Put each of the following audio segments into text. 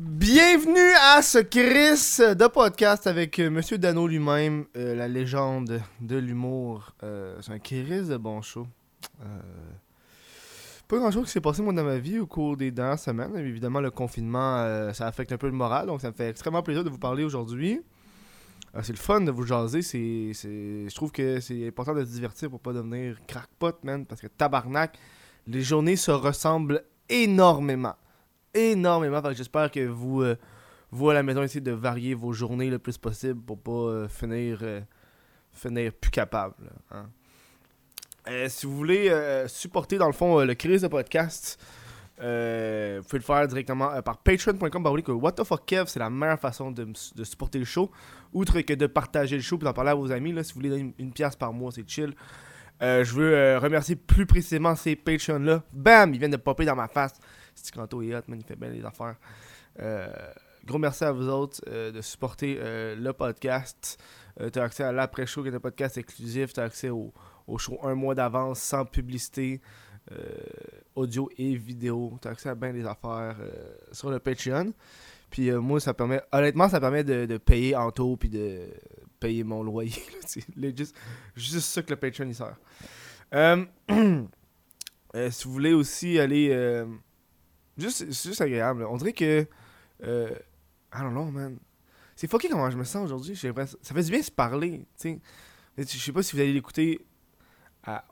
Bienvenue à ce Chris de podcast avec euh, Monsieur Dano lui-même, euh, la légende de l'humour. Euh, c'est un Chris de bon show. Pas grand chose qui s'est passé moi dans ma vie au cours des dernières semaines. Évidemment, le confinement, ça affecte un peu le moral, donc ça me fait extrêmement plaisir de vous parler aujourd'hui. C'est le fun de vous jaser. Je trouve que c'est important de se divertir pour pas devenir crackpot, man. Parce que tabarnak, les journées se ressemblent énormément. Énormément. J'espère que vous, euh, vous à la maison, essayez de varier vos journées le plus possible pour pas euh, finir, euh, finir plus capable. hein. Si vous voulez supporter dans le fond le crise de podcast, vous pouvez le faire directement par patreon.com. Bah, que What the fuck Kev, c'est la meilleure façon de, de supporter le show. Outre que de partager le show et d'en parler à vos amis. Là, si vous voulez donner une, pièce par mois, c'est chill. Je veux remercier plus précisément ces Patreons-là. Bam! Ils viennent de popper dans ma face. C'est Canto est hot, man. Il fait bien les affaires. Euh, gros merci à vous autres euh, de supporter euh, le podcast. Tu as accès à l'après-show qui est un podcast exclusif. Tu as accès au, au show un mois d'avance sans publicité, audio et vidéo. Tu as accès à bien des affaires sur le Patreon. Puis moi, ça permet, honnêtement, ça permet de, payer en taux puis de payer mon loyer. C'est legit- juste ça que le Patreon il sert. Si vous voulez aussi aller. Juste, c'est juste agréable. On dirait que. Euh, I don't know, man. C'est fucké comment je me sens aujourd'hui. Ça fait du bien se parler, tu sais. Je sais pas si vous allez l'écouter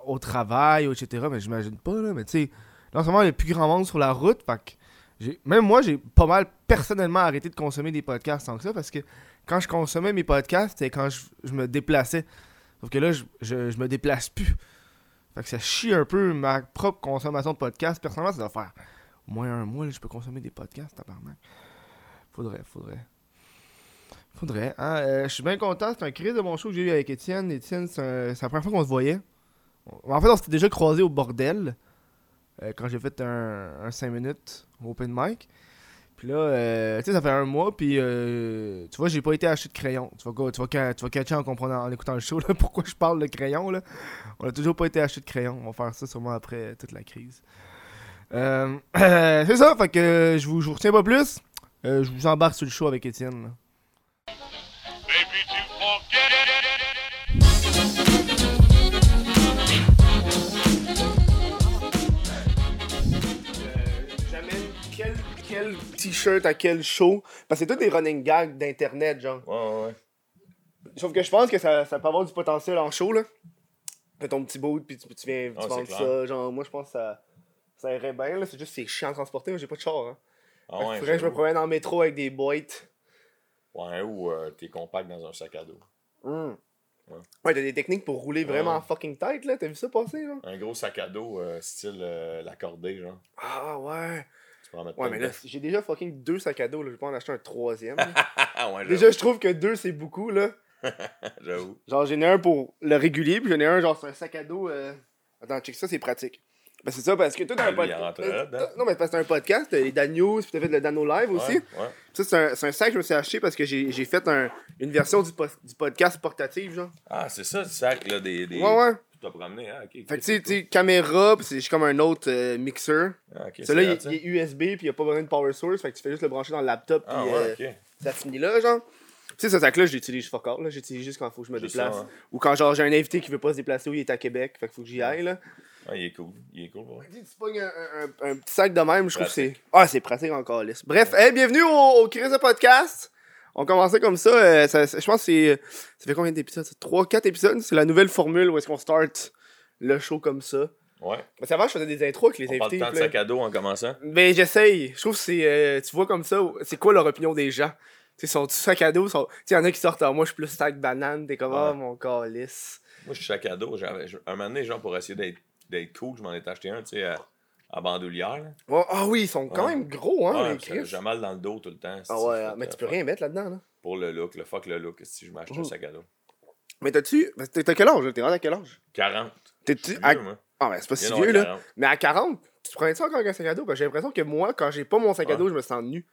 au travail, etc. Mais j'imagine pas, là. Mais tu sais, là, en ce moment, il y a plus grand monde sur la route. Fait que même moi, j'ai pas mal personnellement arrêté de consommer des podcasts tant que ça. Parce que quand je consommais mes podcasts, c'était quand je, me déplaçais. Sauf que là, je, je, me déplace plus. Fait que ça chie un peu ma propre consommation de podcasts. Personnellement, ça doit faire moins un mois, je peux consommer des podcasts, tabarnak. Faudrait, faudrait. Faudrait. Hein? Euh, je suis bien content. C'est un crise de mon show que j'ai eu avec Étienne. Étienne, c'est la première fois qu'on se voyait. En fait, on s'était déjà croisé au bordel euh, quand j'ai fait un, 5 minutes open mic. Puis là, euh, tu sais, ça fait un mois, puis euh, tu vois, j'ai pas été acheter de crayon. Tu vas, go- tu vas, tu catcher en comprenant, en écoutant le show, pourquoi je parle de crayon, là. On a toujours pas été acheter de crayon. On va faire ça sûrement après toute la crise. Euh, c'est ça, fait que euh, je vous, je vous retiens pas plus. Euh, je vous embarque sur le show avec Étienne. là. J'amène quel, t-shirt à quel show? Parce que c'est tous des running gags d'internet, genre. Ouais, ouais. Sauf que je pense que ça, ça peut avoir du potentiel en show, là. Fais ton petit boot, puis tu, tu viens tu Ah, ça. Genre, moi, je pense que ça, ça irait bien, là. C'est juste que c'est chiant à transporter, moi, j'ai pas de char, hein. Ah que ouais, faudrait que je me promène en métro avec des boîtes. Ouais, ou euh, t'es compact dans un sac à dos. Hum. Ouais. Ouais, t'as des techniques pour rouler vraiment Ouais. fucking tight, là. T'as vu ça passer, là? Un gros sac à dos, euh, style euh, l'accordé, genre. Ah, ouais. Tu peux en mettre Ouais, mais là, j'ai déjà fucking deux sacs à dos, là. Je vais pas en acheter un troisième. ouais, déjà, je trouve que deux, c'est beaucoup, là. j'avoue. Genre, j'en ai un pour le régulier, puis j'en ai un, genre, c'est un sac à dos. euh, Attends, check ça, c'est pratique. Ben, c'est ça, parce que toi, t'as Ah, un lui, il podcast. Non, mais parce que t'as un podcast, t'as les Dan News, puis t'as fait le Dano Live aussi. Ouais, ouais. Ça, c'est un, un sac que je me suis acheté parce que j'ai j'ai fait un- une version du, du podcast portatif, genre. Ah, c'est ça, le sac, là, des. des... Ouais, ouais. Tu dois promener, hein, ok. Fait que, tu sais, caméra, puis c'est juste comme un autre euh, mixeur. Ah, ok, Celui-là, il, est USB, puis il a pas besoin de power source, fait que tu fais juste le brancher dans le laptop, puis Ah, euh, ouais, ok. ça finit là, genre. Tu sais, ce sac-là, je l'utilise fuck là. J'utilise juste quand il faut que je me déplace. ça, hein. Ou quand, genre, j'ai un invité qui veut pas se déplacer ou il est à Québec, fait qu'il faut que j'y aille, là. Ah, il est cool. Il est cool, ouais. Tu pognes un, un- un petit sac de même, je trouve que c'est. Ah, c'est pratique encore, lisse. Bref, hey, bienvenue au, au Chris de Podcast. On commençait comme ça. euh, ça- ça- je pense que c'est. Ça fait combien d'épisodes 3, 4 épisodes? C'est la nouvelle formule où est-ce qu'on start le show comme ça. Ouais. Parce qu'avant, je faisais des intros avec les On parle invités. tant de sac à dos en commençant. Ben, j'essaye. Je trouve que c'est. euh, tu vois comme ça, c'est quoi leur opinion des gens? Tu sais, sont sac à dos? Sont... Tu sais, y en a qui sortent en moi, je suis plus sac banane. T'es comme, Ouais. oh mon calice. Moi, je suis sac à dos. Un moment donné, genre, pour essayer d'être d'être cool, je m'en étais acheté un, tu sais, à, à bandoulière. là. Ah oui, ils sont quand Ouais. même gros, hein, les Chris. J'ai mal dans le dos tout le temps. Ah ouais, fait mais tu peux fuck. rien mettre là-dedans, là. Pour le look, le fuck le look, si je m'achète Mhm. un sac à dos. Mais t'as-tu. T'as t'as quel âge, là? T'es rendu à quel âge? 40. T'es-tu. À- vieux, moi. Ah, ben c'est pas Viens si d'avoir vieux, là. 40. Mais à 40, tu te prenais ça encore avec un sac à dos? Parce que j'ai l'impression que moi, quand j'ai pas mon sac à Ouais. dos, je me sens nu.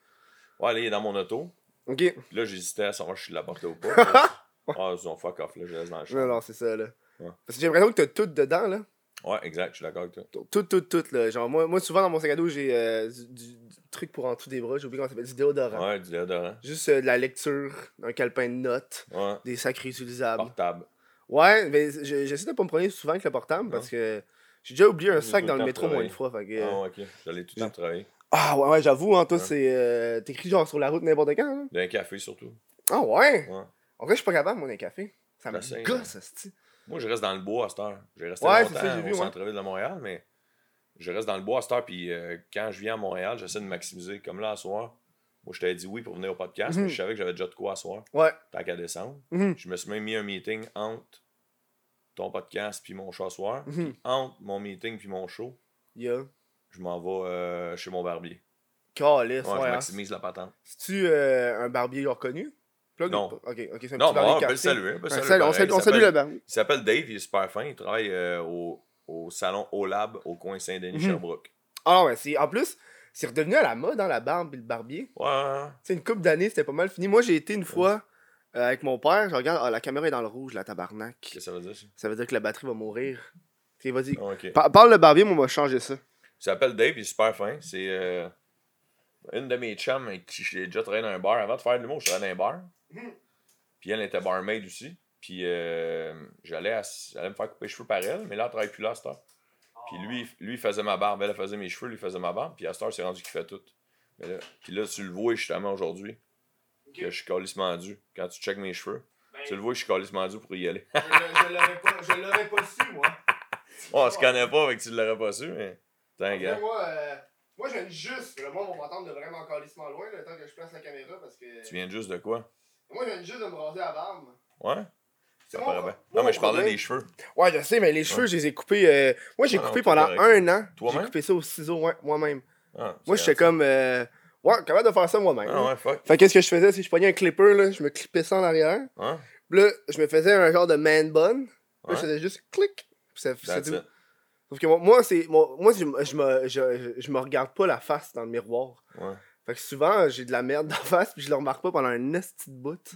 Ouais, là, il est dans mon auto. Ok. Puis là, j'hésitais à savoir si je l'apportais ou pas. ah, ils ont fuck off, là, je laisse dans le champ. Non, non, c'est ça, là. Ouais. Parce que j'ai l'impression que t'as tout dedans, là. Ouais, exact, je suis d'accord avec toi. Tout, tout, tout, là. Genre, moi, moi souvent, dans mon sac à dos, j'ai euh, du, truc pour en dessous des bras. J'ai oublié comment ça s'appelle. Du déodorant. Ouais, du déodorant. Juste euh, de la lecture, un calepin de notes, Ouais. des sacs réutilisables. Portable. Ouais, mais je- j'essaie de pas me prendre souvent avec le portable parce que j'ai déjà oublié un sac tout dans le métro moins une fois. Fait que, euh, Ah, ouais, ok. J'allais tout le temps travailler. Ah ouais, ouais j'avoue, hein, toi, c'est. euh, T'écris genre sur la route n'importe quand. Là. D'un café surtout. Ah ouais? Ouais. En vrai, je suis pas capable, moi, d'un café. Ça me gosse, esti. Moi, je reste dans le bois à cette heure. J'ai resté Ouais, longtemps ça, au centre-ville de Montréal, mais je reste dans le bois à cette heure. Puis euh, quand je viens à Montréal, j'essaie de maximiser. Comme là, à soir, moi, je t'avais dit oui pour venir au podcast, Mhm. mais je savais que j'avais déjà de quoi à soir. Ouais. Tant qu'à descendre. Mhm. Je me suis même mis un meeting entre ton podcast puis mon show à soir. Mhm. Entre mon meeting puis mon show, Yeah. je m'en vais euh, chez mon barbier. Calice, Ouais, ouais. je hein. maximise la patente. C'est-tu euh, un barbier reconnu? Plug Non. pas? Ok, ok, c'est un Non, petit on peut le saluer. on peut saluer salue, on salue le barbier. Il s'appelle Dave, il est super fin. Il travaille euh, au, au salon Olab au coin Saint-Denis, Mhm. Ah ouais, c'est. En plus, c'est redevenu à la mode, dans la barbe et le barbier. Ouais, sais, une couple d'années, c'était pas mal fini. Moi, j'ai été une fois euh, avec mon père. Je regarde, ah, la caméra est dans le rouge, la tabarnak. Qu'est-ce que ça veut dire, ça? Ça veut dire que la batterie va mourir. Vas-y. Ah, parle le barbier, moi, on va changer ça. Il s'appelle Dave, il est super fin. C'est euh, une de mes chums avec qui j'ai déjà travaillé dans un bar. Avant de faire de l'humour, je travaillais dans un bar. Puis elle était barmaid aussi. Puis euh, j'allais, à- j'allais me faire couper les cheveux par elle, mais là, elle travaille plus là à cette heure. Puis lui, lui, il faisait ma barbe. Elle faisait mes cheveux, lui, faisait ma barbe. Puis à cette heure, c'est rendu qu'il fait tout. Mais là, puis là, tu le vois justement aujourd'hui, que je suis calissement dû. Quand tu checkes mes cheveux, tu le vois, je suis calissement dû pour y aller. je l'aurais pas su, moi. on se connaît pas, avec tu l'aurais pas su, mais. Gars. moi, euh, moi, je viens juste. Le monde va m'entendre de vraiment calissement loin, le temps que je place la caméra, parce que. Tu viens juste de quoi? Moi, je viens juste de me raser la barbe. Ouais? C'est Ça paraît bien. Non, mais je parlais des cheveux. Ouais, je sais, mais les cheveux, je les ai coupés. euh, Moi, j'ai Ah coupé pendant correct. un an. J'ai Toi-même? coupé ça au ciseau, ouais, moi-même. Ah, Moi, c'est j'étais comme. euh, Ouais, capable de faire ça moi-même. Ah ouais, fuck. Fait que qu'est-ce que je faisais, c'est que je prenais un clipper, là, je me clippais ça en arrière. Hein? Puis là, je me faisais un genre de man bun. Puis là, Ouais. je faisais juste clic. Puis ça, c'est That's tout. it. Sauf que moi, moi, c'est, moi, moi, je, me- je, me, je, je, je me regarde pas la face dans le miroir. Ouais. Fait que souvent, j'ai de la merde la face, puis je le remarque pas pendant un esti de bout.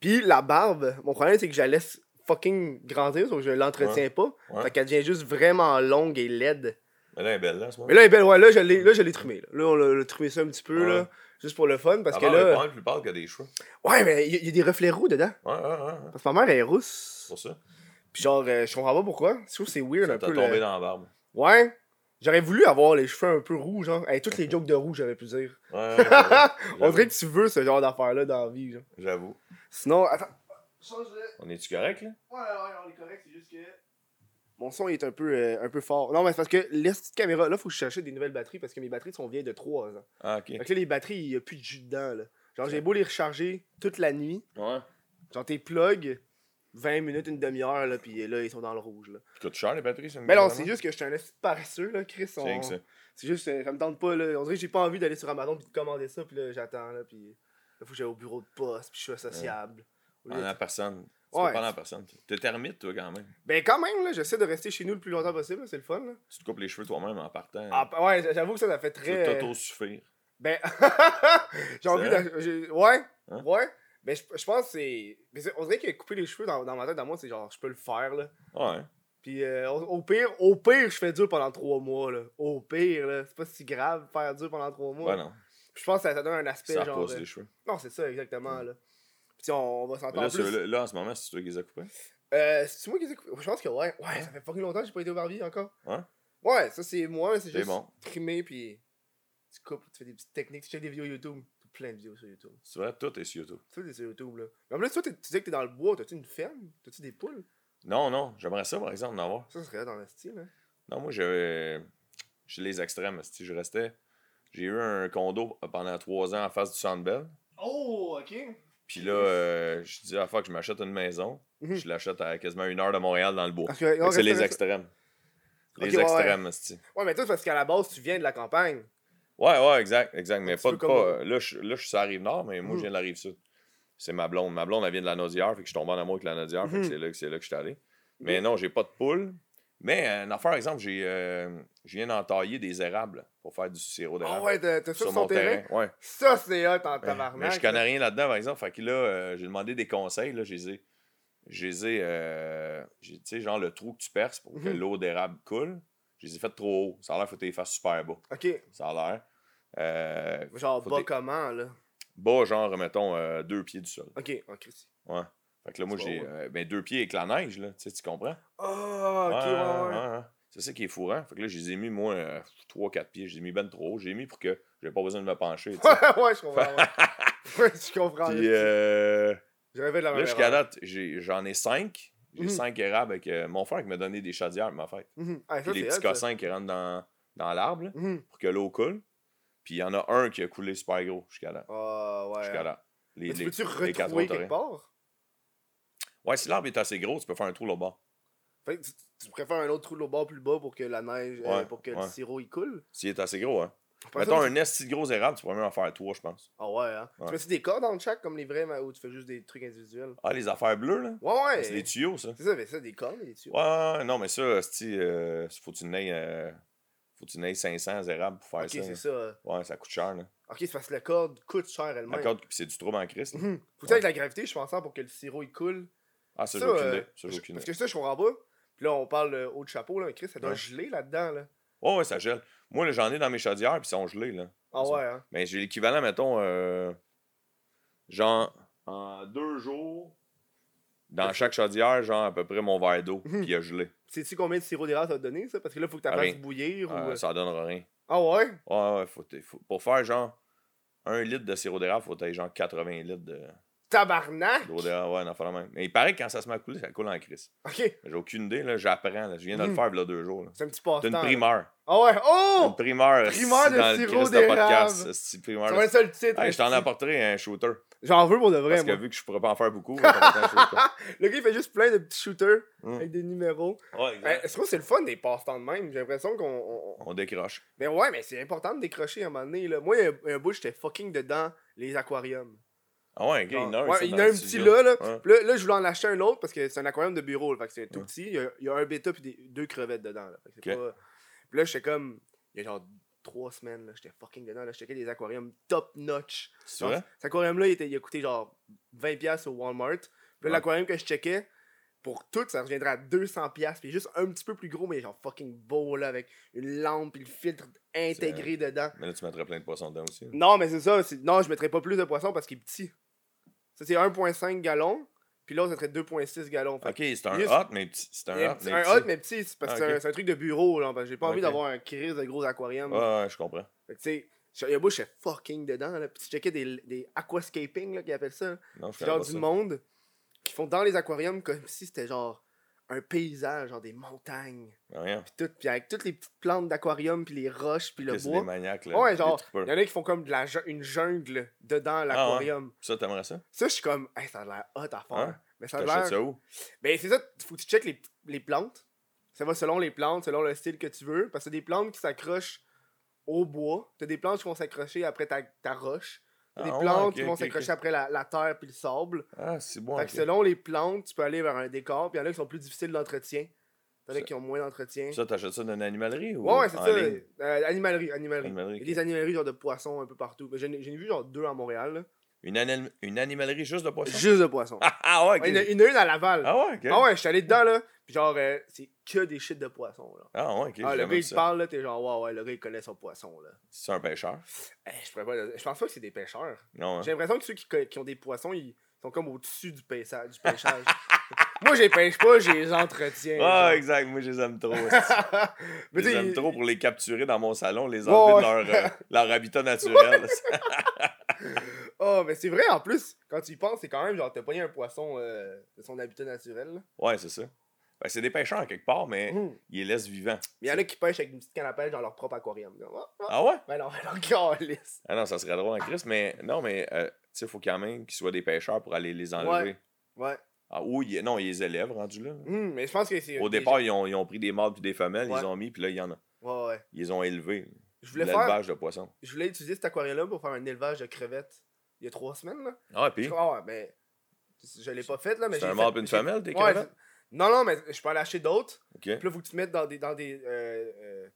Puis la barbe, mon problème, c'est que je la laisse fucking grandir, donc je l'entretiens pas. Ouais. Fait qu'elle devient juste vraiment longue et laide. Mais là, elle est belle, là, ce moment. Mais là, elle est belle, ouais, là, je l'ai, là, je l'ai trimé. Là, Là, on l'a, trimé ça un petit peu, Ouais. là, juste pour le fun, parce que elle là. mal plus pâle que des cheveux. Ouais, mais il y, a- il y a des reflets roux dedans. Ouais, ouais, ouais. Parce que ma mère, elle est rousse. Pour ça. Puis genre, euh, je comprends pas pourquoi. Je trouve que c'est weird Ça un peu. tombé le- dans la barbe. Ouais. J'aurais voulu avoir les cheveux un peu roux, genre. Hey, toutes les jokes de roux, j'avais pu dire. Ouais, ouais, ouais. On dirait que tu veux ce genre d'affaire-là dans la vie, genre. J'avoue. Sinon, attends. On est-tu correct, là? Ouais, ouais, on est correct, c'est juste que. Mon son est un peu, euh, un peu fort. Non, mais c'est parce que les petites caméras, là, faut que je cherche des nouvelles batteries parce que mes batteries sont vieilles de 3 ans. Ah, ok. Fait que là, les batteries, il y a plus de jus dedans, là. Genre, j'ai beau les recharger toute la nuit. Ouais. Genre, tes plugs, 20 minutes, une demi-heure, là, puis là, ils sont dans le rouge, là. Coûte cher, les batteries, ça? Mais non, c'est juste que je suis un paresseux, là, Chris. C'est on-. C'est juste, euh, ça me tente pas, là. On dirait que j'ai pas envie d'aller sur Amazon puis de commander ça, puis là, j'attends, là, puis là, faut que j'aille au bureau de poste, puis je suis associable. De- la personne. Tu Ouais. pas la personne. T'es termite, toi, quand même. Ben, quand même, là, j'essaie de rester chez nous le plus longtemps possible, c'est le fun, là. Tu te coupes les cheveux toi-même en partant. Ah, ouais, j'avoue que ça, ça fait tu très. veux t'auto-suffire. Ben, j'ai envie de. Ouais, Hein? ouais. Ben, je, je pense que c'est. mais On dirait que couper les cheveux dans, dans ma tête, dans moi, c'est genre, je peux le faire, là. Ouais. Puis euh, au, au pire, au pire, je fais dur pendant trois mois, là. Au pire, là. C'est pas si grave faire dur pendant trois mois. Ouais, non. Puis je pense que ça, ça donne un aspect, Ça genre. les cheveux. Non, c'est ça, exactement, là. Puis on, on va Mais s'entendre là, plus. là, là, en ce moment, c'est toi qui les as coupés? Euh, c'est moi qui les ai coupés? Je pense que ouais. Ouais, ça fait fucking longtemps que j'ai pas été au barbier encore. Ouais. Ouais, ça c'est moi, c'est C'est juste bon. trimé, puis tu coupes, tu fais des petites techniques, tu checkes des vidéos YouTube. Plein de vidéos sur YouTube. C'est vrai, tout est sur YouTube. Tu sais, sur YouTube, là. Mais en plus, toi, tu disais que t'es dans le bois, t'as-tu une ferme? T'as-tu des poules? Non, non, j'aimerais ça, par exemple, d'en avoir. Ça serait dans le style, hein. Non, moi, j'avais. J'ai les extrêmes. Si je restais. J'ai eu un condo pendant trois ans en face du Centre Bell. Oh, ok. Puis là, euh, je dis, ah fuck, je m'achète une maison. Mhm. Je l'achète à quasiment une heure de Montréal dans le bois. Non, c'est les extrêmes. Les ouais, extrêmes, esti. Ouais, mais toi, c'est parce qu'à la base, tu viens de la campagne. Ouais, ouais, exact, exact. Mais pas, pas comme- euh, là, je, là, je suis sur la rive nord, mais moi, je viens de la rive sud. C'est ma blonde. Ma blonde, elle vient de la Naudière, fait que je tombe en amour avec la Naudière, fait que c'est là, que- c'est là que je suis allé. Mais non, j'ai pas de poule. Mais euh, une affaire, exemple, j'ai, euh, je viens d'entailler des érables pour faire du sirop d'érable. Ah ouais, t'as sur sur mon terrain? terrain? Ouais. Ça, c'est hot en tabarnak. mais je connais rien là-dedans, par exemple. Fait que là, euh, j'ai demandé des conseils. Là, je les ai- je les ai, euh, j'ai- tu sais, genre le trou que tu perces pour que Mhm. l'eau d'érable coule, je les ai fait trop haut. Ça a l'air faut que tu les fasses super bas. Ok. Ça a l'air. Euh, Genre, bas comment, là? bas, genre, mettons, euh, deux pieds du sol. Ok, en Christ. Ouais. Fait que là, moi, j'ai bon, euh, ben, deux pieds avec la neige, là. Tu sais, tu comprends? Ah, ok, ouais, ouais. ouais. C'est ça qui est fourrant. Fait que là, je les ai mis, moi, euh, 3-4 pieds. Je les ai mis ben trop haut. J'ai mis pour que j'ai pas besoin de me pencher. Ouais, ouais, je comprends. Ouais, ouais je comprends. Puis, là. euh, J'avais de la là, même jusqu'à erreur. date, j'en ai 5. J'ai Mhm. 5 érables avec euh, mon frère qui m'a donné des chaudières ma fête. Ah, ça, Puis les petits cossins qui rentrent dans, dans l'arbre là, Mhm. pour que l'eau coule. Puis il y en a un qui a coulé super gros jusqu'à là. Ah, ouais. Jusqu'à là. Les, Mais tu peux-tu retrouver quelque part? Ouais, si l'arbre est assez gros, tu peux faire un trou là-bas. Fait que tu, tu préfères un autre trou de bord plus bas pour que la neige, euh, pour que le sirop il coule? S'il est assez gros, hein. Mettons un esti de gros érable, tu pourrais même en faire trois, je pense. Ah ouais, hein? Ouais. Tu mets-tu des cordes dans le chaque comme les vrais, ou tu fais juste des trucs individuels? Ah, les affaires bleues, là? Ouais, ouais. C'est des tuyaux, ça. C'est ça, mais ça, des cordes, des tuyaux. Ouais, ouais, ouais, non, mais ça, esti, euh, faut que tu n'aies euh, faut que tu n'aies 500 érables pour faire ok, ça. c'est là. ça. euh. Ouais, ça coûte cher, là. Ok, c'est parce que la corde coûte cher elle-même. La corde, c'est du trouble en Christ. là. Mhm. Faut-tu avec la gravité, je pense, pour que le sirop il coule? Ah, ça, Ça, j'ai aucune euh, idée. Ça, j'ai aucune Parce que ça, je comprends pas. Puis là, on parle euh, haut de chapeau, là, mais Chris, ça doit Ouais. geler là-dedans, là. Ouais, ouais, ça gèle. Moi, j'en ai dans mes chaudières, puis ils sont gelés, là. Ah ouais, hein? Mais j'ai l'équivalent, mettons, euh, genre, en deux jours, dans chaque chaudière, genre, à peu près mon verre d'eau Mhm. qui a gelé. Sais-tu combien de sirop d'érable ça va te donner, ça? Parce que là, faut que tu fasses bouillir ou... Euh, ça donnera rien. Ah ouais? Ouais, ouais, faut, faut- pour faire, genre, un litre de sirop d'érable, faut être genre 80 litres de Tabarnak! Ouais, non, même. Mais il paraît que quand ça se met à couler, ça coule en crise. Ok, J'ai aucune idée, là, j'apprends, là. Je viens de le Mhm. faire, là, deux jours, là. c'est un petit C'est passe-temps. une primeur. Ah ouais? Une Oh! primeur, Primeur esti, de dans le sirop Christ de podcast. d'érable. esti, primeur Ça va être ça le titre. Je t'en apporterai un shooter. J'en veux pour de vrai, Parce que vu que je pourrais pas en faire beaucoup. Le gars, il fait juste plein de petits shooters Mm. avec des numéros. Ouais, exact. Est-ce que c'est le fun des passe-temps de même? J'ai l'impression qu'on... on- décroche. Mais ouais, mais c'est important de décrocher à un moment donné. Là. Moi, un bout, j'étais fucking dedans les aquariums. Ah ouais, il a un. Ouais, ça, il y en dans a le un petit là, là. Ouais. Là, là, je voulais en acheter un autre parce que c'est un aquarium de bureau. là, fait que c'est tout Ouais. petit. Il y, a, il y a un bêta puis des, deux crevettes dedans. Là, fait que c'est Ok. pas... Puis là, j'étais comme. Il y a genre trois semaines, là, j'étais fucking dedans. Là, je checkais des aquariums top notch. C'est vrai? Cet aquarium-là, il, était- il a coûté genre 20$ au Walmart. Puis Ouais. l'aquarium que je checkais, pour tout, ça reviendrait à 200$. Puis juste un petit peu plus gros, mais genre fucking beau, là, avec une lampe puis le filtre intégré dedans. Mais là, tu mettrais plein de poissons dedans aussi. Non, mais c'est ça. Non, je mettrais pas plus de poisson parce qu'il est petit. Ça, c'est 1,5 gallons. Puis l'autre, ça serait 2,6 gallons. Fait Ok, c'est un Juste- hot, mais petit. C'est un hot, mais un petit. hot, mais petit, c'est parce que Ah, c'est un- ok. c'est un, truc de bureau. Là, parce que j'ai pas envie d'avoir un crise de gros aquarium. Ouais, ouais, je comprends. Fait que, tu sais, je- il y a beau, j'étais fucking dedans. Là, puis tu checkais des, des aquascaping, là, qu'ils appellent ça. Non, je C'est connais genre du ça. monde qui font dans les aquariums comme si c'était genre un paysage, genre des montagnes. Rien. Puis, tout, puis avec toutes les petites plantes d'aquarium, puis les roches, puis le C'est des bois. maniaques, là? Ouais, genre, il y en a qui font comme de la, une jungle dedans l'aquarium. Ça, t'aimerais ça? Ça, je suis comme, hey, ça a l'air hot à faire. Ouais. Mais ça a l'air. ça où? Ben, c'est ça, faut que tu checkes les, les plantes. Ça va selon les plantes, selon le style que tu veux. Parce que des plantes qui s'accrochent au bois. T'as des plantes qui vont s'accrocher après ta, ta roche. Des Ah, ouais, plantes qui vont s'accrocher après la, la terre puis le sable. Ah, c'est bon. fait que selon les plantes, tu peux aller vers un décor. Puis il y en a qui sont plus difficiles d'entretien. T'en as Ça- qui ont moins d'entretien. Ça, t'achètes ça d'une animalerie ou Ouais, ouais, c'est en ça. Euh, animalerie, animalerie. Animalerie, Il y a des animaleries genre de poissons un peu partout. J'en ai vu genre deux à Montréal. là. Une, anim- une animalerie juste de poissons? Juste de poissons. Ah, ah, ouais, ok. Ouais, Il y en a il y en a une à Laval. Ah, ouais, ok. Ah ouais, je suis allé dedans là. Puis genre, euh, c'est que des shit de poissons là. Ah, ouais, ok. Ah, le gars il te parle là, t'es genre, ouais, ouais, le gars il connaît son poisson là. C'est un pêcheur? Eh, je, pourrais pas- je pense pas que c'est des pêcheurs. Non, hein. J'ai l'impression que ceux qui, qui ont des poissons, ils sont comme au-dessus du, pêchage, du pêchage. Moi, je les pêche pas, je les entretiens. Ah, genre. exact. Moi, je les aime trop. Je les aime trop pour les capturer dans mon salon, les enlever ouais. de leur, euh, leur habitat naturel. Oh, mais c'est vrai en plus, quand tu y penses, c'est quand même genre, t'as pogné un poisson euh, de son habitat naturel. là. ouais, c'est ça. Ben, c'est des pêcheurs quelque part, mais Hum. ils les laissent vivants. Mais il y en a qui pêchent avec une petite canne à pêche dans leur propre aquarium. Comme, Ah, ah. Ouais? Ben non, ben non. Ah non, ça serait drôle en Christ, mais non, mais euh, tu sais, il faut quand même qu'ils soient des pêcheurs pour aller les enlever. Ouais. Ah, ou non, ils les élèvent rendus là. Hum, mais je pense que c'est. Au des départ, ils ont, ils ont pris des mâles puis des femelles, ils Ouais. les ont mis, puis là, il y en a. Ouais, ouais. Ils les ont élevés. Je voulais faire. L'élevage de poissons. Je voulais utiliser cet aquarium-là pour faire un élevage de crevettes il y a trois semaines. Là. Ah, et puis, Je- Ah ouais, ben. Je l'ai pas fait là, mais c'est un mâle puis une femelle, tes Ouais, crevettes? Non, non, mais je peux aller acheter d'autres. Ok. Puis là, faut que tu te mettes dans des. Dans des euh, euh,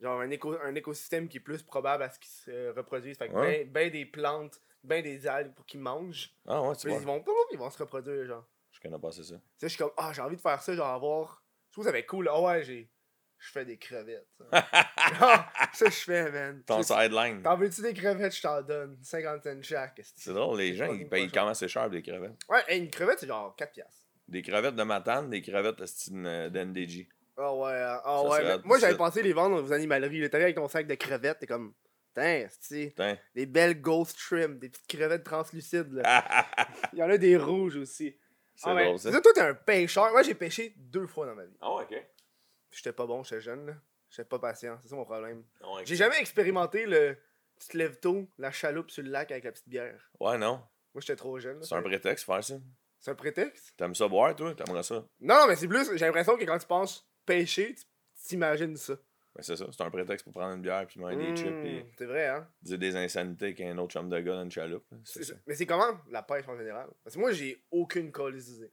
genre un, éco, un écosystème qui est plus probable à ce qu'ils se reproduisent. Fait que Ouais. ben, ben des plantes, ben des algues pour qu'ils mangent. Ah, ouais, tu vois. ils vont, ils vont se reproduire, genre. Je connais pas, c'est ça. Tu sais, je suis comme, ah, j'ai envie de faire ça, genre avoir. Je trouve ça va être cool. Ah ouais, j'ai. Je fais des crevettes. ça. Ah, ça, je fais, man. Ton sideline. T'en veux-tu des crevettes, je t'en donne. 50 cents chaque. C'est drôle, les gens, ils payent comment c'est cher des crevettes. Ouais, hey, une crevette, c'est genre 4 piastres. Des crevettes de Matane, des crevettes de style euh, d'NDG. Ah ouais, hein. ah ouais. moi, j'avais pensé les vendre aux animaleries. T'arrives avec ton sac de crevettes, t'es comme, putain, c'est Putain. des belles ghost trim, des petites crevettes translucides. Là. Il y en a des rouges aussi. c'est ah, drôle, ça. Toi, t'es un pêcheur. Moi, j'ai pêché deux fois dans ma vie. Ah ouais, ok. J'étais pas bon, j'étais jeune, là. J'étais pas patient, c'est ça mon problème. Ah J'ai jamais expérimenté le. Tu te lèves tôt, la chaloupe sur le lac avec la petite bière. Ouais, non. Moi, j'étais trop jeune. là. C'est un prétexte, faire ça. C'est un prétexte? T'aimes ça boire, toi? T'aimerais ça? Non, non, mais c'est plus. J'ai l'impression que quand tu penses pêcher, tu t'imagines ça. Ben, c'est ça. C'est un prétexte pour prendre une bière, puis manger des chips, puis Mmh, C'est vrai, hein? dire des insanités qu'un autre chum de gars dans une chaloupe. C'est. Mais c'est comment la pêche en général? Parce que moi, j'ai aucune colise d'idée.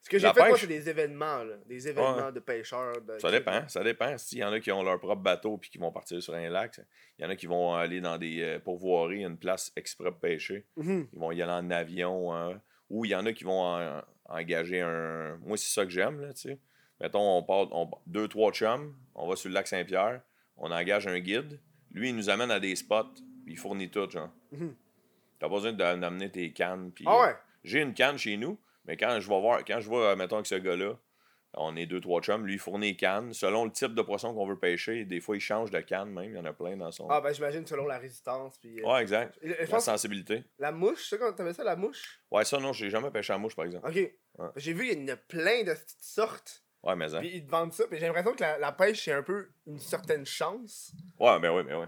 Ce que j'ai La fait, moi, pêche? c'est des événements, là. Des événements de pêcheurs. de- Ça dépend, ça dépend. S'il y en a qui ont leur propre bateau puis qui vont partir sur un lac, il y en a qui vont aller dans des euh, pourvoiries, une place exprès pour pêcher. Mhm. Ils vont y aller en avion, hein. Ou il y en a qui vont en- engager un. Moi, c'est ça que j'aime, là, tu sais. Mettons, on part on- deux, trois chums, on va sur le lac Saint-Pierre, on engage un guide. Lui, il nous amène à des spots, puis il fournit tout, genre. Mhm. T'as pas besoin d'a- d'amener tes cannes. Puis, Ah ouais? J'ai une canne chez nous, mais quand je vais voir, quand je vois, mettons, avec ce gars-là, on est deux, trois chums, lui, il fournit les cannes. Selon le type de poisson qu'on veut pêcher, des fois, il change de canne même. Il y en a plein dans son. Ah, ben, j'imagine selon la résistance. Puis, euh, Ouais, exact. je- je La pense sensibilité. la mouche, c'est ça, quand t'avais ça, la mouche? Ouais, ça, non, j'ai jamais pêché à mouche, par exemple. Ok. J'ai vu, il y en a plein de petites sortes. Ouais, mais ça. Puis ils te vendent ça. Puis j'ai l'impression que la, la pêche, c'est un peu une certaine chance. Ouais, mais ouais, mais ouais.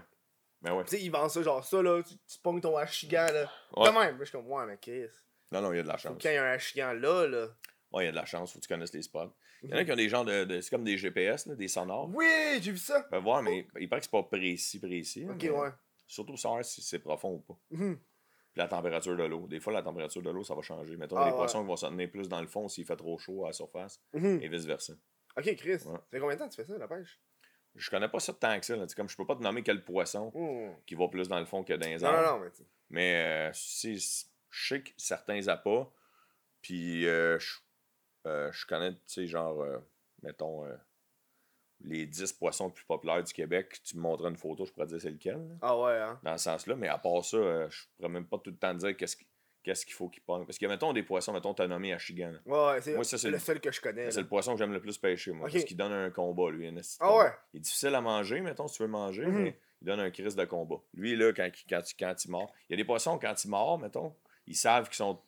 Mais ouais. Tu sais, ils vendent ça genre ça, là. Tu, tu pognes ton hachigan, là. Ouais. De même. Je suis comme, ouais, mais qu'est-ce? Non, non, il y a de la chance. qu'il y ait un hachigan là, là. Ouais, il y a de la chance, faut que tu connaisses les spots. Il y en a qui ont des genres de. de- c'est comme des GPS, là, des sonores. Oui, j'ai vu ça. Tu peux voir, mais il paraît que c'est pas précis, précis. Ok, mais ouais. Surtout savoir si c'est profond ou pas. Mhm. Puis la température de l'eau. Des fois, la température de l'eau, ça va changer. Mettons, il y Ah, a des ouais. poissons qui vont se tenir plus dans le fond s'il fait trop chaud à la surface, Mhm. et vice-versa. Ok, Chris. Ouais. Ça fait combien de temps que tu fais ça, la pêche? Je connais pas ça tant que ça. Là. Comme je peux pas te nommer quel poisson Mhm. qui va plus dans le fond que dans les Non, arbres. non, non, mais tu Mais euh, si, je sais que certains appâts, puis euh, je, euh, je connais, tu sais, genre, euh, mettons, euh, les 10 poissons les plus populaires du Québec. Tu me montrais une photo, je pourrais te dire c'est lequel, là, Ah ouais, hein. dans ce sens-là. Mais à part ça, euh, je pourrais même pas tout le temps te dire qu'est-ce qui- qu'est-ce qu'il faut qu'il pogne. Parce que, mettons, des poissons, mettons, t'as nommé Achigan. là. Ouais, ouais, c'est Moi, ça, c'est le le- seul que je connais. C'est là. le poisson que j'aime le plus pêcher, moi. Ok. Parce qu'il donne un combat, lui. un esti de Ah combat. ouais? Il est difficile à manger, mettons, si tu veux le manger, Mhm. mais il donne un crise de combat. Lui, là, quand, il- quand, il- quand il mord, il y a des poissons, quand ils mordent, mettons, ils savent qu'ils sont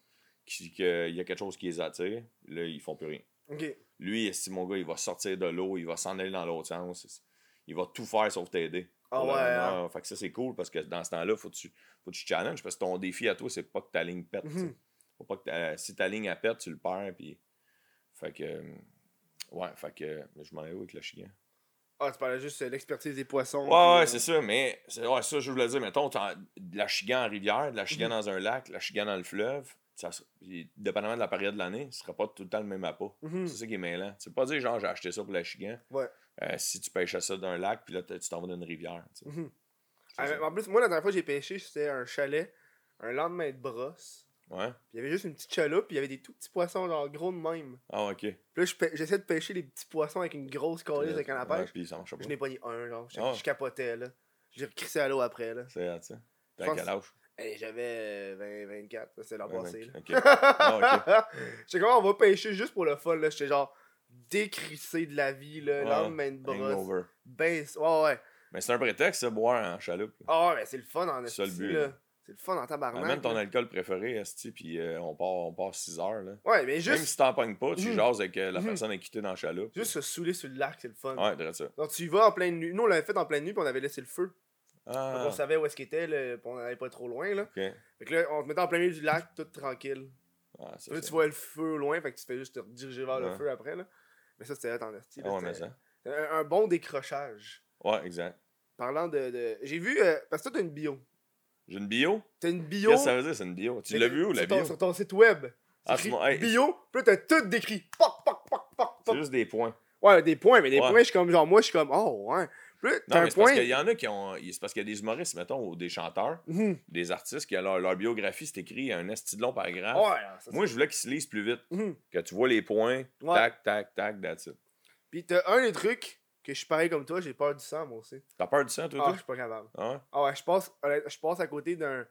qu'il y a quelque chose qui les attire. Là, ils font plus rien. Lui, esti, mon gars, il va sortir de l'eau, il va s'en aller dans l'autre sens. Il va tout faire sauf t'aider. Ah ouais, hein. Fait que ça, c'est cool parce que dans ce temps-là, faut que tu, faut que tu challenges parce que ton défi à toi, c'est pas que ta ligne pète. Mhm. Faut pas que ta- si ta ligne elle pète, tu le perds. Puis... Fait que. Ouais, fait que. mais Je m'en vais où avec le chien? Ah, tu parlais juste de l'expertise des poissons. Ouais, ouais, euh, c'est ça, mais c'est ouais, ça, je voulais dire, mettons, de la chigan en rivière, de la chigan Mhm. dans un lac, de la chigan dans le fleuve, ça, dépendamment de la période de l'année, ce sera pas tout le temps le même appât. Mhm. C'est ça qui est mêlant. Tu peux pas dire, genre, j'ai acheté ça pour la chigan, Ouais. euh, si tu pêchais ça d'un lac, puis là, tu t'en vas dans une rivière. Mhm. Ah, en plus, moi, la dernière fois que j'ai pêché, c'était un chalet, un lendemain de brosse. Ouais. Puis il y avait juste une petite chaloupe, puis il y avait des tout petits poissons, genre gros de même. Ah, ok. Puis là, j'essaie de pêcher les petits poissons avec une grosse colise avec un à Ouais, puis. Je n'ai pas ni un, genre. Je, je capotais, là. J'ai recrissé à l'eau après, là. C'est ça. T'as quel âge? Hey, j'avais euh, 20, 24, ça, c'est l'an passé, là. Ah, J'étais comme, on va pêcher juste pour le fun, là. J'étais genre décrissé de la vie, là. Ouais. Lendemain de brosse. Ben, ouais, ouais. Mais c'est un prétexte, ça, boire en chaloupe. Ah mais c'est le fun en C'est esti, but, là. C'est le fun en tabarnak. Amène ton alcool préféré, Esti, puis euh, on part, on part 6 heures, là. Ouais, mais Même juste, si t'en pognes pas, tu Mhm. jases avec euh, la Mhm. personne qui t'es dans la chaloupe. juste se saouler sur le lac, c'est le fun. Ouais, dirais ça. Donc tu y vas en pleine nuit. Nous, on l'avait fait en pleine nuit, puis on avait laissé le feu. Donc Ah, on savait où est-ce qu'il était, là, on n'allait pas trop loin, là. Fait que là, on te mettait en plein milieu du lac, tout tranquille. Ah, ça, Là, c'est- tu vois le feu au loin, fait que tu fais juste te rediriger vers le feu après, là. Mais ça, c'était là esti. Ah ouais, ça. un, un bon décrochage. Ouais, exact. Parlant de. de- J'ai vu. euh, parce que toi, t'as une bio. J'ai une bio? T'as une bio? Qu'est-ce que ça veut dire, c'est une bio? Tu l'as vu où, la ton- bio? Sur ton site web. Ah, écrit mon- hey, bio, puis t'as tout décrit. Poc, poc, poc, poc, C'est juste des points. Ouais, des points, mais des Ouais. points, je suis comme, genre, moi, je suis comme, oh, ouais. Non, mais c'est parce qu'il y en a qui ont. C'est parce qu'il y a des humoristes, mettons, ou des chanteurs, Mhm. des artistes qui, leur, leur biographie, c'est écrit un esti de long paragraphe. Ouais, Moi, je voulais qu'ils se lisent plus vite. Mhm. Que tu vois les points, Ouais. tac, tac, tac, that's it. Puis t'as un des trucs que je suis pareil comme toi, j'ai peur du sang, moi aussi. T'as peur du sang, toi, Ah, je suis pas capable. Ah ouais? Ah ouais, je passe, je passe à côté d'un.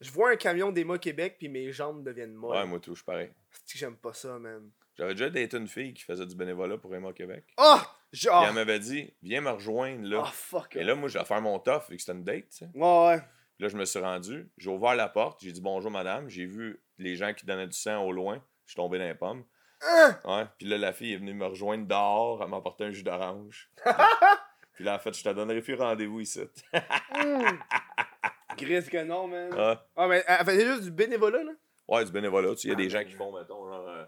Je vois un camion d'Emma Québec, puis mes jambes deviennent molles. Ouais, moi, tout, je suis pareil. C'est que j'aime pas ça, man. J'avais déjà daté une fille qui faisait du bénévolat pour Emma Québec. Oh! Genre. elle m'avait dit, viens me rejoindre là. Oh, fuck. Et là, moi, je vais faire mon tough vu que c'était une date, tu sais. Ouais, ouais. Puis là, je me suis rendu, j'ai ouvert la porte, j'ai dit bonjour madame, j'ai vu les gens qui donnaient du sang au loin, je suis tombé dans les pommes. Hein? Ouais, puis là, la fille est venue me rejoindre dehors, elle m'a apporté un jus d'orange. puis là, en fait, je te donnerai plus rendez-vous ici. Mm. Grise que non, man. Ah, mais elle faisait juste du bénévolat, là? Ouais, du bénévolat. Tu sais, il y a Ah, des gens qui font, mettons, genre. euh,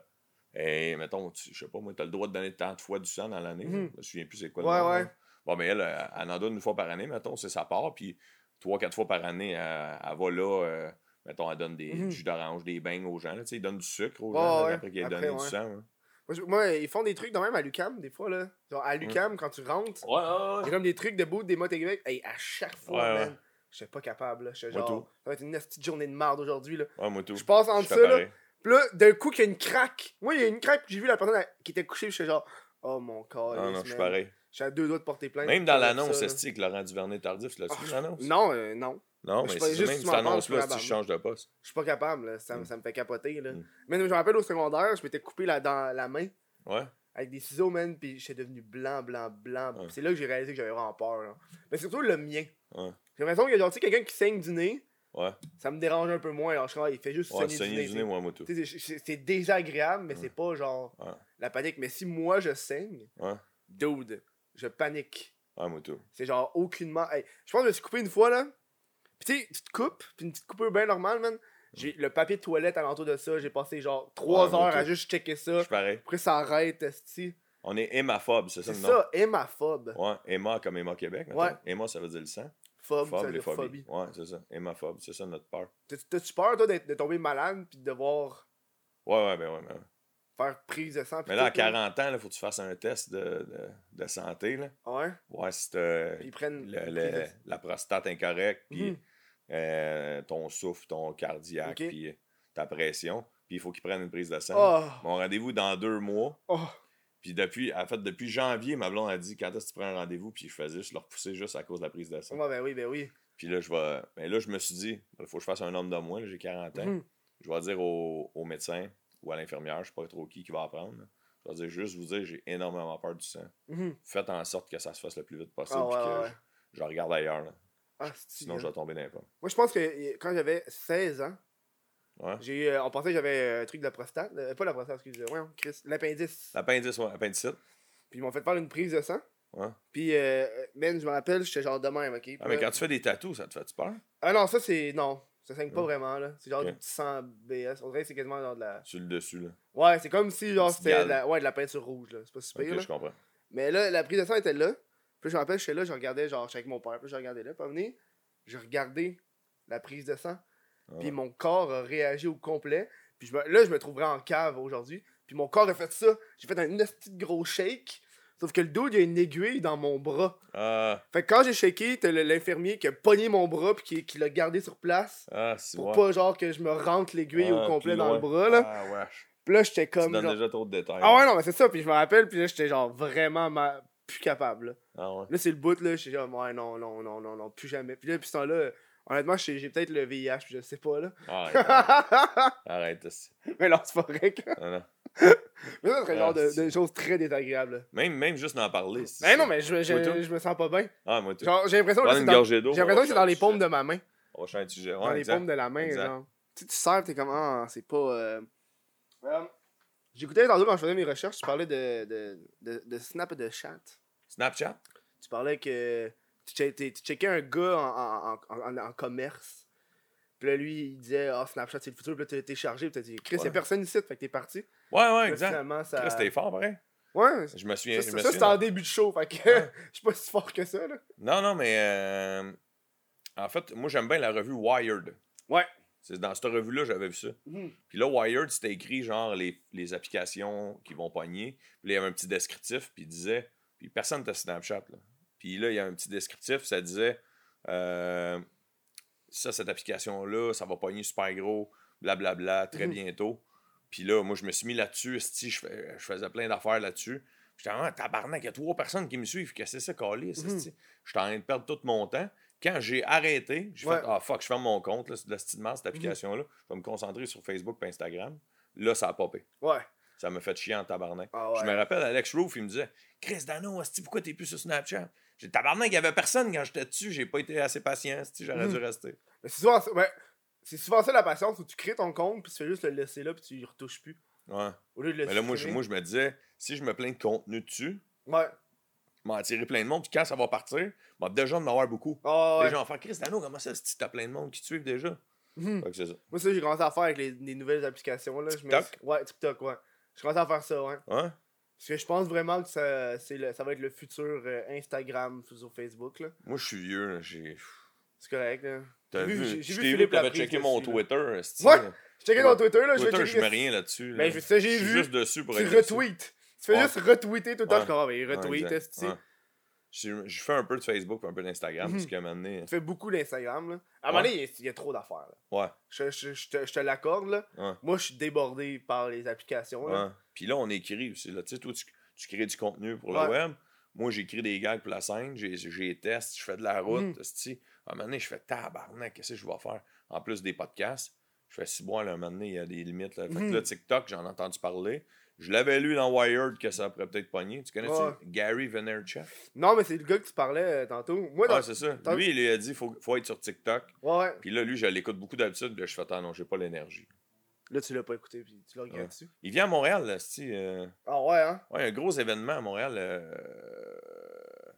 hey, mettons, tu- je sais pas, moi, t'as le droit de donner tant de fois du sang dans l'année. Mhm. Je me souviens plus c'est quoi le Ouais, nom, ouais. Bon, mais elle, elle, elle en donne une fois par année, mettons, c'est sa part. Puis trois, quatre fois par année, elle, elle va là, euh, mettons, elle donne des du jus d'orange, des beignes aux gens. là, Tu sais, ils donnent du sucre aux gens ouais. après qu'ils aient donné ouais. du sang. hein. Moi, je- Moi, ils font des trucs même à Lucam, des fois, là. Genre, à Lucam, quand tu rentres, Ouais, il y ouais. a comme des trucs de bout des mots Québec. Hey, à chaque fois, man. J'étais pas capable, là. J'étais Moi, genre, tout. ça va être une petite journée de marde aujourd'hui, là. Ouais, moi tout. Je passe Je entre Puis là, d'un coup, qu'il y a une craque. Moi, il y a une craque, puis j'ai vu la personne qui était couchée, puis j'étais genre, oh mon corps. Non, non, je suis pareil. J'étais à deux doigts de porter plainte. Même dans pour l'annonce, c'est que Laurent Duvernay tardif, tu l'as-tu Ah, vu l'annonce? Non, euh, non. Non, je mais c'est juste même cette annonce-là, je si suis tu changes de poste. Je suis pas capable, là. Ça, me- Mm. ça me fait capoter, là. Mm. Mais je me rappelle au secondaire, je m'étais coupé la, dans la main Ouais. avec des ciseaux, man, puis j'étais devenu blanc, blanc, blanc. Ouais. C'est là que j'ai réalisé que j'avais vraiment peur, là. Mais surtout le mien. Ouais. J'ai l'impression que, genre, tu sais, quelqu'un qui saigne du nez, Ouais. ça me dérange un peu moins. Alors, je il fait juste Ouais, saigner du saigner nez. du nez, moi. C'est- C'est c'est désagréable, mais Ouais. c'est pas genre la panique. Mais si moi je saigne, dude, je panique. Ouais, moi tout. C'est genre aucunement. Hey, je pense que je me suis coupé une fois là. Puis tu sais, tu te coupes, puis une petite coupure bien normale, man. J'ai le papier de toilette alentour de ça. J'ai passé genre 3 Ouais, moi, heures à juste checker Je ça. pareil. Après ça arrête, esti. On est hémaphobe, c'est ça C'est le nom? ça, hémaphobe. Ouais, Emma comme Emma Québec. mettons. Ouais. Emma, ça veut dire le sang. Phobe, Phobe, les phobie. Ouais, c'est ça. Hémaphobe, c'est ça notre peur. T'as- T'as-tu peur, toi, de tomber malade, puis de devoir Ouais, ouais, ben ouais. ben ouais. faire prise de sang? Mais là, à tout, là? 40 ans, il faut que tu fasses un test de, de, de santé. Là. Ouais? Voir si ils prennent. le- la prostate incorrecte, puis Mhm. euh, ton souffle, ton cardiaque, puis euh, ta pression. Puis il faut qu'ils prennent une prise de sang. Oh! Mon rendez-vous dans deux mois. Oh! Puis depuis, en fait, depuis janvier, ma blonde a dit quand est-ce que tu prends un rendez-vous, puis je faisais juste le repousser juste à cause de la prise de sang. Ouais, ben oui, ben oui. Puis là, je vais. Ben là, je me suis dit, il faut que je fasse un homme de moins, là, j'ai 40 ans. Mhm. Je vais dire au, au médecin ou à l'infirmière, je sais pas trop qui qui va apprendre. là. Je vais dire juste vous dire, j'ai énormément peur du sang. Mhm. Faites en sorte que ça se fasse le plus vite possible, Ah ouais, puis que ouais, je, je regarde ailleurs. là. Ah, Sinon, je vais tomber dans les pommes. Moi, je pense que quand j'avais 16 ans, Ouais. j'ai euh, on pensait que j'avais euh, un truc de la prostate. euh, pas la prostate, excusez moi Chris. L'appendice. L'appendice, ouais, appendicite. Puis ils m'ont fait faire une prise de sang. Ouais. Puis, euh, man, je me rappelle, j'étais genre de même, ok? Puis Ah, mais quand tu fais des tatous, ça te fait peur? Ah non, ça c'est. Non, ça saigne pas Ouais. vraiment, là. C'est genre du petit sang BS. On dirait que c'est quasiment genre de la. Sur le dessus, là. Ouais, c'est comme si genre c'était la... Ouais, de la peinture rouge, là. C'est pas super, Ok, là. je comprends. Mais là, la prise de sang était là. Puis je me rappelle, j'étais là, je regardais, genre, j'étais avec mon père. Puis je regardais là. Moment donné, je regardais la prise de sang. Puis mon corps a réagi au complet. Puis je me- là, je me trouverais en cave aujourd'hui. Puis mon corps a fait ça. J'ai fait un petit gros shake. Sauf que le dude, il y a une aiguille dans mon bras. Ah, Fait que quand j'ai shaké, t'as l'infirmier qui a pogné mon bras puis qui, qui l'a gardé sur place. ah, Pour pas genre que je me rentre l'aiguille Ah, au complet plus dans le bras là. Ah, wesh. Puis là j'étais Tu comme donnes genre... déjà trop de détails. Ah ouais non mais c'est ça puis je me rappelle puis là j'étais genre vraiment ma- plus capable. Là, Ah ouais. Là, c'est le bout là, j'étais genre ouais non non non non non plus jamais. Puis là puis ce temps-là honnêtement j'ai peut-être le VIH je sais pas là. Arrête. arrête. Arrête. mais non c'est pas vrai. que- Non, non. Mais ça serait Ah, genre de, de choses très désagréables. Même, même juste d'en parler. Mais ça. non mais je, me sens pas bien. Ah, moi, tout. J'ai l'impression que c'est dans, gorgée d'eau. j'ai on va l'impression que c'est dans les paumes de ma main. On va changer de sujet. dans les paumes de la main, genre. Tu sais, tu sers, t'es comme, ah, c'est pas. Euh... euh, J'écoutais tantôt quand je faisais mes recherches, tu parlais de, de, de, de Snap et de chat. Snapchat? Tu parlais que tu, che- t'es- tu checkais un gars en, en, en, en- en commerce. Puis là, lui, il disait, ah, Snapchat, c'est le futur. Puis là, t'es- t'es chargé. Puis t'as dit, Chris, y'a personne ici. Fait que t'es parti. Ouais, ouais, exact. finalement, ça. Chris, C'était fort, pareil. Ouais, Je me souviens. ça, ça, c'était en début de show. Fait que Ouais. je suis pas si fort que ça, là. Non, non, mais euh, en fait, moi j'aime bien la revue Wired. Ouais. C'est dans cette revue-là j'avais vu ça. Mhm. Puis là, Wired, c'était écrit genre les, les applications qui vont pogner. Puis là, il y avait un petit descriptif, puis il disait. Puis personne t'a Snapchat, là. Puis là, il y a un petit descriptif, ça disait euh, ça, cette application-là, ça va pogner super gros, blablabla, très Mhm. bientôt. Puis là, moi, je me suis mis là-dessus, je, fais- je faisais plein d'affaires là-dessus. J'étais en tabarnak, il y a trois personnes qui me suivent, qu'est-ce que c'est ça, calice, Mhm. esti? J'étais en train de perdre tout mon temps. Quand j'ai arrêté, j'ai Ouais. fait Ah fuck, je ferme mon compte, là, c'est de cette application-là. Je vais me concentrer sur Facebook et Instagram. Là, ça a popé. Ouais. Ça me fait chier en tabarnak. Ah Je ouais. me rappelle, Alex Roof, il me disait Chris Dano, pourquoi t'es plus sur Snapchat? J'ai tabarnak, il y avait personne quand j'étais dessus, j'ai pas été assez patient, j'aurais Mhm. dû rester. Mais c'est souvent, ça- ouais, c'est souvent ça la patience où tu crées ton compte puis tu fais juste le laisser là puis tu y retouches plus. Ouais. Au lieu de le Mais là, moi je, moi, je me disais, si je mets plein de contenu dessus, Ouais. m'en attirer plein de monde, puis quand ça va partir, m'a déjà en avoir beaucoup. Ouais. Les gens vont faire Chris Dano, comment ça, esti, t'as plein de monde qui te suivent déjà? C'est ça. Moi, ça, j'ai commencé à faire avec les, les nouvelles applications. Là. Je me- TikTok? Ouais, TikTok, ouais. J'ai commencé à faire ça, ouais. Ouais? Parce que je pense vraiment que ça, le- ça va être le futur euh, Instagram sur Facebook, là. Moi, je suis vieux, j'ai. C'est correct, là. T'as vu, vu- j'ai- vu vu t'avais checké mon dessus. Twitter, esti, Ouais. Je checkais ton Twitter, là, Twitter, je mets rien là-dessus. Ben, là. je- ça, j'ai vu. juste dessus pour Tu retweets. Tu fais juste retweeter tout le temps. Je suis comme, ah, ben, retweet. Je, je fais un peu de Facebook et un peu d'Instagram, Mhm. parce qu'à un moment donné. Tu fais beaucoup d'Instagram, là. À un moment donné, il y a- trop d'affaires, là. Ouais, Je, je- je te, je te l'accorde, là. ouais, Moi, je suis débordé par les applications, là. ouais. Puis là, on écrit aussi. Là. Tu sais, toi, tu, tu crées du contenu pour Ouais. le web. Moi, j'écris des gags pour la scène. J'ai les tests, je fais de la route. Mhm. À un moment donné, je fais tabarnak, qu'est-ce que je vais faire? En plus des podcasts, je fais si bon, là, un moment donné, il y a des limites. Là. Fait que Mhm. là, TikTok, j'en ai entendu parler. Je l'avais lu dans Wired que ça pourrait peut-être pogner. Tu connais-tu Ouais. Gary Vaynerchuk? Non, mais c'est le gars que tu parlais euh, tantôt. Moi, dans... Ah, c'est ça. Lui, il lui a dit faut, faut être sur TikTok. ouais. Puis là, lui, je l'écoute beaucoup d'habitude. Puis là, je fais attends, non, j'ai pas l'énergie. Là, tu l'as pas écouté, puis tu l'as regardé Ouais. dessus. Il vient à Montréal, là, c'ti, euh, Ah ouais, hein? Ouais, un gros événement à Montréal. Euh...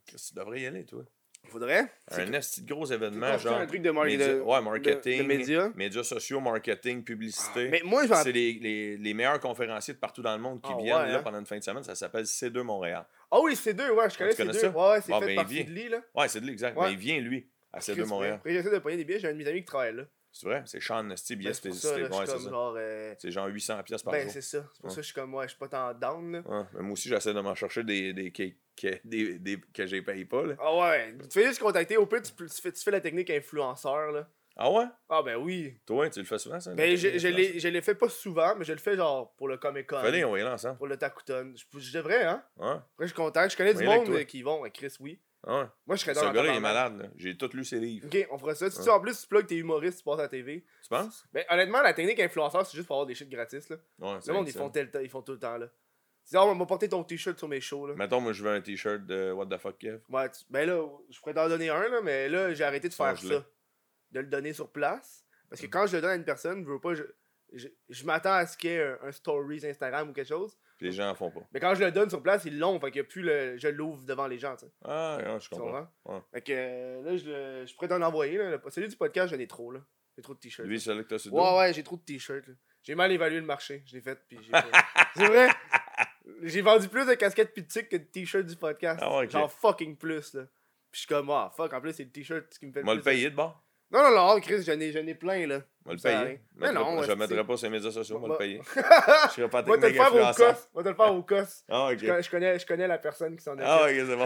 Tu devrais y aller, toi? Faudrait. Un gros événement, genre. un truc de, mar- média- de- ouais, marketing. de médias. Médias sociaux, marketing, publicité. Mais moi, je C'est les, les, les meilleurs conférenciers de partout dans le monde qui Ah, viennent ouais, là hein? pendant une fin de semaine. Ça s'appelle C2 Montréal. Ah oui, c'est deux, ouais, je connais tu ces connais deux. ça? Ouais, ouais, c'est Bon, fait ben, par. Sidley, là. Ouais, l'exact. Ouais. Mais il vient, lui, à C2 Chris, Montréal. Après, j'essaie de payer des billets, j'ai un de mes amis qui travaille là. C'est vrai? C'est Sean Esti, Ben, bien c'est suis c'est genre. euh, C'est genre 800 pièces par Ben, jour. c'est ça. C'est pour Ouais. ça que je suis comme, ouais, je suis pas tant down, là. Ouais, mais moi aussi, j'essaie de m'en chercher des, des, que, que, des, des, que j'ai payé pas. Là. Ah ouais, tu fais juste contacter, au pire, tu, tu fais, tu fais la technique influenceur, là. Ah ouais? Ah ben oui. Toi, tu le fais souvent, ça? Ben, je, je l'ai fait pas souvent, mais je le fais genre pour le Comic Con. Fallait, on va y aller ensemble. Pour le Takuton. Je, je devrais, hein. Ouais. Après, je suis content. Je connais du monde euh, qui y vont. Ouais, Chris, oui. Ouais. Moi, je serais dans Ce gars-là, il est malade. là. J'ai tout lu ses livres. Ok, on fera ça. Si tu Ouais. en plus, tu plugues tes humoristes, tu passes à la TV. Tu penses? Ben, honnêtement, la technique influenceur, c'est juste pour avoir des shit gratis, là. Ouais, Le monde, ils font, tel, ils font tout le temps, là. On m'a porté ton t-shirt sur mes shows, là. Mettons, moi, je veux un t-shirt de What the fuck, Kev. Ouais, tu- ben là, je pourrais t'en donner un, là, mais là, j'ai arrêté de faire ça. De le donner sur place. Parce que quand je le donne à une personne, je veux pas. Je, je, je m'attends à ce qu'il y ait un, un stories Instagram ou quelque chose. Puis les gens en font pas. Mais quand je le donne sur place, ils l'ont. Fait que plus le, je l'ouvre devant les gens, tu sais. Ah, je comprends. Ouais. Fait que euh, là, je, pourrais t'en envoyer. Là. Celui du podcast, j'en ai trop, là. J'ai trop de t-shirts. Lui, celui que t'as sur Ouais, ouais, j'ai trop de t-shirts. J'ai mal évalué le marché. Je l'ai fait, puis j'ai. C'est vrai? J'ai vendu plus de casquettes tics que de t-shirts du podcast. Ah ouais. Genre fucking plus, là. Puis je suis comme, ah, fuck, en plus, c'est le t-shirt qui me fait va le payer de bord? Non, non, non, Chris, j'en ai, j'en ai plein, là. Va le payer. Mais non, je le mettrai pas sur les médias sociaux, Va- le payer. Je serai pas Va te le technique faire au cos. Te le faire au cos. Ah, ok. Je, connais, je, connais, je connais la personne qui s'en occupe. Ah, ok, c'est bon.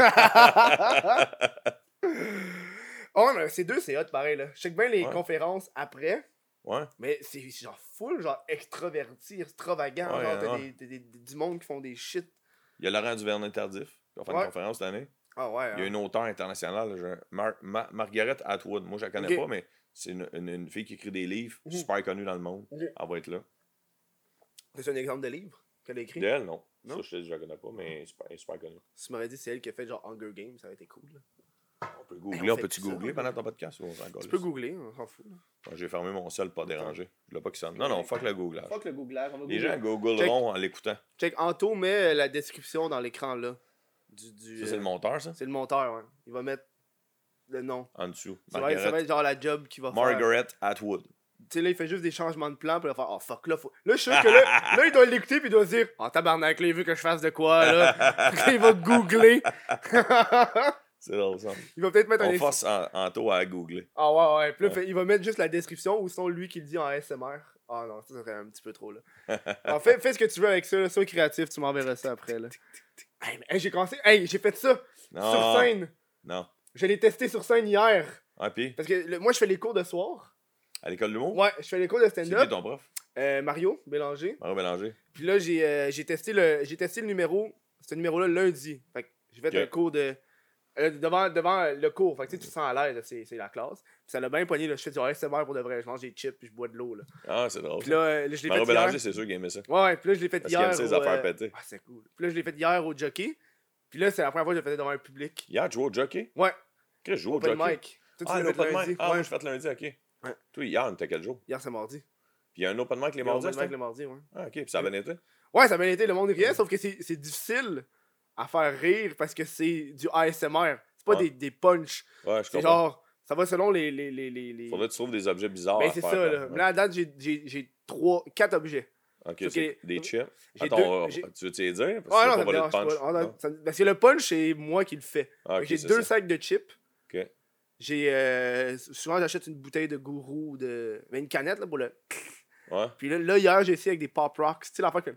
oh, mais c'est deux, c'est hot, pareil, là. Je check bien les Ouais. conférences après. Ouais. Mais c'est genre full, genre extraverti, extravagant. Ouais, genre, t'as des, des- des- du monde qui font des shit. Il y a Laurent Duvernay Tardif qui va faire une conférence cette année. Ah ouais. Il y a hein. une auteure internationale, Mar- Ma- Margaret Atwood. Moi, je la connais pas, mais c'est une, une- une fille qui écrit des livres, Mhm. super connue dans le monde. Elle va être là. C'est un exemple de livre qu'elle a écrit? D'elle, non. Non? Ça, je, je la connais pas, mais elle est super, elle est super connue. Si tu m'aurais dit c'est elle qui a fait genre Hunger Games, ça aurait été cool. là. On peut on googler. On fait peut-tu ça, googler on pendant ton podcast ou on s'en Tu peux googler, on s'en fout. J'ai fermé mon seul, pas déranger. Je voulais pas qu'il sonne. Non, non, fuck le googlage. Fuck le googlage, on va Les gens googleront en l'écoutant. Check, Anto met euh, la description dans l'écran là. Du, du, Ça, c'est euh, le monteur, ça? c'est le monteur, ouais. Il va mettre le nom. En dessous. Ça va, ça va être genre la job qu'il va faire. Margaret Atwood. Tu sais, là, il fait juste des changements de plan, va faire Oh fuck, là, faut. Là, je suis sûr que là, là il doit l'écouter, puis il doit se dire Oh tabarnak, là, il veut que je fasse de quoi, là. il va googler. C'est drôle, ça. il va peut-être mettre un. On force en, Anto à googler. Ah ouais, ouais. Puis là, fait- il va mettre juste la description ou sinon lui qui le dit en SMR. Ah non, ça serait un petit peu trop là. Alors, fais, fais ce que tu veux avec ça, là. sois créatif, tu m'enverras ça après là. Hey, j'ai commencé, hey, j'ai fait ça Non. sur scène. Non. Je l'ai testé sur scène hier. Ah, puis, Parce que le- moi, je fais les cours de soir. à l'école de l'humour? Ouais, je fais les cours de C'est qui stand-up. ton prof? Euh, Mario Bélanger. Mario Bélanger. Puis là, j'ai euh, testé, le, testé le numéro, ce numéro-là lundi. Fait que j'ai fait un cours de. Euh, devant, devant euh, le cours. Fait que tu te sens à l'aise, c'est c'est la classe. Puis ça l'a bien pogné, là. Je fais du ASMR pour de vrai. Je mange des chips, puis je bois de l'eau, là. Ah, c'est drôle. Puis là, euh, là, je l'ai fait. Bélanger, c'est sûr qu'il aimait ça. Ouais, ouais, puis là, je l'ai fait Parce qu'il hier. aime ses au, affaires pétées. Ah, c'est cool. Puis là, je l'ai fait hier au jockey. Puis là, c'est la première fois que je le faisais devant un public. Hier, tu jouais au jockey? Ouais, Qu'est-ce que je joue au jockey? mic. Toi, Ah, l'open mic. Ah, ouais. moi, je fais lundi, ok. Ouais. Toi, hier, on était quel jour? Hier, c'est mardi. Puis il y a un open mic les mardis, open mic c'est le mardi, ouais. Ah, ok. Puis ça a bien été? Ouais, ça a bien été, le monde riait, sauf que c'est difficile à faire rire parce que c'est du ASMR. C'est pas Ouais. des, des punchs. Ouais, je C'est comprends. genre, ça va selon les. les, les, les, Faudrait que tu trouves des objets bizarres. Ben, à c'est faire, ça, là. là. Mais là, à date, j'ai- j'ai j'ai trois, quatre objets. Ok, c'est des chips. Attends, deux- tu veux-tu les dire? Parce que non, c'est ça pas me voler dérange de punch. pas. Non, Non? ça- Parce que le punch, c'est moi qui le fais. Ah, j'ai deux ça. sacs de chips. Ok. J'ai. euh, souvent, j'achète une bouteille de gourou ou de. une canette, là, pour le. Ouais. Puis là, là, hier, j'ai essayé avec des pop rocks. Tu sais, l'affaire que.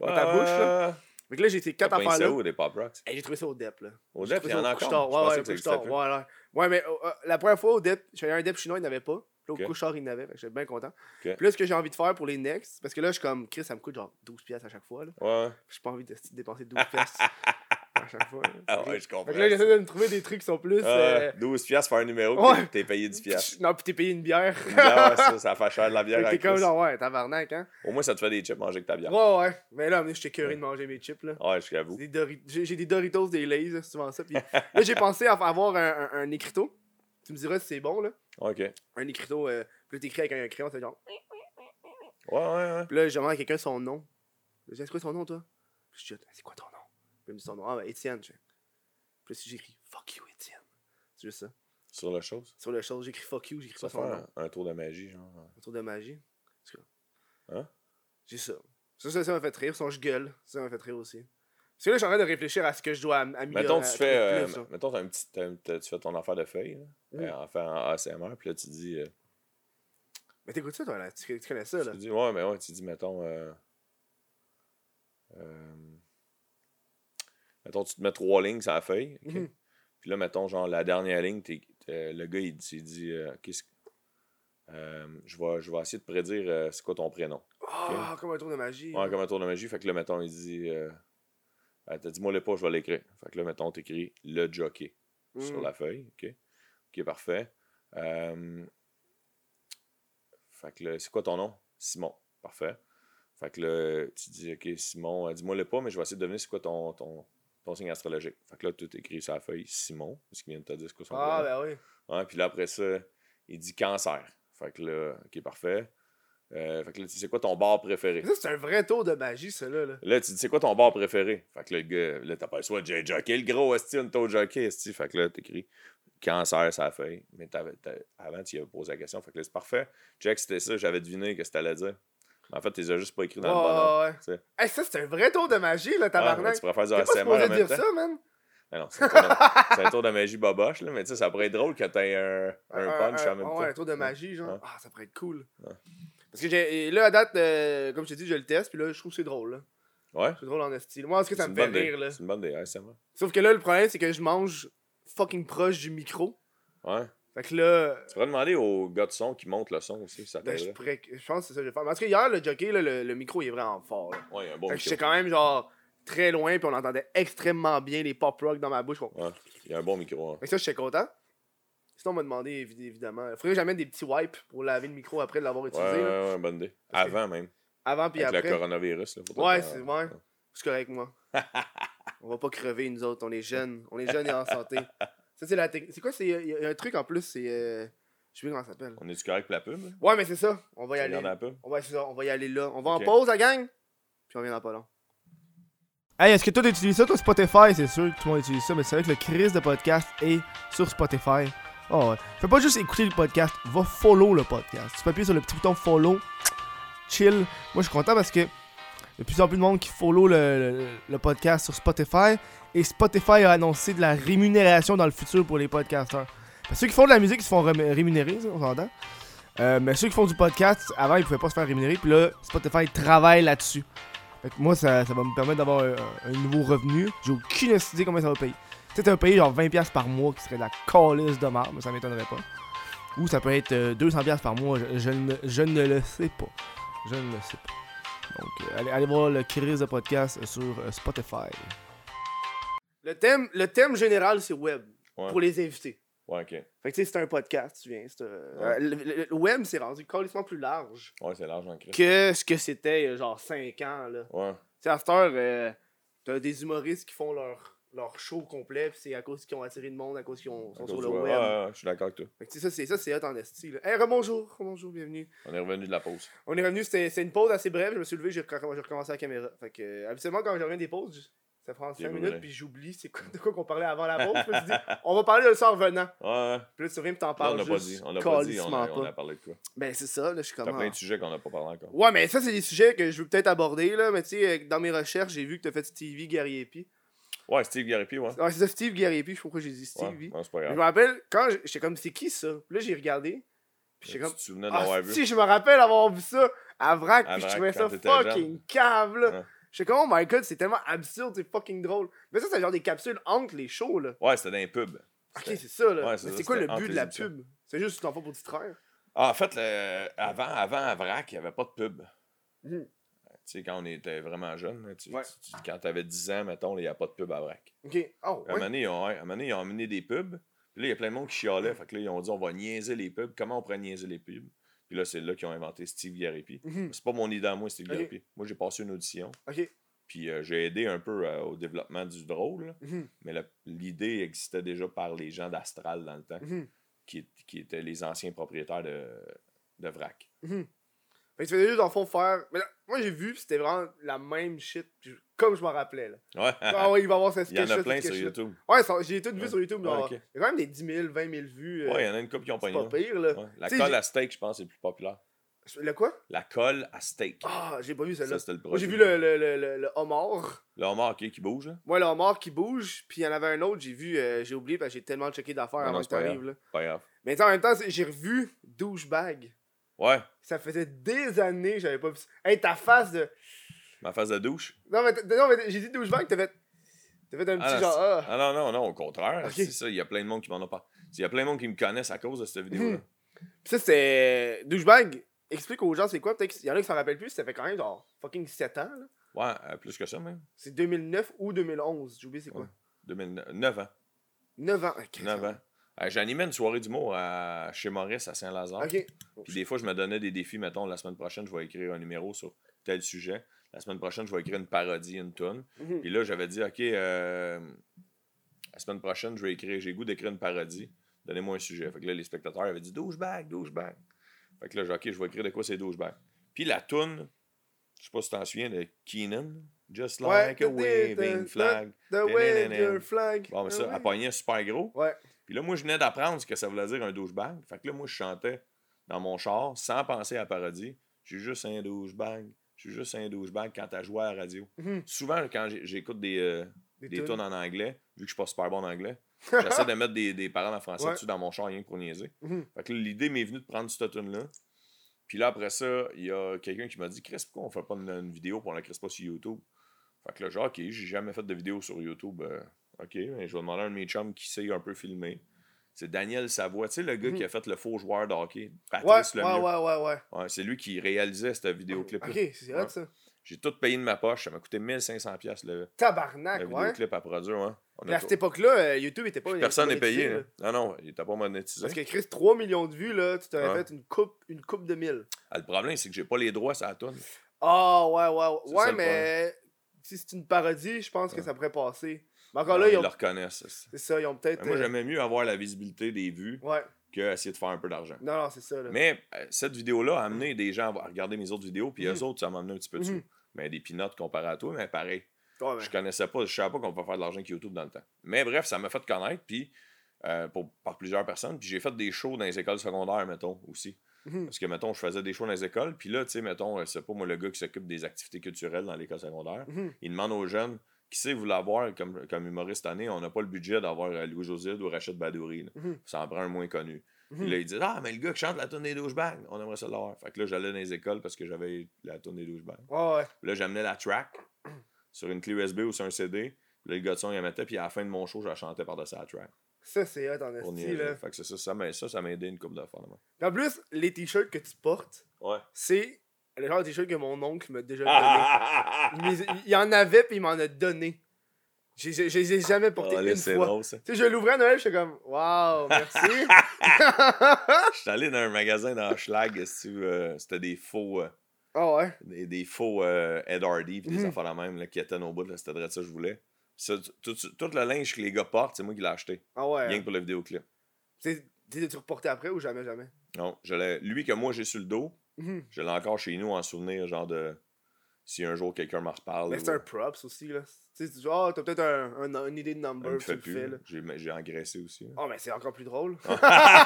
dans ta bouche, là. Ouais. Fait que là, j'ai ces quatre pris ça affaires-là. où, des pop rocks? Hey, j'ai trouvé ça au DEP, là. Au DEP, il y en ça a encore. Ouais, ouais, ça Couche-Tard. Ouais, ouais. Ouais, mais euh, euh, la première fois au DEP, j'avais un DEP chinois, il n'avait pas. Là, au Ok. Couche-Tard, il n'avait. J'étais bien content. Ok. Puis là, ce que j'ai envie de faire pour les next, parce que là, je suis comme, Chris, ça me coûte genre 12 pièces à chaque fois. Là. Ouais. J'ai pas envie de dépenser 12 pièces à chaque fois. Ah ouais, je comprends. Fait que là, j'essaie de me trouver des trucs qui sont plus. Ah, euh, 12 piastres pour un numéro, Ouais. puis t'es payé 10 piastres. Non, puis t'es payé une bière. Une bière, ouais, ça, ça fait cher de la bière. T'es comme genre, ouais, tabarnak, hein. Au moins, ça te fait des chips manger que ta bière. Ouais, ouais. Mais là, j'étais curieux de manger mes chips, là. Ouais, je t'avoue. Des Dori- J'ai j'ai des Doritos, des Lays, souvent ça. Puis là, j'ai pensé à avoir un, un, un écriteau. Tu me diras si c'est bon, là. Ok. Ouais, Un écriteau, euh, puis là, t'écris avec un crayon, c'est genre. ouais, ouais. Puis là, je demande à quelqu'un son nom. Je dis, c'est quoi ton nom, toi? Je dis, c'est quoi ton nom? Puis il me dit son nom. Ah, ben, Étienne. Je... Puis j'écris, fuck you, Étienne. C'est juste ça. Sur la chose? Sur le chose, j'écris fuck you, j'écris pas son un, nom. un tour de magie, genre. Un tour de magie. Hein? J'ai ça. Ça, ça, ça m'a fait rire. Son je gueule. Ça m'a fait rire aussi. Parce que là, je suis en train de réfléchir à ce que je dois am- améliorer. Mettons, tu fais, euh, plus, mettons, un petit, tu fais ton affaire de feuille, là, Mm. euh, en ASMR, puis là, tu dis, euh, Mais t'écoutes ça, toi, là? Tu, tu connais ça, là? tu dis, ouais, mais ouais, tu dis, mettons, euh, euh, mettons, tu te mets trois lignes sur la feuille? Mhm. puis là, mettons, genre, la dernière ligne, t'es- le gars, il, dit- il dit, euh, qu'est-ce que- euh, je, vais, je vais essayer de prédire euh, c'est quoi ton prénom. Ah, comme un tour de magie. Ouais, comme un tour de magie. Fait que là, mettons, il dit. Euh, ah, t'as dit, moi, le pas, je vais l'écrire. Fait que là, mettons, t'écris le jockey Mm. sur la feuille. OK? OK, parfait. Euh, fait que là, c'est quoi ton nom? Simon. Parfait. Fait que là, tu dis, OK, Simon, euh, dis-moi le pas, mais je vais essayer de deviner c'est quoi ton, ton, ton signe astrologique. Fait que là, tout écrit sur la feuille Simon, parce qu'il vient de te dire c'est quoi son Ah, ben oui. Ouais, puis là, après ça, il dit cancer. Fait que là, OK, parfait. Euh, fait que là, tu dis, c'est quoi ton bar préféré? Ça, c'est un vrai tour de magie, ça, là. tu dis, c'est quoi ton bar préféré? Fait que là, le gars, là, choix de J Jockey, le gros esti, une taux jockey, esti. Fait que là, t'écris cancer, ça feuille. Mais t'avais- avant, tu y avais posé la question. Fait que là, c'est parfait. Jack, c'était ça, j'avais deviné que c'était allait dire. En fait, tu les as juste pas écrit dans le bon ordre. Ouais, ouais. Hey, ça, c'est un vrai tour de magie, là, tabarnak. tu pourrais faire du ASMR en même dire temps. ça, man. Ah non, c'est un, tour de- c'est un tour de magie boboche, là, mais tu sais, ça pourrait être drôle que t'aies un, un punch en même temps. Ouais, un tour de magie, genre. Ouais. Ah, ça pourrait être cool. Ouais. Parce que j'ai. Là, à date, euh, comme je t'ai dit, je le teste, puis là, je trouve que c'est drôle, là. Ouais, C'est drôle en style. Moi, en tout cas, c'est ça me fait rire, là. C'est une bonne idée. Sauf que là, le problème, c'est que je mange fucking proche du micro. Ouais. Fait que là. Tu pourrais demander au gars de son qui monte le son aussi, ça ben, je, t'aiderait. pourrais... je pense que c'est ça que je vais faire. Tout cas, hier, le jockey, là, le, le micro, il est vraiment fort. Là. Ouais, un bon fait que micro. j'étais quand même, genre, très loin, puis on entendait extrêmement bien les pop rock dans ma bouche. Fait Ouais, il y a un bon micro. hein. que ça, j'étais content. Sinon, on m'a demandé, évi- évidemment. Il faudrait que j'amène des petits wipes pour laver le micro après de l'avoir Ouais, utilisé. ouais, là. ouais, bonne idée. Parce que- Avant même. Avant puis Avec après. le coronavirus. Là, Ouais, c'est ouais. C'est correct, moi. on va pas crever, nous autres. On est jeunes. On est jeunes et en santé. Ça, c'est la C'est quoi C'est Il y a un truc en plus, c'est. euh, Je sais plus comment ça s'appelle. On est-tu correct pour la pub? là? Ouais, mais c'est ça. On va y aller. regardes la pub? On va, c'est ça, on va y aller là. On va en pause, la gang? Puis on vient dans pas long. Hey, est-ce que toi t'utilises ça, toi, Spotify? C'est sûr que tout le monde utilise ça, mais c'est vrai que le crise de podcast est sur Spotify. Oh ouais. Fais pas juste écouter le podcast, va follow le podcast. Tu peux appuyer sur le petit bouton follow. Chill. Moi, je suis content parce que il y a de plus de monde qui follow le, le- podcast sur Spotify. Et Spotify a annoncé de la rémunération dans le futur pour les podcasteurs. Parce que ceux qui font de la musique, ils se font ré- rémunérer, on s'entend. Euh, mais ceux qui font du podcast, avant, ils pouvaient pas se faire rémunérer. Puis là, Spotify travaille là-dessus. Moi, ça, va me permettre d'avoir un, un nouveau revenu. J'ai aucune idée comment ça va payer. Sais, t'as payé genre 20$ par mois qui serait de la calice de marde, mais ça m'étonnerait pas. Ou ça peut être euh, 200$ par mois, je ne, je ne le sais pas. Je ne le sais pas. Donc, euh, allez, allez voir le Chris de podcast sur euh, Spotify. Le thème, le thème général, c'est web. Ouais. Pour les invités. Ouais, ok. Fait que tu sais, c'est un podcast, tu viens. euh, Ouais. le, le- le web, c'est rendu carrément plus large Ouais, c'est large en crise. que ce que c'était il y a genre 5 ans, là. Ouais. Tu sais, à cette heure, euh, t'as des humoristes qui font leur, leur show complet, c'est à cause qu'ils ont attiré le monde, à cause qu'ils sont sur le web. ouais, je suis d'accord avec toi. Fait que ça, c'est ça, c'est hot en esti, là. Hey, rebonjour, rebonjour, bienvenue. On est revenu de la pause. On est revenu, c'était une pause assez brève, je me suis levé, j'ai recom- j'ai recommencé la caméra. Fait que, euh, habituellement, quand je reviens des pauses, ça prend 5 J'ai minutes, puis j'oublie c'est quoi, de quoi qu'on parlait avant la pause. Je me suis dit, on va parler de ça en revenant. Ouais. Puis là, tu reviens, puis t'en parles on n'a pas dit. On n'a pas dit. On a, on a parlé de quoi. Ben, c'est ça, là, je suis T'as comme... plein ah. de sujets qu'on n'a pas parlé encore. Ouais, mais ça, c'est des sujets que je veux peut-être aborder, là. Mais tu sais, euh, dans mes recherches, j'ai vu que t'as fait Stevie Gariepi. Ouais, Steve Garipi, ouais. Ouais, c'est ça, Steve Gariepi, je sais pas pourquoi j'ai dit Ouais, Stevie. ouais, c'est pas Je grave. me rappelle, quand j'étais comme, c'est qui ça? Puis là, j'ai regardé. Puis j'étais Tu te souvenais de ah, vu? si, je me rappelle avoir vu ça à Vrac, À puis je trouvais ça fucking cave, là. Ouais. J'étais comme, oh my god, c'est tellement absurde, c'est fucking drôle. Mais ça, c'est genre des capsules entre les shows, là. Ouais, c'était dans un pub. Ok, c'est ça, là. Ouais, c'est Mais c'est quoi le but de la les pub? C'est juste une enfant pour distraire. Ah, en fait, le- avant, avant à Vrac, il n'y avait pas de pub. Mhm. Tu sais, quand on était vraiment jeune, tu, Ouais. tu- tu- quand t'avais 10 ans, mettons, il n'y a pas de pub à Vrac. Ok, oh, À un moment ouais. donné, ils ont, à un moment donné, ils ont amené des pubs. Puis là, il y a plein de monde qui chialait. Fait que là, ils ont dit, on va niaiser les pubs. Comment on pourrait niaiser les pubs? Puis là, c'est là qu'ils ont inventé Steve Garipi. Mhm. C'est pas mon idée à moi, Steve Ok. Garipi. Moi, j'ai passé une audition. Ok. Puis euh, j'ai aidé un peu euh, au développement du drôle. là. Mhm. Mais l'idée existait déjà par les gens d'Astral dans le temps, Mhm. qui, qui étaient les anciens propriétaires de, de Vrac. Fait que tu faisais juste, dans le fond, faire. Mais là, moi, j'ai vu, c'était vraiment la même shit, comme je m'en rappelais, là. Ouais. Ah ouais, il va y avoir ce il y en a plein sur YouTube. Ouais, j'ai tout vu Ouais. sur YouTube. Ouais, ok. Il y a quand même des 10 000, 20 000 vues. euh, Ouais, il y en a une couple qui ont c'est pas pire, là. Ouais. La colle à steak, je pense, est plus populaire. Le quoi? La colle à steak. Ah, j'ai pas vu celle-là. ça, c'était le Moi, j'ai vu le, le, le, le, le homard. Le homard, qui bouge, là? Moi, le homard qui bouge, puis il y en avait un autre, j'ai vu, euh, j'ai oublié parce que j'ai tellement checké d'affaires avant que c'est t'arrives. Pas grave. Mais en même temps, c'est- j'ai revu Douchebag. Ouais, Ça faisait des années que j'avais pas vu ça. Hey, ta face de. ma face de douche? Non, mais, non, mais j'ai dit Douchebag, t'as fait. T'as fait un petit Ah, genre. Ah. Ah non, non, non, au contraire. C'est ça, il y a plein de monde qui m'en a pas. Il y a plein de monde qui me connaissent à cause de cette vidéo-là. Puis ça, c'est. Douchebag, explique aux gens c'est quoi. Peut-être qu'il y en a qui s'en rappellent plus, ça fait quand même genre fucking 7 ans, là. Ouais, euh, plus que ça, même. C'est 2009 ou 2011, j'ai oublié c'est quoi. Ouais. 2009 ans. 9 ans. Ok, 9 ans. Euh, J'animais une soirée d'humour à... chez Maurice à Saint-Lazare. Puis des fois, je me donnais des défis. Mettons, la semaine prochaine, je vais écrire un numéro sur tel sujet. La semaine prochaine, je vais écrire une parodie, une tonne. Mhm. Puis là, j'avais dit, OK, euh, la semaine prochaine, je vais écrire, j'ai goût d'écrire une parodie. Donnez-moi un sujet. Fait que là, les spectateurs avaient dit douchebag, douchebag. Fait que là, j'ai OK, je vais écrire de quoi c'est douchebag. Puis la toune, je sais pas si tu t'en souviens, de Keenan. Just Ouais, like a waving the- flag. The your flag. Bon, mais ça, Ah elle pognait super gros. Ouais. Puis là, moi, je venais d'apprendre ce que ça voulait dire un douchebag. Fait que là, moi, je chantais dans mon char sans penser à la parodie. Je suis juste un douchebag. Je suis juste un douchebag quand t'as joué à la radio. Mhm. Souvent, quand j'écoute des, euh, Des des tunes. en anglais, vu que je suis pas super bon en anglais, j'essaie de mettre des, des paroles en français Ouais. dessus dans mon char, rien que pour niaiser. Mhm. Fait que l'idée m'est venue de prendre cette tune-là. Puis là, après ça, il y a quelqu'un qui m'a dit Chris, pourquoi on fait pas une, une vidéo pour on la crisse pas sur YouTube? Fait que là, genre, ok, j'ai jamais fait de vidéo sur YouTube. euh, ok, mais je vais demander à un de mes chums qui sait un peu filmer. C'est Daniel Savoie, tu sais, le gars Mhm. qui a fait le faux joueur de hockey, Ouais, Patrice ouais, Lemieux. ouais, ouais, ouais. Ouais, c'est lui qui réalisait cette vidéoclip. Ok, c'est Ouais. hot ça. J'ai tout payé de ma poche, ça m'a coûté 1500$ piastres, le, Tabarnak, le ouais. vidéoclip à produire. Ouais. On à cette époque-là, euh, YouTube était pas Personne n'est payé. Là. Non, non, il était pas monétisé. Parce que Chris, 3 millions de vues, là, tu t'aurais Ouais. fait une coupe, une coupe de mille. Ah, le problème, c'est que j'ai pas les droits sur la tune. Ah, ouais, ouais. Ouais, ça, mais si c'est une parodie, je pense que Ouais. ça pourrait passer. Mais encore là, ils ont. le reconnaissent. C'est ça, ils ont peut-être. Moi, euh, j'aimais mieux avoir la visibilité des vues Ouais. qu'essayer de faire un peu d'argent. Non, non, c'est ça, là. Mais euh, cette vidéo-là a amené des gens à regarder mes autres vidéos, puis Mhm. eux autres, ça m'a amené un petit peu dessus. Mhm. Mais des pinottes comparé à toi, mais pareil. Ouais, mais- Je connaissais pas, je savais pas qu'on pouvait faire de l'argent avec YouTube dans le temps. Mais bref, ça m'a fait connaître, puis euh, par plusieurs personnes. Puis j'ai fait des shows dans les écoles secondaires, mettons, aussi. Mhm. Parce que, mettons, je faisais des shows dans les écoles, puis là, tu sais, mettons, c'est pas moi le gars qui s'occupe des activités culturelles dans l'école secondaire. Mhm. Il demande aux jeunes, qui sait vous l'avoir comme, comme humoriste cette année, on n'a pas le budget d'avoir euh, Louis José ou Rachid Badouri. Mhm. Ça en prend un moins connu. Mhm. Puis là, ils disent Ah, mais le gars qui chante la tonne des douchebags, on aimerait ça l'avoir. Fait que là, j'allais dans les écoles parce que j'avais la tonne des douchebags. Ouais, ouais. Là, j'amenais la track sur une clé USB ou sur un CD. Là, le gars de son, il la mettait, puis à la fin de mon show, je la chantais par-dessus la track. Ça, c'est hot en esti, là. Fait que c'est ça, ça m'a ça, ça m'a aidé une couple de fois. En plus, les t-shirts que tu portes, Ouais. c'est le genre de t-shirt que mon oncle m'a déjà Ah, donné. Il, les- il en avait, puis il m'en a donné. Je je- je les ai jamais portés Ah, là, une fois. drôle, ça. Tu sais, je l'ouvrais à Noël, j'étais comme, waouh, merci. Je suis allé dans un magasin dans Schlag, euh, c'était des faux, euh, Ah ouais. des, des faux euh, Ed Hardy, puis des Mhm. affaires la même, là, qui étaient au bout, c'était de ça que je voulais. Ça, tout, le linge que les gars portent, c'est moi qui l'ai acheté. Ah ouais. Rien que pour le vidéoclip. Tu tu reporté après ou jamais, jamais? Non, je lui que moi j'ai sur le dos, Mhm. je l'ai encore chez nous en souvenir, genre de. Si un jour quelqu'un m'en reparle. Mais ou- c'est un props aussi, là. Tu sais, tu ah, t'as peut-être un, un- une idée de number, me tu fait. J'ai engraissé aussi. là. Oh, mais c'est encore plus drôle.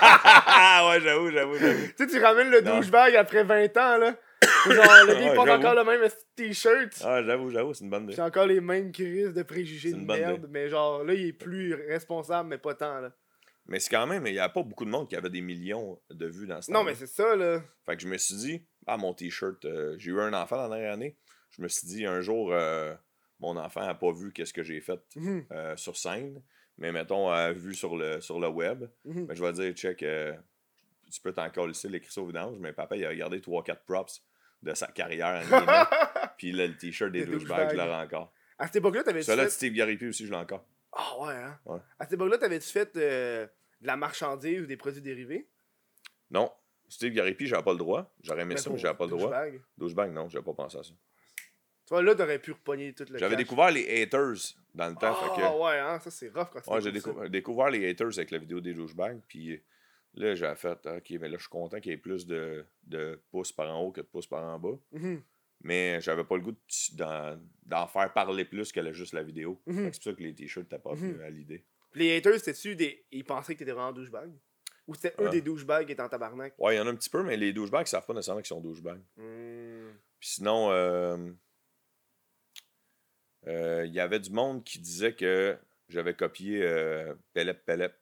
Ah ouais, j'avoue, j'avoue, j'avoue. tu sais, tu ramènes le douchebag après 20 ans, là. Genre, le gars, il porte encore le même t-shirt. Ah, j'avoue, j'avoue, c'est une bonne idée. J'ai encore les mêmes crises de préjugés de merde, mais genre, là, il est plus responsable, mais pas tant, là. Mais c'est quand même, il n'y a pas beaucoup de monde qui avait des millions de vues dans ce Non, mais c'est ça, là. Fait que je me suis dit, ah, mon t-shirt, euh, j'ai eu un enfant la dernière année. Je me suis dit, un jour, euh, mon enfant n'a pas vu qu'est-ce que j'ai fait Mhm, euh, sur scène, mais mettons, a vu sur le, sur le web. mhm. Ben, je vais dire, check, tu peux t'en coller ici, l'écrit au vidange, mais papa, il a regardé 3-4 props de sa carrière en. Puis là, le t-shirt des douchebags, je l'aurai encore. À cette époque-là, t'avais-tu Celui-là de. Steve Garipi aussi, je l'ai encore. Ah ouais, hein? Ouais. À cette époque-là, t'avais-tu fait euh, de la marchandise ou des produits dérivés? Non, Steve Garipi, j'avais pas le droit. J'aurais aimé Mais ça, mais j'avais pas le droit. douchebag. Douchebag, non, j'avais pas pensé à ça. Tu vois, là, t'aurais pu repogner tout le J'avais découvert les haters dans le temps. Ah que... ouais, hein? Ça, c'est rough quand tu Ouais, j'ai découvres décou- découvert les haters avec la vidéo des douchebags. Puis là, j'ai fait, ok, mais là, je suis content qu'il y ait plus de, de pouces par en haut que de pouces par en bas. Mhm, Mais j'avais pas le goût de- d'en faire parler plus que juste la vidéo. Mhm. C'est pour ça que les t-shirts t'as pas Mhm. venu à l'idée. Les haters, c'était-tu des. Ils pensaient que t'étais vraiment douchebag? Ou c'était eux Ah. des douchebags qui étaient en tabarnak? Ouais, il y en a un petit peu, mais les douchebags savent pas nécessairement qu'ils sont douchebags. Hmm. Puis sinon, euh, euh, il y avait du monde qui disait que j'avais copié euh, Pelep Pelep.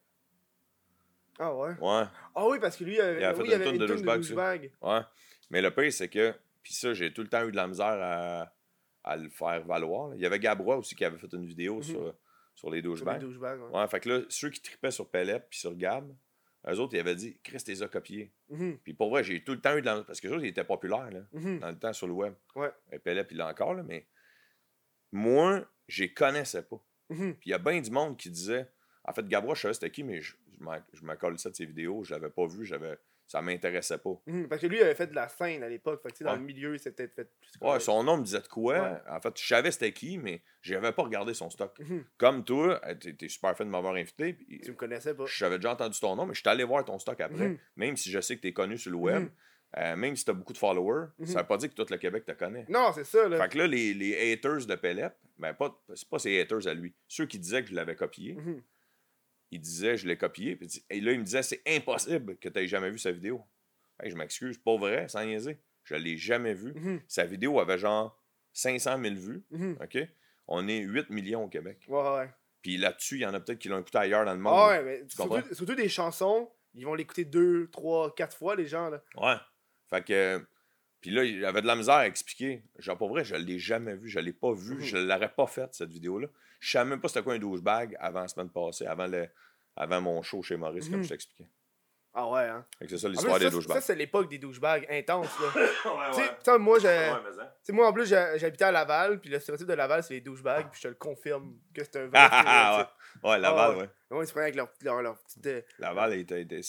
Ah ouais? Ouais. Ah oui, parce que lui, il avait, Il a fait oui, une il avait toune une de toune de douchebag, ça. douchebag. Ouais. Mais le pire, c'est que. Puis ça, j'ai tout le temps eu de la misère à, à le faire valoir. là. Il y avait Gabrois aussi qui avait fait une vidéo Mhm. sur, sur les Sur les douchebags. ouais. Ouais, fait que là, ceux qui tripaient sur Pelep puis sur Gab, eux autres, ils avaient dit, Chris, t'es a copiés. Mhm, Puis pour vrai, j'ai tout le temps eu de la Parce que eux autres, ils étaient populaires, là, mhm. dans le temps sur le web. Ouais. Et Pelep, il l'a encore, là, mais moi, je les connaissais pas. Puis il y a bien du monde qui disait, en fait, Gabrois, je savais c'était qui, mais je, je ça de ses vidéos, je l'avais pas vu, j'avais, ça m'intéressait pas. Mhm, Parce que lui, il avait fait de la scène à l'époque. Fait que, dans Ouais. le milieu, c'était peut-être fait plus. Ouais, son nom me disait de quoi. Ouais. En fait, je savais c'était qui, mais j'avais pas regardé son stock. Mhm. Comme toi, euh, t'es t'es super fan de m'avoir invité. puis Tu me connaissais pas. J'avais déjà entendu ton nom, mais je suis allé voir ton stock après. Mhm. Même si je sais que tu es connu sur le web, euh, même si tu as beaucoup de followers, ça veut pas dire que tout le Québec te connaît. Non, c'est ça, là. Fait que là, les, les haters de Pelep, ben pas, c'est pas ses haters à lui. Ceux qui disaient que je l'avais copié, Ils disaient je l'ai copié. Puis, et là, ils me disaient c'est impossible que tu aies jamais vu sa vidéo. Hey, je m'excuse, pas vrai, sans niaiser. Je l'ai jamais vu. Mhm. Sa vidéo avait genre 500 000 vues. Mhm. OK? On est 8 millions au Québec. Ouais, ouais. Puis là-dessus, il y en a peut-être qui l'ont écouté ailleurs dans le monde. Ah ouais, mais Tu surtout, surtout des chansons, ils vont l'écouter deux, trois, quatre fois, les gens, là. Ouais. Fait que. Puis là, il avait de la misère à expliquer. Genre, pour vrai, je l'ai jamais vu. Je l'ai pas vu. Mhm. Je l'aurais pas faite, cette vidéo-là. Je savais même pas c'était quoi un douchebag avant la semaine passée, avant, le, avant mon show chez Maurice, comme Mhm. je t'expliquais. Ah ouais, hein. C'est ça l'histoire des douchebags. ça, c'est l'époque des douchebags intenses, là. ouais, moi. Ouais, sais, moi, en plus, j'habitais à Laval, puis le stéréotype de Laval, c'est les douchebags, puis je te le confirme que c'est un vrai Ah, ah, ouais. ouais, Laval, Ah, ouais. Ouais, ils se prenaient avec leur, leur, leur petite. euh, Laval était, était.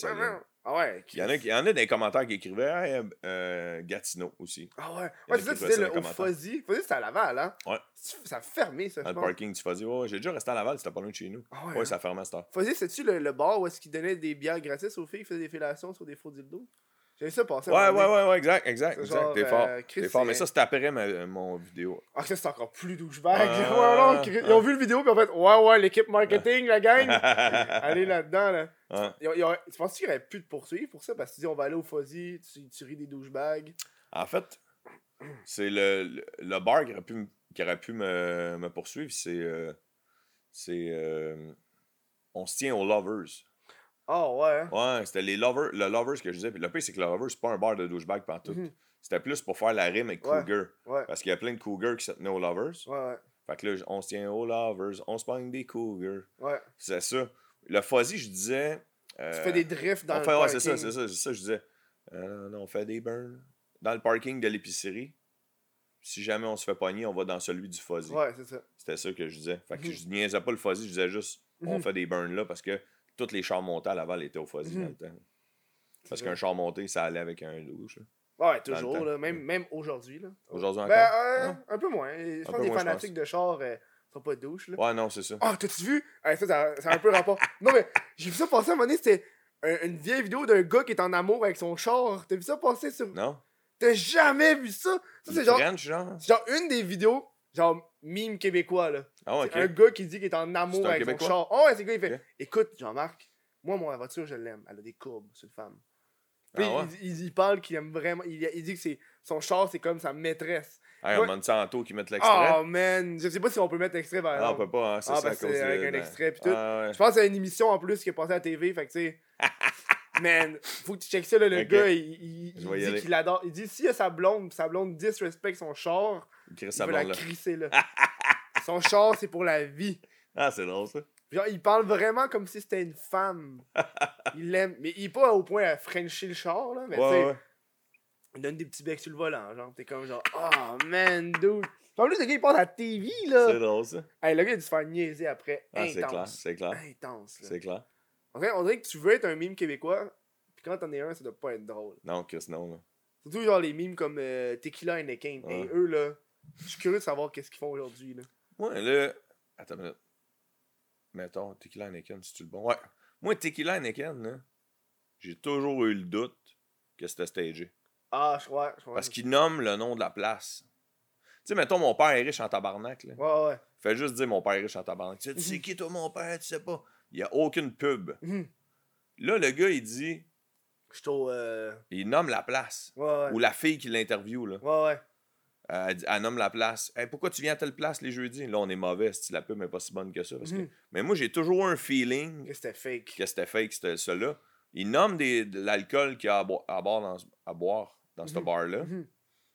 Ah ouais. Il y, en a, qui- il y en a des commentaires qui écrivaient Hey, euh, euh, Gatineau aussi. Ah ouais. A Ouais, qui c'est ça, ça le au. Fuzzy. Fuzzy, c'était à Laval, hein? Ouais. Ça a fermé, ça, Dans le pense. parking du Fuzzy. Ouais, j'ai déjà resté à Laval, c'était pas loin de chez nous. Ah ouais. Ouais, hein? ça fermait à cette heure. Fuzzy, c'est-tu le, le bar où est-ce qu'ils donnaient des bières gratis aux filles, ils faisaient des fellations sur des faux dildos? J'avais ça passer. Ouais, ouais, ouais, ouais, exact, exact. C'est exact. T'es fort. euh, T'es fort. Mais c'est- ça, c'était après ma- mon vidéo. Ah, ça, c'est encore plus douchebag. Ah, ouais, non, Chris- Ils ont vu le vidéo, puis en fait, ouais, ouais, l'équipe marketing, la gang, allez là-dedans, là. Ils ont- tu penses qu'il aurait pu te poursuivre pour ça? Parce que tu dis, on va aller au Fuzzy, tu, tu ris des douchebags. En fait, c'est le, le, le bar qui aurait pu, me- qui aurait pu me, me poursuivre, c'est. euh, c'est. euh, on se tient aux Lovers. Ah, ouais. hein? Ouais, c'était les Lovers, le Lovers que je disais. Puis le pire, c'est que le Lovers, c'est pas un bar de douchebag pantoute. Mhm. C'était plus pour faire la rime avec Ouais. Cougar. Ouais, Parce qu'il y a plein de Cougars qui se tenaient aux Lovers. ouais, ouais. Fait que là, on se tient aux lovers, on se pogne des cougars. Ouais. C'est ça. Le fuzzy, je disais. euh, Tu fais des drifts dans on le ouais, c'est ça, parking. c'est ça, c'est ça, je disais. Euh, on fait des burns. Dans le parking de l'épicerie, si jamais on se fait pogner, on va dans celui du fuzzy. Ouais, c'est ça. C'était ça que je disais. Fait que Mhm. je niaisais pas le fuzzy, je disais juste, on Mhm. fait des burns là parce que tous les chars montés à Laval étaient au fuzzy Mhm. dans le temps. Parce qu'un char monté, ça allait avec un douche. Ouais, toujours, là, même, même aujourd'hui. là. Aujourd'hui Ben, encore? euh, Ouais. un peu moins. Je pense que les fanatiques de char euh, pas de douche. Là. Ouais, non, c'est ça. Ah, t'as-tu vu? Ah, ça, ça, ça a un peu rapport. Non, mais j'ai vu ça passer à un moment donné, c'était un- une vieille vidéo d'un gars qui est en amour avec son char. T'as vu ça passer sur. Non? T'as jamais vu ça? Ça, c'est genre, French, genre? genre une des vidéos, genre mime québécois, là. Ah, un gars qui dit qu'il est en amour avec Québécois? son char. Oh, ouais, c'est gars, il fait. Écoute, Jean-Marc, moi, mon voiture, je l'aime. Elle a des courbes, cette femme. Puis Ah ouais? il, il- il parle qu'il aime vraiment. Il, il dit que son char, c'est comme sa maîtresse. Hey, on demande ça en taux qui mettent l'extrait. Oh, man. Je sais pas si on peut mettre l'extrait, par Ah, on exemple. peut pas, hein, c'est Ah, ça à cause c'est avec un extrait pis tout. Ah, ouais. Je pense c'est une émission en plus qui est passée à la TV, fait que tu sais. Man, faut que tu checkes ça, là, le gars, il, il, il dit qu'il adore. Il dit, s'il y a sa blonde, pis sa blonde disrespecte son char, il sa veut la là. crisser, là. son char, c'est pour la vie. Ah, c'est drôle, ça. Genre, il parle vraiment comme si c'était une femme. il l'aime. Mais il est pas au point à frencher le char, là. Mais tu sais, Ouais, ouais. il donne des petits becs sur le volant, genre. T'es comme genre, oh man, dude. En plus, le gars, il passe à la TV, C'est là. drôle, ça. Hey, le gars, il a dû se faire niaiser après. Ah, c'est clair, c'est clair. Intense, là. C'est clair. On dirait, on dirait que tu veux être un mime québécois, puis quand t'en es un, ça doit pas être drôle. Non, Chris, non, là. Surtout genre les mimes comme euh, Tequila et Nekin. Ouais. Et eux, là, je suis curieux de savoir qu'est-ce qu'ils font aujourd'hui, là. Moi, là. Attends une minute. Mettons, Tequila Anakin, c'est-tu le bon? Ouais. Moi, Tequila Anakin, là, j'ai toujours eu le doute que c'était stagé. Ah, je crois. Je crois Parce qu'il nomme le nom de la place. Tu sais, mettons, mon père est riche en tabarnak, là. Ouais, ouais. Fais juste dire mon père est riche en tabarnak. Tu sais, tu sais Mhm. qui, toi, mon père? Tu sais pas? Il n'y a aucune pub. Mhm. Là, le gars, il dit, Je suis au. Euh... il nomme la place. Ouais, ouais. Ou la fille qui l'interview, là. Ouais, ouais. Euh, elle, dit- elle nomme la place. Hey, pourquoi tu viens à telle place les jeudis? Là, on est mauvais, si la pub n'est pas si bonne que ça. parce que- Mhm. Mais moi, j'ai toujours un feeling Que c'était fake. que c'était fake, c'était ça-là. Il nomme des, de l'alcool qu'il y a à, boi- à boire dans, à boire dans ce Mhm. bar-là. Mhm.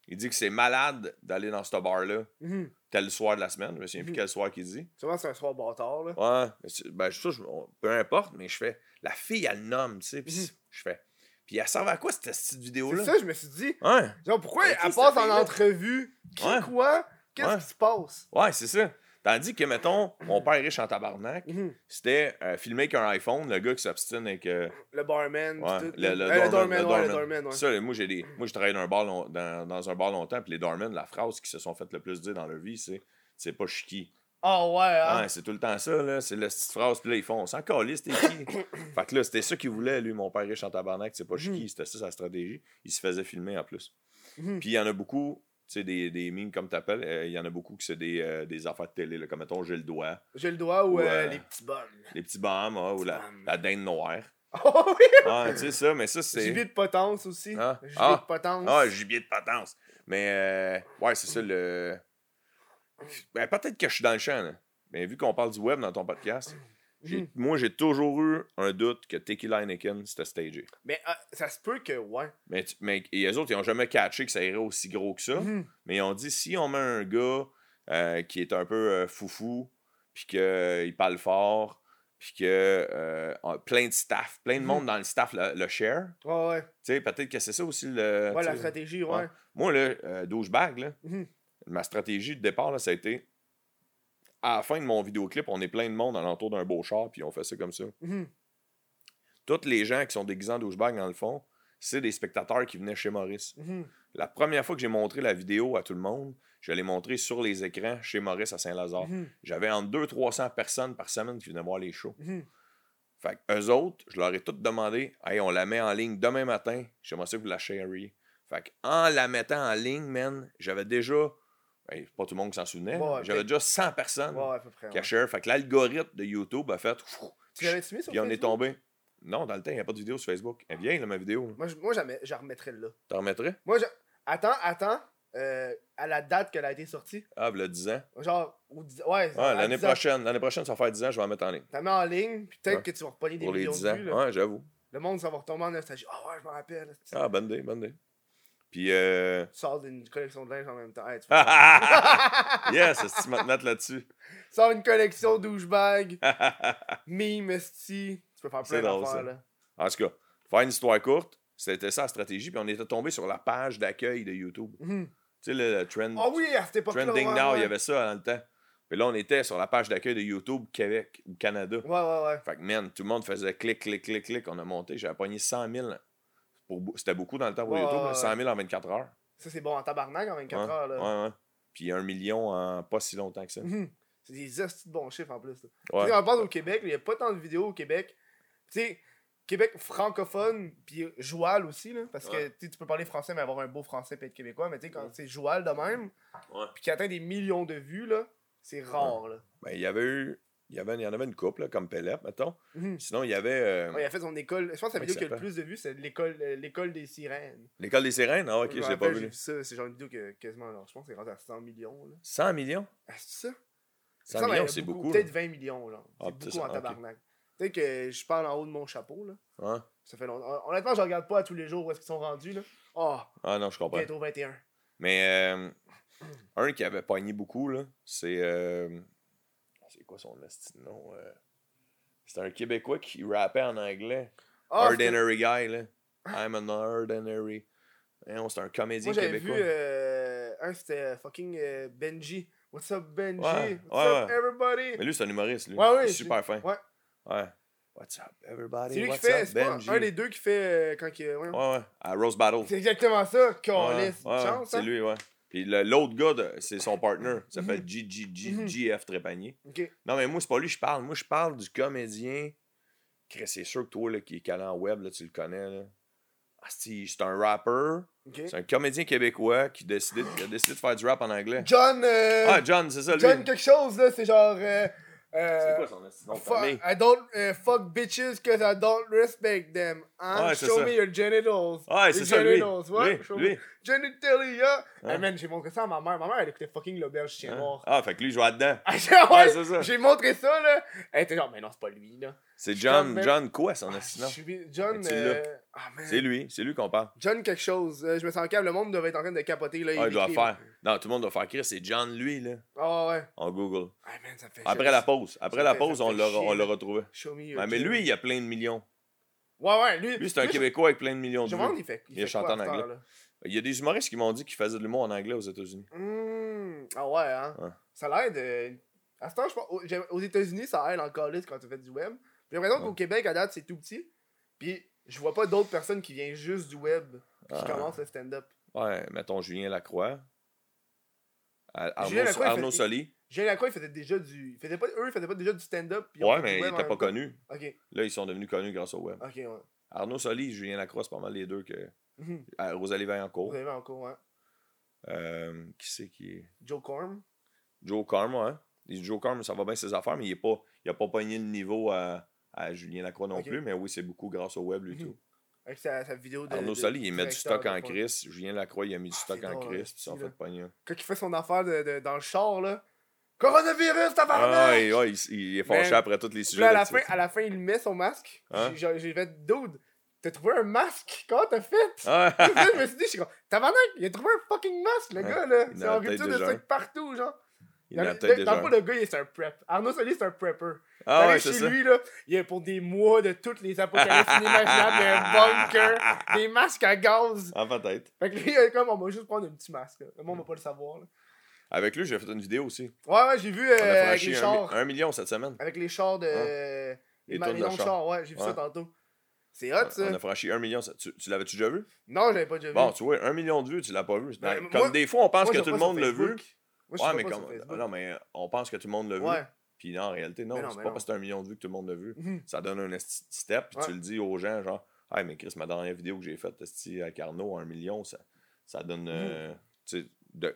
Il dit que c'est malade d'aller dans ce bar-là Mhm. tel soir de la semaine. Je me souviens plus quel soir qu'il dit. Sûrement, c'est un soir bâtard, là. Ouais, c'est- ben, je- on- peu importe, mais je fais. La fille, elle le nomme, tu sais. Puis je fais. Puis elle servait à quoi cette petite C'est vidéo-là? ça, je me suis dit. Ouais, Genre, pourquoi Mais elle qui, passe en entrevue? Qui Ouais. quoi? Qu'est-ce Ouais. qui se passe? ouais, c'est ça. Tandis que, mettons, mon père est riche en tabarnak, Mhm. c'était euh, filmé avec un iPhone, le gars qui s'obstine avec. euh, Le barman. Ouais, tout, le, là. le Euh, doorman, doorman, le ouais, le doorman. ouais. Ça, moi, j'ai des, moi, je travaille dans un, bar long- dans, dans un bar longtemps, puis les doormen, la phrase qu'ils se sont fait le plus dire dans leur vie, c'est c'est pas chiqui. Ah ouais, hein? Ouais, c'est tout le temps ça, là. C'est la petite phrase, puis là, ils font sans calisse, t'es qui? Fait que là, c'était ça qu'il voulait, lui, mon père riche en tabarnak, c'est pas chiqui, Mhm. c'était ça sa stratégie. Il se faisait filmer en plus. Mhm. Puis il y en a beaucoup, sais, des, des comme t'appelles, euh, il y en a beaucoup qui c'est des, euh, des affaires de télé, là, comme mettons, j'ai le doigt, J'ai le doigt ou euh, les petits bonnes. les petits bombes, ah, ou la, la dinde noire. Oh oui! Ah, tu sais ça, mais ça, c'est. Gibier de potence aussi. Ah. Gibier Ah. de potence. Ah, gibier de potence. Mais, euh, ouais, c'est ça le. Ben, peut-être que je suis dans le champ, là. Mais vu qu'on parle du web dans ton podcast, Mhm. moi, j'ai toujours eu un doute que Tequila Anakin, c'était stagé. Mais ah, ça se peut que, ouais. Mais, mais et les autres, ils n'ont jamais catché que ça irait aussi gros que ça. Mhm. Mais ils ont dit si on met un gars euh, qui est un peu euh, foufou, puis qu'il parle fort, puis que euh, plein de staff, plein de Mhm. monde dans le staff le, le share, Ouais, ouais. tu sais, peut-être que c'est ça aussi le. Ouais, la stratégie, ouais. ouais. Moi, là, euh, douchebag, là, ma stratégie de départ, là, ça a été. À la fin de mon vidéoclip, on est plein de monde alentour d'un beau char, puis on fait ça comme ça. Mhm. Tous les gens qui sont déguisés en douchebag, dans le fond, c'est des spectateurs qui venaient chez Maurice. Mhm. La première fois que j'ai montré la vidéo à tout le monde, je l'ai montré sur les écrans chez Maurice à Saint-Lazare. Mhm. J'avais entre 200-300 personnes par semaine qui venaient voir les shows. Mhm. Fait que eux autres, je leur ai tout demandé Hey, on la met en ligne demain matin. J'aimerais ça que vous la shariez. Fait que en la mettant en ligne, man, j'avais déjà. Hey, pas tout le monde qui s'en souvenait. Ouais, là, ouais, j'avais déjà 100 personnes Ouais, à peu près. qui. Fait que l'algorithme de YouTube a fait. Tu l'avais mis sur Puis on est Facebook? tombé. Non, dans le temps, il n'y a pas de vidéo sur Facebook. Elle vient, là, ma vidéo. Moi, je, moi jamais, je la remettrais là. T'en remettrais? Moi, je... Attends, attends. Euh, à la date qu'elle a été sortie. Ah, voilà 10 ans. Genre, au dix- ouais. Ouais, l'année 10 prochaine, l'année prochaine, ça va faire 10 ans, je vais en mettre en ligne. T'as mis en ligne, puis peut-être que tu vas repogner des Pour les millions 10 de ans. vues. là. Ouais, j'avoue. Le monde, ça va retomber en nostalgie. Ah ouais, je me rappelle. Ah, bonne idée, bonne idée. Puis, euh... Tu sors d'une collection de linge en même temps. Hey, yes, te mettre là-dessus? Sors une collection douchebag, meme, esti. Tu peux faire C'est plein d'affaires, là. En tout cas, faire une histoire courte, c'était ça la stratégie. Puis on était tombé sur la page d'accueil de YouTube. Mhm. Tu sais, le, le trend, Ah oui, à cette époque-là. Trending ouais, Now, ouais. il y avait ça dans le temps. Puis là, on était sur la page d'accueil de YouTube Québec ou Canada. Ouais, ouais, ouais. Fait que, man, tout le monde faisait clic, clic, clic, clic. On a monté. J'avais pogné 100 000. Pour C'était beaucoup dans le temps pour Ouais, YouTube. ouais, là, ouais. 100 000 en 24 heures. Ça, c'est bon en tabarnak en 24 Ouais, heures, là. Ouais. Puis un million en pas si longtemps que ça. Mhm. C'est des de bons chiffres en plus. là. Sais, on parle au Québec, il n'y a pas tant de vidéos au Québec. Tu sais, Québec francophone, puis joual aussi, là, parce que tu peux parler français, mais avoir un beau français et être québécois, mais tu sais, quand c'est joual de même, Ouais. puis qui atteint des millions de vues, là, c'est rare, là. Ben, il y avait eu. Il y, avait, il y en avait une couple, là, comme Pelep, mettons. Mhm. Sinon, il y avait euh, Ouais, il a fait son école. Je pense que la vidéo qui a le plus de vues, c'est l'école euh, l'école des sirènes. l'école des sirènes? Ah, ok, Je l'ai pas vu. ça, c'est genre une vidéo que quasiment, alors, je pense que c'est rendu à 100 millions. Là. 100 millions? Ah, c'est ça? 100 Ça, millions, c'est beaucoup. Peut-être 20 millions, là. Ah, C'est beaucoup ça, en tabarnak. Peut-être que je parle en haut de mon chapeau, là. Ça fait longtemps. Honnêtement, je regarde pas à tous les jours où est-ce qu'ils sont rendus, là. Oh, Ah non, je comprends. bientôt 21. Mais euh, un qui avait pogné beaucoup, là, c'est. euh, c'est quoi son nom euh, C'est un Québécois qui rappait en anglais. Ah, ordinary guy, là. I'm an ordinary. Hein, c'est un comédien Moi, j'avais vu québécois. euh, un, c'était fucking euh, Benji. What's up, Benji? Ouais, What's ouais, up, ouais. everybody? Mais lui, c'est un humoriste, lui. Ouais, c'est- super fin. Ouais. Ouais. What's up, everybody? C'est lui qui fait, c'est un des deux qui fait euh, quand il. ouais. Ouais. À Rose Battle. C'est exactement ça, ouais, chance, c'est hein? lui, ouais. Puis l'autre gars, c'est son partner. Il s'appelle Mhm. GGG, Mhm. GF Trépanier. Non, mais moi, c'est pas lui que je parle. Moi, je parle du comédien. C'est sûr que toi, là, qui est calé en web, là, tu le connais. Là. Ah, c'est un rapper. C'est un comédien québécois qui, a décidé de faire du rap en anglais. John. euh, Ah, John, c'est ça, lui. John quelque chose, là, c'est genre. Euh, euh, C'est quoi son famille? I don't uh, fuck bitches cause I don't respect them. Hein? Ouais, c'est Show ça. me your genitals. Ouais, c'est ça, lui. ouais, Lui, show lui. me- Genitalia. Hein? Hey man, j'ai montré ça à ma mère. Ma mère, elle écoutait fucking l'auberge chien Hein? noir. Ah, fait que lui, il joue là-dedans. Ah, Ouais, ouais, c'est ça. j'ai montré ça, là. Elle était genre, mais non, c'est pas lui, là. C'est John, John quoi, son Ah, assistant? suis- John. Ah. C'est lui, c'est lui qu'on parle. John quelque chose. Euh, je me sens calme. Le monde devait être en train de capoter, là. Ah, il doit écrit, faire. Non, tout le monde doit faire Chris, c'est John, lui, là, Ah, ouais. en Google. Ah, man, ça fait Après chier. la pause. Après Ça la fait- pause, on l'a retrouvé. Show me Ouais, mais lui, il a plein de millions. Ouais, ouais, lui. Lui, c'est un Québécois avec plein de millions de vues. il fait. Il a fait chanté quoi en anglais. Il y a des humoristes qui m'ont dit qu'ils faisaient de l'humour en anglais aux États-Unis. Mmh. Ah ouais, hein? Ouais. Ça l'aide. euh, À ce temps, je pense. Aux États-Unis, ça aide encore liste quand tu fais du web. J'ai l'impression qu'au Québec, à date, c'est tout petit. Puis, je vois pas d'autres personnes qui viennent juste du web qui Ah. commencent le stand-up. Ouais, mettons Julien Lacroix. Ar- Arnaud, Julien Lacroix, Arnaud fait- Soli. Julien Lacroix, il faisait déjà du. il faisait pas... Eux, ils faisaient pas déjà du stand-up. ils Ouais, mais il web en était même pas temps. connu. Ok, Là, ils sont devenus connus grâce au web. ok, ouais. Arnaud Soli et Julien Lacroix, c'est pas mal les deux que. Mhm. Rosalie Vaillancourt. avez encore, ouais. Euh, qui c'est qui est? Joe Corm. Joe Carm, ouais. Joe Carm, ça va bien ses affaires, mais il est pas. Il a pas pogné le niveau à, à Julien Lacroix non plus, mais oui, c'est beaucoup grâce au web, lui, Mhm. tout. Avec sa, sa vidéo de. Arnaud Soli, il met du stock en crise. Julien Lacroix, il a mis du Ah, stock en crise, hein, puis sont là. fait pogner. Quand il fait son affaire de, de- dans le char, là. Coronavirus, tabarnak! Ah, ouais, ouais, il, il est fâché après tous les sujets. là, à la, fin, à la fin, il met son masque. Hein? J'ai- fait, dude, t'as trouvé un masque? Comment t'as fait? Ah, je me suis dit, je suis comme, tabarnak, il a trouvé un fucking masque, le Ouais. gars, là. Il C'est en en rupture de stock partout, genre. Il a Dans- le le gars, il est un prep. Arnaud Soli, c'est un prepper. Ah ouais, c'est chez ça. lui, là, il est pour des mois de toutes les apocalypses inimaginables, un bunker, des masques à gaz. Ah, peut-être. Fait que lui, il est comme, on va juste prendre un petit masque, là. Le monde va pas le savoir, là. Avec lui, j'ai fait une vidéo aussi. Ouais, ouais, j'ai vu euh, On a avec franchi les chars. un million cette semaine. Avec les chars de. Les les, les de chars. chars, ouais, j'ai vu ça tantôt. C'est hot, ça. On a franchi un million. Tu, tu l'avais-tu déjà vu? Non, j'avais pas déjà vu. Bon, tu vois, un million de vues, tu l'as pas vu. Ben, comme des fois, on pense Moi, que je tout le monde l'a vu. Facebook. Moi, je Ouais, vois mais pas sur comme. Facebook. Non, mais on pense que tout le monde l'a vu. Ouais. Puis non, en réalité, non. C'est pas non. parce que c'est un million de vues que tout le monde l'a vu. Mhm. Ça donne un step, puis Ouais. tu le dis aux gens, genre, hey, mais Chris, ma dernière vidéo que j'ai faite, avec Arnaud, un million, ça, ça donne, euh, tu sais, de,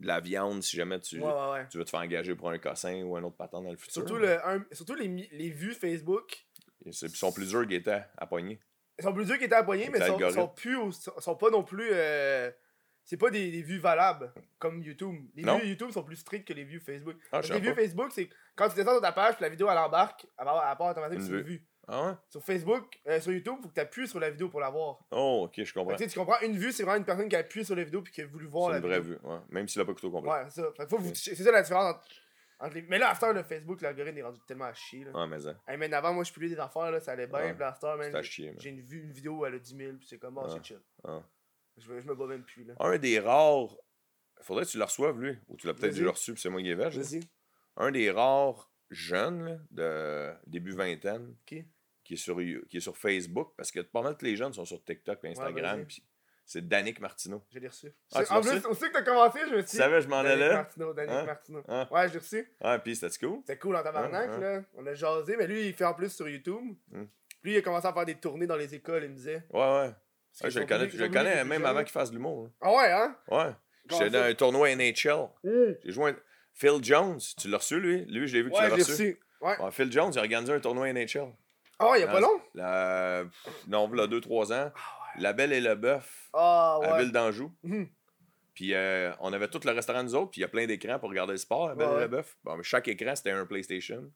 de la viande si jamais tu, Ouais, tu veux te faire engager pour un cossin ou un autre patent dans le futur. Surtout, le, un- surtout les, les vues Facebook. Ils sont- plus durs guettés à pogner. Ils sont plus durs qu'ils étaient abonnés, Avec mais ils sont, plus. sont, sont pas non plus. euh, c'est pas des, des vues valables comme YouTube. Les Non. vues YouTube sont plus strictes que les vues Facebook. Ah, les vues pas. Facebook, c'est quand tu descends sur ta page, la vidéo elle embarque, elle part automatiquement Une sur une vue. Ah ouais? Sur Facebook, euh, sur YouTube, faut que tu appuies sur la vidéo pour la voir. Oh, ok, je Fait comprends. que, tu sais, tu comprends, une vue, c'est vraiment une personne qui a appuyé sur la vidéo puis qui a voulu voir C'est la une vraie vidéo. vue, ouais. Même s'il a pas écouté au complet. Ouais, c'est ça. Fait c'est ça la différence entre, entre les... Mais là, after le Facebook, l'algorithme est rendu tellement à chier. Là. Ah, mais ça. Hey, man, avant, moi, je publiais des affaires, là, ça allait bien. Ouais. Puis after, man, C'est à j'ai- chier, man. j'ai une, vue, une vidéo, elle a 10 000, puis c'est comme, oh, Ouais. c'est chill. Ah. Je, me- je me bats même plus, là. Un des rares. Faudrait que tu le reçoives, lui. Ou tu l'as peut-être déjà reçu, puis c'est moi qui là. Vas-y. Un des rares jeunes, là, de début vingtaine, Qui? qui est, sur, qui est sur Facebook, parce que pas mal tous les jeunes sont sur TikTok et Instagram. c'est Danick Martineau. Je l'ai reçu. Ah, tu en plus, aussi que t'as commencé, je me suis Tu dit. savais, je m'en Danick allais. Martineau, Danick Hein? Martineau. Hein? Ouais, je l'ai reçu. Ah, puis c'était cool. C'était cool en tabarnak, Hein, hein? là. On a jasé, mais lui, il fait en plus sur YouTube. Lui, il a commencé à faire des tournées dans les écoles, il me disait. Ouais, ouais. Ouais, que je le connais, je le connais même avant qu'il fasse de l'humour. Ah ouais, hein? Ouais. J'étais dans un tournoi NHL. Hmm. J'ai joué un... Phil Jones, tu l'as reçu, lui? Lui, je l'ai vu que tu Ouais, l'as reçu. reçu. Ouais. Ouais, Phil Jones, il a organisé un tournoi NHL. Ah ouais, il y a pas Ah, long? La... Non, il y a 2-3 ans. La Belle et le Bœuf, Ah à ouais. Ville d'Anjou. Mhm. Puis euh, on avait tout le restaurant nous autres, puis il y a plein d'écrans pour regarder le sport, la Belle Ouais, et ouais. le Bœuf. Bon, mais chaque écran, c'était un PlayStation.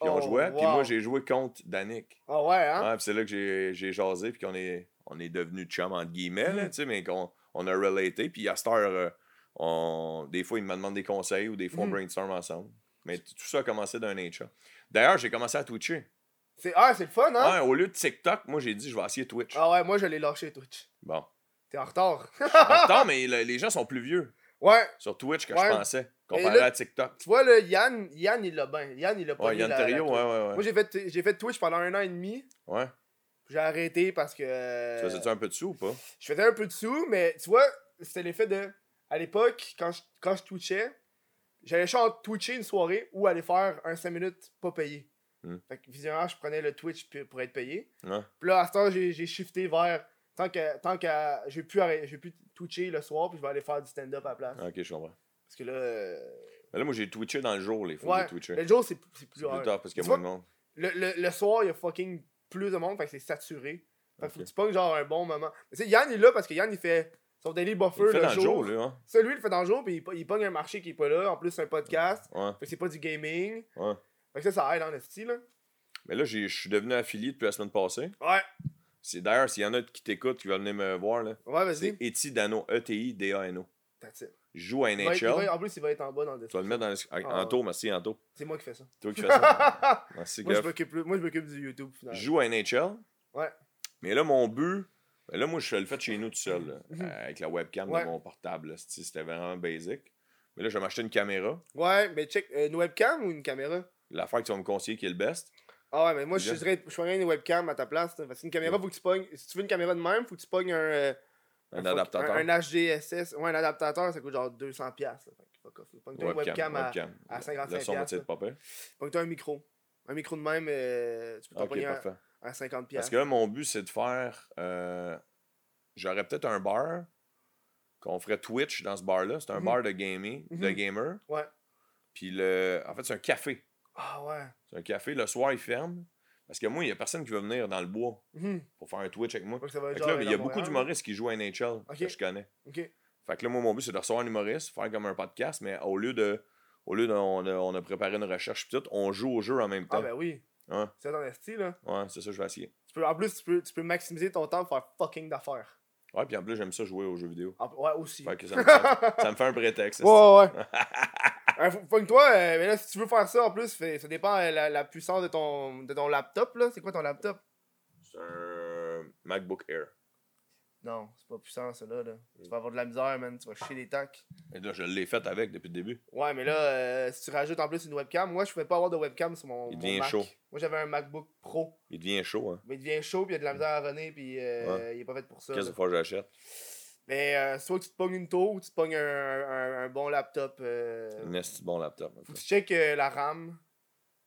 Puis on Oh, jouait, puis moi, j'ai joué contre Danick. Ah ouais, hein? Ouais, puis c'est là que j'ai j'ai jasé, puis qu'on est, on est devenus chum, entre guillemets, là, tu sais, mais qu'on on a relaté. Puis à cette heure, euh, on, des fois, il me demande des conseils ou des fois, on Mhm. brainstorm ensemble. Mais tout ça a commencé d'un nature. D'ailleurs, j'ai commencé à twitcher. C'est ah, c'est le fun, hein? Ouais, au lieu de TikTok, moi, j'ai dit, je vais essayer Twitch. Ah ouais, moi, je l'ai lâché, Twitch. Bon. T'es en retard. Attends, mais le- les gens sont plus vieux ouais. sur Twitch que Ouais. je pensais, comparé là- à TikTok. Tu vois, là, Yann, Yann, il l'a bien. Yann, il a pas Ouais, Yann ouais, ouais, ouais. Moi, j'ai fait, j'ai fait Twitch pendant un an et demi. Ouais. J'ai arrêté parce que. Tu faisais-tu un peu de sous ou pas? Je faisais un peu de sous, mais tu vois, c'était l'effet de. À l'époque, quand je, quand je twitchais, j'allais genre twitcher une soirée ou aller faire un 5 minutes pas payé. Hmm. Fait que visiblement, je prenais le Twitch pour être payé. Ouais. Puis là, à ce temps, j'ai shifté vers. Tant que, tant que j'ai pu, pu twitcher le soir, puis je vais aller faire du stand-up à la place. Ok, je comprends. Parce que là. euh, Mais là, moi, j'ai twitché dans le jour, les fois Ouais, le jour, c'est plus plus hard. tard parce qu'il y a moins de monde. Le, le, le soir, il y a fucking plus de monde, fait que c'est saturé. Fait que faut que tu pognes genre un bon moment. Mais tu sais, Yann il est là parce que Yann il fait son daily buffer Il le fait dans le jour. jour, lui, hein? Ça, lui, il le fait dans le jour, puis il, il pogne un marché qui est pas là. En plus, c'est un podcast. Ouais, Fait que c'est pas du gaming. ouais. Fait que ça, ça aide en esti, là. Mais là, je suis devenu affilié depuis la semaine passée. Ouais. C'est d'ailleurs, s'il y en a qui t'écoutent, qui veulent venir me voir, là, Ouais, c'est vas-y. Eti Dano, E E-T-I-D-A-N-O. That's it. Joue à Il va être- il NHL. en plus, il va être en bas dans le Tu vas le mettre dans le... Ah, Anto, merci Anto. C'est moi qui fais ça. Toi qui fais ça. Merci, moi, je m'occupe moi, je m'occupe du YouTube, finalement. joue à NHL. Ouais. Mais là, mon but, ben là, moi, je le fais chez nous tout seul, là, Mhm. avec la webcam Ouais. de mon portable. C'était vraiment basic. Mais là, je vais m'acheter une caméra. Ouais, mais check, euh, une webcam ou une caméra? L'affaire que tu vas me conseiller qui est le best. Ah ouais, mais moi, je Bien. dirais, je ferais une webcam à ta place. là, Parce qu'une caméra, faut que tu pognes. Si tu veux une caméra de même, faut que tu pognes un. euh, Un adaptateur. Un, un HDSS. Ouais, un adaptateur, ça coûte genre 200$. piastres, là. Fuck off, là. Pogne-toi une webcam à, webcam. à 55 Le son pas un micro. Un micro de même, euh, tu peux t'en Ok, pogner un- parfait. à 50$. Parce que là, mon but, c'est de faire. euh, J'aurais peut-être un bar qu'on ferait Twitch dans ce bar-là. C'est un Mhm. bar de gaming, de Mhm. gamer. Ouais. Puis le. En fait, c'est un café. Ah ouais. C'est un café. Le soir, il ferme. Parce que moi, il n'y a personne qui veut venir dans le bois Mhm. pour faire un Twitch avec moi. Il y a beaucoup d'humoristes qui jouent à NHL que je connais. Fait que là, moi, mon but, c'est de recevoir un humoriste, faire comme un podcast, mais au lieu de. Au lieu de. On a, on a préparé une recherche, puis tout, on joue au jeu en même temps. Ah ben oui. Ouais. C'est dans esti, là. Ouais, c'est ça, je vais essayer. Tu peux, en plus, tu peux, tu peux maximiser ton temps pour faire fucking d'affaires. Ouais, puis en plus, j'aime ça jouer aux jeux vidéo. Ah, ouais, aussi. Fait que ça me, ça, ça me fait un prétexte. Ouais, ouais, ouais. Euh, faut- faut que toi, euh, mais là, si tu veux faire ça, en plus, fait- ça dépend de la, la puissance de ton, de ton laptop, là. C'est quoi ton laptop? C'est un MacBook Air. Non, c'est pas puissant, ça, là, là. Tu vas avoir de la misère, man. Tu vas chier des tacs. Et là, je l'ai fait avec depuis le début. Ouais, mais là, euh, si tu rajoutes en plus une webcam, moi, je pouvais pas avoir de webcam sur mon, Il mon devient Mac. chaud. Moi, j'avais un MacBook Pro. Il devient chaud, hein. Mais il devient chaud, puis il y a de la misère à runner, puis euh, il est pas fait pour ça. Qu'est-ce que j'achète? Mais euh, soit tu te pognes une tour ou tu te pognes un, un, un bon laptop. euh, Un bon laptop. Faut que tu check euh, la RAM.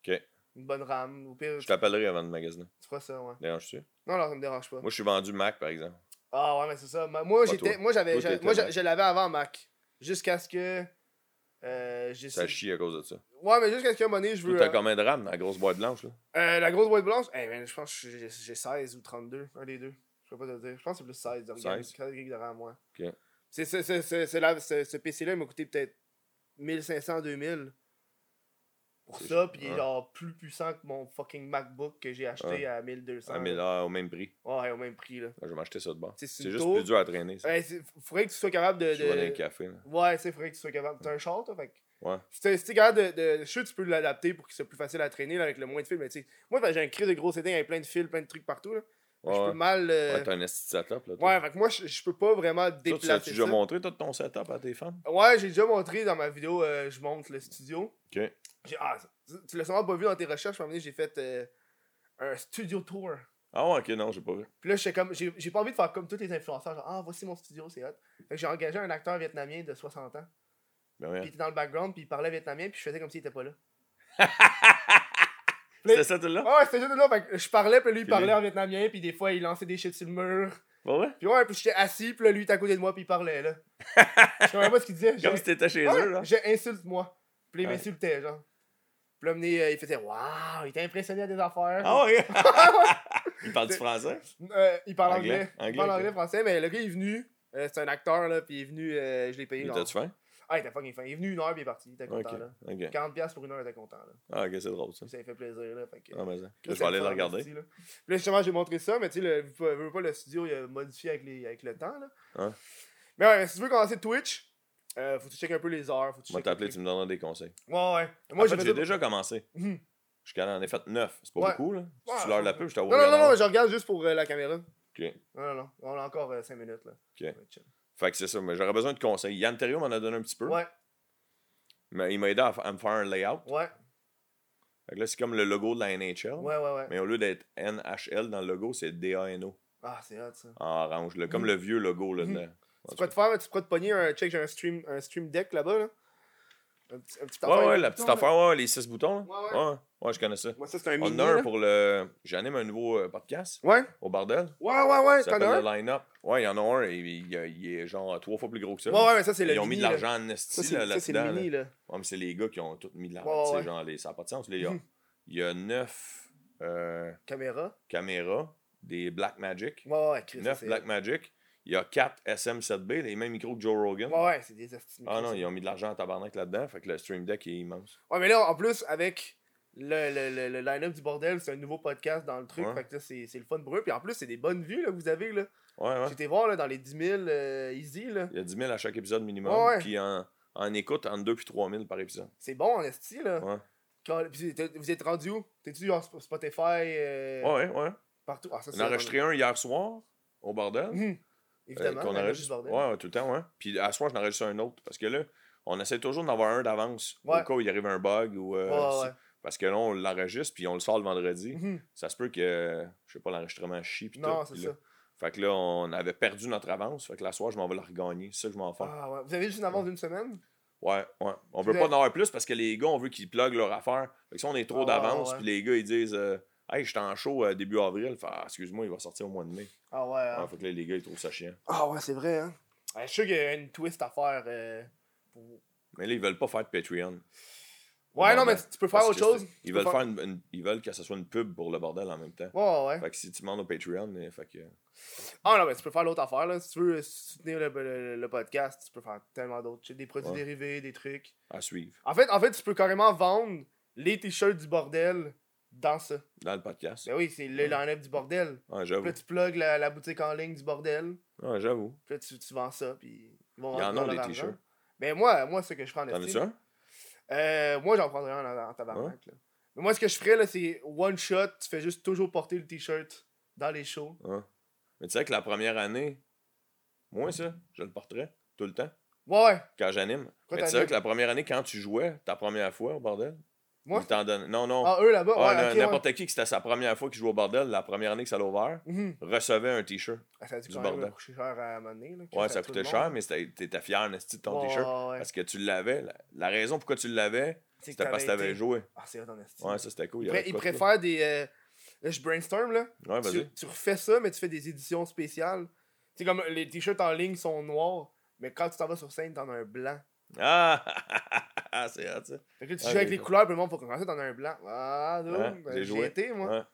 Ok. Une bonne RAM. Au pire, Je t'appellerai avant de magasiner. tu feras ça, ouais. Dérange-tu? Non, non, ça me dérange pas. Moi, je suis vendu Mac, par exemple. Ah ouais, mais c'est ça. Moi, j'étais, moi, j'avais, moi, je l'avais avant Mac. Jusqu'à ce que. Euh, Ça chie à cause de ça. Ouais, mais jusqu'à ce qu'à un moment donné, je veux. t'as euh, combien de RAM la grosse boîte blanche, là? euh, la grosse boîte blanche, eh ben, je pense que j'ai, j'ai 16 ou 32. Un des deux. Je peux pas te dire. Je pense que c'est plus 16. de regarde. 16? 4 gigs. Ok. C'est, c'est, c'est, c'est, ce, PC-là, il m'a coûté peut-être 1500, 2000. pour ça, puis il est genre plus puissant que mon fucking MacBook que j'ai acheté à 1200. Ah, mais là. là, au même prix. Ouais, au même prix, là. Ah, je vais m'acheter ça de bord. C'est juste plus dur à traîner. Ouais, faudrait que tu sois capable de. Dans de... un café. Là. Ouais, c'est faudrait que tu sois capable. T'as un char, toi, fait. Ouais. Si t'es capable de, de. Je suis tu peux l'adapter pour qu'il soit plus facile à traîner avec le moins de fils, mais tu sais. Moi, j'ai un cri de gros setting avec plein de fils, plein de trucs partout, là. Ouais, je peux mal. euh, Ouais, t'as un setup. Là, toi. Ouais, fait que moi, je, je peux pas vraiment Toi, tu as déplacer déjà montré toi, ton setup à tes fans? Ouais, j'ai déjà montré dans ma vidéo, euh, je montre le studio. Ok. Ah, tu- l'as sûrement pas vu dans tes recherches, mais j'ai fait euh, un studio tour. Ah ouais, ok, non, j'ai pas vu. Puis là, j'étais comme, j'ai j'ai pas envie de faire comme tous les influenceurs, genre, ah, voici mon studio, c'est hot. Fait que j'ai engagé un acteur vietnamien de 60 ans. Ben Puis il était dans le background, puis il parlait vietnamien, puis je faisais comme s'il était pas là. C'était ça tout là? Ouais, c'était juste là, fait que je parlais, puis lui, il parlait en vietnamien, puis des fois, il lançait des shit sur le mur. Pas vrai? Puis ouais, puis j'étais assis, puis là, lui, il était à côté de moi, puis il parlait, là. je savais pas ce qu'il disait. Comme si t'étais chez Ouais, eux, là. J'ai insulte-moi. Puis là, il Ouais. m'insultait, genre. Puis là, euh, il faisait Waouh, il était impressionné à des affaires. Ah ouais? Il parle du français? Euh, il parle Anglais. anglais. Il parle anglais, français, mais le gars, il est venu. euh, c'est un acteur, là, puis il est venu, euh, je l'ai payé. Il genre. t'a-tu faim? Ah, il était fucking fin. Il est venu une heure, puis il est parti. Il était content, là. Ok. 40$ pour une heure, il était content, là. Ah, ok, c'est drôle ça. Ça lui fait plaisir, là. Fait que, Ah, mais ça. là, Je vais aller le regarder. esti, là. Puis là, justement, j'ai montré ça, mais tu sais, veux, pas, le studio, il a modifié avec, les, avec le temps, là. Mais ouais, si tu veux commencer Twitch, euh, faut que tu checkes un peu les heures. Faut que tu checkes t'appeler, les tu me donneras des conseils. Ouais, ouais. Moi, Moi, j'ai déjà commencé. Jusqu'à là, en ai fait 9. C'est pas Ouais. beaucoup, là. Ouais, Si tu leur c'est la pub, je t'avoue. Non, non, non, non, je regarde juste pour euh, la caméra. Ok. Non, non, non. On a encore 5 minutes, là. Ok. Fait que c'est ça, mais j'aurais besoin de conseils. Yann Terrio m'en a donné un petit peu. Ouais, Mais il m'a aidé à, me faire un layout. ouais, Fait que là, c'est comme le logo de la NHL. ouais, ouais, ouais. Mais au lieu d'être NHL dans le logo, c'est D-A-N-O Ah, c'est hot, ça. en orange. là, comme Mhm. le vieux logo là Mhm. dedans. Tu pourrais te faire, tu pourrais te pogner un check, j'ai un stream, un stream deck là-bas, là. Un petit, un petit Ouais, affaire ouais, la petite affaire, ouais, les six boutons. là. Ouais, ouais. ouais. Ouais, je connais ça. Moi, ça, c'est un On mini, a un là. pour le. J'anime un nouveau euh, podcast Ouais, au bordel. ouais, ouais, ouais, Ça s'appelle le line-up. Ouais, il y en a un. et Il, est genre trois fois plus gros que ça. Ouais, ouais, mais ça, c'est le Ils ont mis de là. l'argent en esti c'est là, ça, c'est le là. mini, là. Ouais, mais c'est les gars qui ont tout mis de l'argent. Ouais, ouais. genre, les... ça n'a pas de sens. là. Il y a, Mhm. il y a neuf euh, Caméra. caméras, des Blackmagic. Ouais, ouais, Chris. Neuf c'est- Blackmagic. Il y a quatre SM7B, les mêmes micros que Joe Rogan. Ouais, ouais, c'est des. Ah non, ils ont mis de l'argent en tabarnak là-dedans. Fait que le Stream Deck est immense. Ouais, mais là, en plus, avec le, le, le, le line-up du bordel, c'est un nouveau podcast dans le truc. Ouais. Fait que là, c'est c'est le fun pour eux. Puis en plus, c'est des bonnes vues là, que vous avez. là. Ouais, ouais. J'étais voir là, dans les 10 000 euh, easy. là. Il y a 10 000 à chaque épisode minimum. Ouais. Puis en, en écoute, entre 2 puis 3 000 par épisode. C'est bon en esti. Là. Ouais. Quand- puis vous êtes rendu où? T'es-tu sur Sp- Spotify euh, Ouais, ouais. Partout? Ah, ça, On a enregistré un hier soir au bordel. Euh, Évidemment. qu'on line-up du enregistre. bordel. Ouais, tout le temps, ouais. Puis à soir, j'en enregistre un autre. Parce que là, on essaie toujours d'en avoir un d'avance. Au cas où il arrive un bug ou. euh, ouais. Parce que là, on l'enregistre puis on le sort le vendredi. Mhm. Ça se peut que, je sais pas, l'enregistrement chie puis Non, c'est ça. Fait que là, on avait perdu notre avance. Fait que la soir, je m'en vais la regagner. C'est ça que je m'en faire. Ah, ouais. Vous avez juste une avance d'une semaine? Ouais, ouais. On veut pas en avoir plus parce que les gars, on veut qu'ils pluguent leur affaire. Fait que si on est trop Ah, d'avance, puis les gars, ils disent euh, Hey, j'étais en show euh, début avril. Fait ah, excuse-moi, il va sortir au mois de mai. Ah, ouais. hein. Ouais, fait que là, les gars, ils trouvent ça chiant. Ah, ouais, c'est vrai. Hein. Je suis sûr qu'il y a une twist à faire. euh, pour- Mais là, ils veulent pas faire de Patreon. Ouais, non, mais tu peux faire autre chose. Ils veulent, faire une, une- ils veulent que ce soit une pub pour le bordel en même temps. Ouais, ouais. Fait que si tu demandes au Patreon, euh, fait que. Ah non, mais tu peux faire l'autre affaire, là. Si tu veux euh, soutenir le, le- le podcast, tu peux faire tellement d'autres. Des produits Ouais. dérivés, des trucs. à suivre. En fait, en fait, tu peux carrément vendre les t-shirts du bordel dans ça. Dans le podcast. Ben oui, c'est le line-up du bordel. Ouais, Puis j'avoue. là, tu plugs la, la boutique en ligne du bordel. Ouais, j'avoue. Puis là, tu, tu vends ça, puis ils vont Il y en rentrer a dans des leur t-shirts. Ben moi, moi, ce que je prends en T'en veux un? Euh, moi, j'en prendrais un en, en tabarnak. Mais moi, ce que je ferais, là, c'est one shot, tu fais juste toujours porter le t-shirt dans les shows. Mais tu sais que la première année, moi, ça, je le porterais tout le temps. Ouais, ouais. quand j'anime. Mais tu sais que la première année, quand tu jouais, ta première fois au bordel, Moi? ils t'en donnent. Non, non. Ah, eux là-bas, Ouais, ouais. N'importe qui que c'était sa première fois qu'il jouait au bordel, la première année que ça l'a ouvert, Mhm. recevait un t-shirt. Ah, Ça a dû Du bordel. cher à. Là, Ouais, ça coûtait cher, mais t'étais fier de ton t-shirt. ouais. Parce que tu l'avais. La, la raison pourquoi tu l'avais, C'est c'était parce que t'avais joué. Ah, c'est esti. Ouais, ça c'était cool. Il y avait pré- ils de quoi de préfèrent des. euh, Là, je brainstorm, là. Ouais, Tu, vas-y. tu refais ça, mais tu fais des éditions spéciales. C'est comme les t-shirts en ligne sont noirs, mais quand tu t'en vas sur scène, t'en as un blanc. Ah! c'est hot, ça. Fait que tu Ah, joues avec les couleurs, puis le monde faut commencer, t'en as un blanc. Ah, non, ben, j'ai été, moi.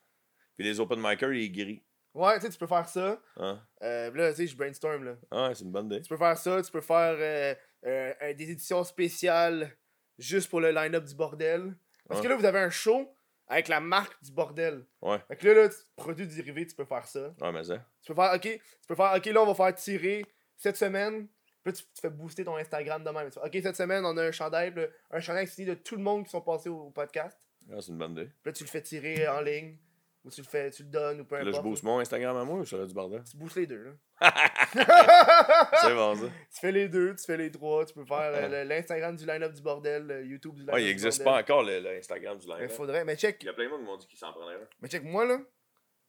Puis les open micers, il est gris. Ouais, tu sais, tu peux faire ça. Hein? Euh, là, tu sais, je brainstorm, là. Ouais, c'est une bonne idée. Tu peux faire ça, tu peux faire euh, euh, des éditions spéciales juste pour le line-up du bordel. Parce que là, vous avez un show avec la marque du bordel. Ouais. Fait que là, là, produit dérivé, tu peux faire ça. Ouais, mais ça. Tu peux faire, ok, tu peux faire, ok, là, on va faire tirer cette semaine. Puis là, tu, tu fais booster ton Instagram de même. Ok, cette semaine, on a un chandail, là, un chandail signé de tout le monde qui sont passés au, au podcast. Ah, c'est une bonne idée. Puis là, tu le fais tirer en ligne. Ou tu le fais, tu le donnes, ou peu Là, importe. je booste mon Instagram à moi ou je serais du bordel? Tu boostes les deux, là. C'est bon, ça. Tu fais les deux, tu fais les trois. Tu peux faire euh, l'Instagram du line-up du bordel, le YouTube du line-up Ouais, il du existe bordel. pas encore le, le Instagram du Mais live. faudrait. Mais check, Il y a plein de monde qui m'ont dit qu'ils s'en prendraient un. mais check, moi, là,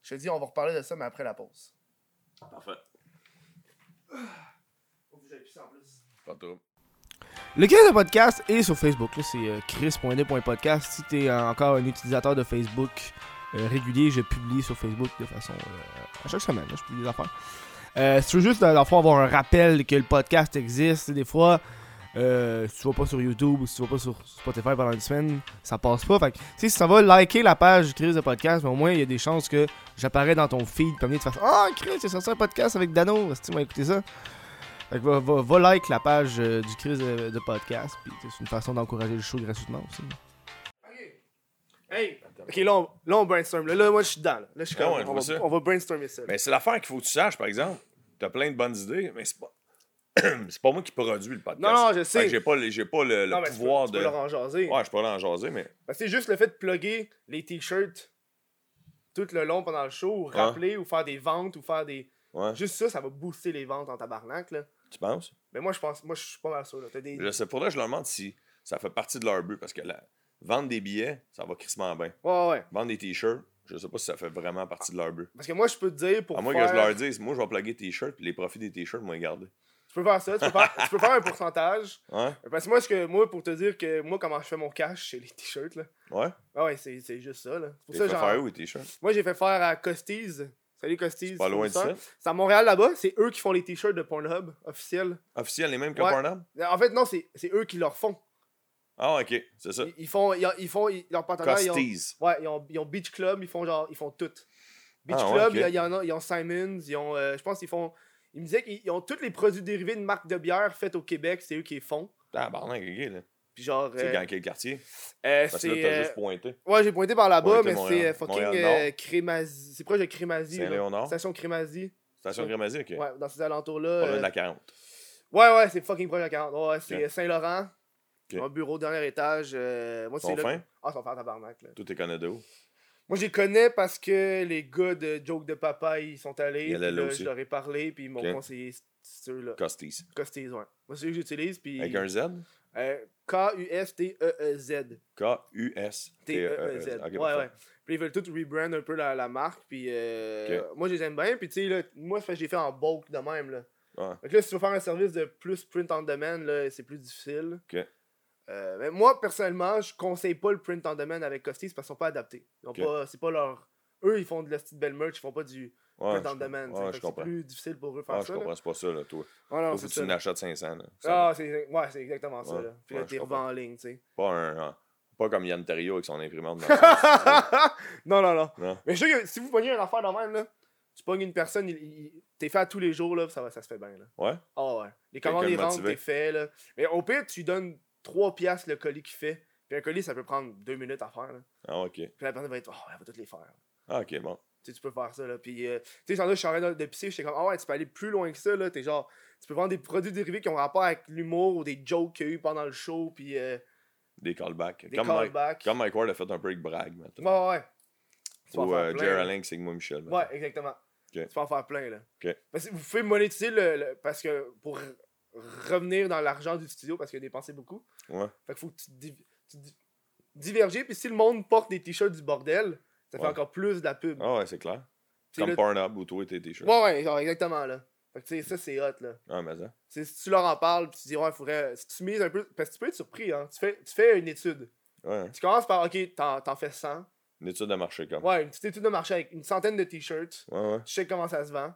je te dis, on va reparler de ça, mais après la pause. Parfait. Pas trop. Le Chris de podcast est sur Facebook. Là, c'est euh, chris.d.podcast. Si t'es euh, encore un utilisateur de Facebook euh, régulier, je publie sur Facebook de façon. euh, à chaque semaine, là, je publie des affaires. Euh, si tu veux juste, dans avoir un rappel que le podcast existe, des fois, euh, si tu vas pas sur YouTube ou si tu vas pas sur Spotify pendant une semaine, ça passe pas. Fait que, tu sais, si ça va liker la page Chris de podcast, mais au moins, il y a des chances que j'apparais dans ton feed, tu fasses Ah, Chris, c'est sorti un podcast avec Dano. Que tu m'as écouté ça? Fait que va, va, va like la page euh, du Chris de, de podcast, puis c'est une façon d'encourager le show gratuitement aussi. Ok. Hey! Ok, là on, là, on brainstorm. Là, là, moi, je suis dedans. Là, Là, je suis Ah comme, ouais, je on, va, ça. on va brainstormer ça. Mais c'est l'affaire qu'il faut que tu saches, par exemple. T'as plein de bonnes idées, mais c'est pas. c'est pas moi qui produis le podcast. Non, non, je sais. j'ai pas, le- j'ai pas le, le non, mais tu peux- pouvoir tu peux de. leur en jaser. Ouais, je peux en jaser, mais. Ben, c'est juste le fait de plugger les t-shirts tout le long pendant le show, ou rappeler, ou faire des ventes, ou faire des. Ouais. Juste ça, ça va booster les ventes en tabarnak, là. Tu penses? Mais moi, je pense, moi, je suis pas mal sûr, là. Des. Je sais, faudrait que je leur demande si ça fait partie de leur but, parce que la... vendre des billets, ça va crissement bien. Ouais, ouais. Vendre des t-shirts, je sais pas si ça fait vraiment partie de leur but. Parce que moi, je peux te dire pour. À moins faire... que je leur dise, moi je vais plugger t-shirts, puis les profits des t-shirts, moi les garder. Tu peux faire ça, tu peux faire, tu peux faire un pourcentage. Ouais? Parce que moi, ce que, moi, pour te dire que moi, comment je fais mon cash, c'est les t-shirts, là. Ouais? Ah ouais, c'est c'est juste ça, là. Pour ça, fait genre, faire où les t-shirts? Moi, j'ai fait faire à Costiz. Salut Costiz. Pas loin de ça. C'est à Montréal là-bas. C'est eux qui font les t-shirts de Pornhub officiels. Officiel, les mêmes que Ouais. Pornhub? En fait, non, c'est eux qui leur font. Ah, ok, c'est ça. Ils, ils font, ils, ils font ils- partenaires. Ils ont, ouais, ils ont, ils ont Beach Club. Ils font genre, ils font tout. Beach Ah, Club, ok. il y a- il y en a, ils ont Simons. Ils ont, euh, je pense qu'ils font. Ils me disaient qu'ils ont tous les produits dérivés de marques de bière faites au Québec. C'est eux qui les font. Ah, barnac, ok, là. Puis genre. C'est euh, dans quel quartier? euh, Parce que là, t'as euh, juste pointé. Ouais, j'ai pointé par là-bas, mais c'est fucking Crémazie. C'est proche de Crémazie. Saint-Léonard? Station Crémazie. Station Ouais. Grémazie, ok. Ouais, dans ces alentours-là. De la 40. Ouais, ouais, c'est fucking proche de la 40. Ouais, c'est. Saint-Laurent. Ok. Un bureau, dernier étage. euh, moi, c'est sont là. Ah, sont fins tabarnak, là. Tout est connu de où? Moi, je les connais parce que les gars de Joke de Papa, ils sont allés. Ils là là, aussi. je leur ai parlé, puis ils m'ont conseillé ceux-là. Costies. Costies, ouais. Moi, c'est eux que j'utilise, puis. Avec un Z? Euh, K-U-S-T-E-E-Z. K-U-S. T-E-E-Z. Ok, ouais, ouais. Puis ils veulent tout rebrand un peu la, la marque, puis euh, moi, je les aime bien, puis tu sais, là, moi, ça fait que je les fais en bulk de même, là. Que là, si tu veux faire un service de plus print on demand, c'est plus difficile. Ok. Euh, mais moi, personnellement, je conseille pas le print on demand avec Costis parce qu'ils sont pas adaptés. Ils ont pas, c'est pas leur. Eux, ils font de la petite belle merch, ils font pas du Ouais, je tu je que c'est plus difficile pour eux faire Ah, je ça. là. comprends, c'est pas ça, là, toi. Ouais, Faut c'est que tu n'achètes 500, là. Ah, c'est ouais, c'est exactement ça. Là. Puis là, je t'es revends en ligne, tu sais. Pas un. Pas comme Yann Terriot avec son imprimante. dans non, non, non. non? Mais je sais que si vous pognez une affaire de même, là, tu pognes une personne, il, il- t'es fait à tous les jours, là, ça, va, ça se fait bien. Là. Ouais? Ah ouais. Les commandes, de les ventes, t'es fait. Là. Mais au pire, tu lui donnes 3 piastres le colis qu'il fait. Puis un colis, ça peut prendre 2 minutes à faire. Là. Ah, ok. Puis la personne va être, oh, elle va toutes les faire. Ah, ok, bon. Tu peux faire ça. Là. Puis, euh, tu sais, sans doute, je suis en train de, pisser, j'étais comme, ah ouais, tu peux aller plus loin que ça. Là. T'es genre, tu peux vendre des produits dérivés qui ont rapport avec l'humour ou des jokes qu'il y a eu pendant le show. Puis euh, Des callbacks. des comme, Mike, callbacks. comme Mike Ward a fait un peu avec Bragg, maintenant. Ouais, ouais. Ou euh, Jerry. Link, c'est moi Michel. Ouais, exactement. Tu peux en faire plein, là. Ok. Parce que vous pouvez monétiser le, le- Parce que pour re- revenir dans l'argent du studio, parce qu'il a dépensé beaucoup, Ouais. fait qu'il faut que tu, div- tu di- diverger. Puis si le monde porte des t-shirts du bordel, ça fait Ouais. encore plus de la pub. Ah, ouais, c'est clair. Puis Comme là- Pornhub où toi tes t-shirts. Ouais, ouais, genre, exactement, là. Fait que tu sais, ça, c'est hot, là. Ah, mais ça. Si tu leur en parles, puis tu dis, ouais, faudrait. Si tu mises un peu. Parce que tu peux être surpris, hein. Tu fais, tu fais une étude. Ouais. Tu commences par, ok, t'en, t'en fais 100. Une étude de marché, comme. Ouais, une petite étude de marché avec une centaine de t-shirts. Ouais, ouais. Tu sais comment ça se vend.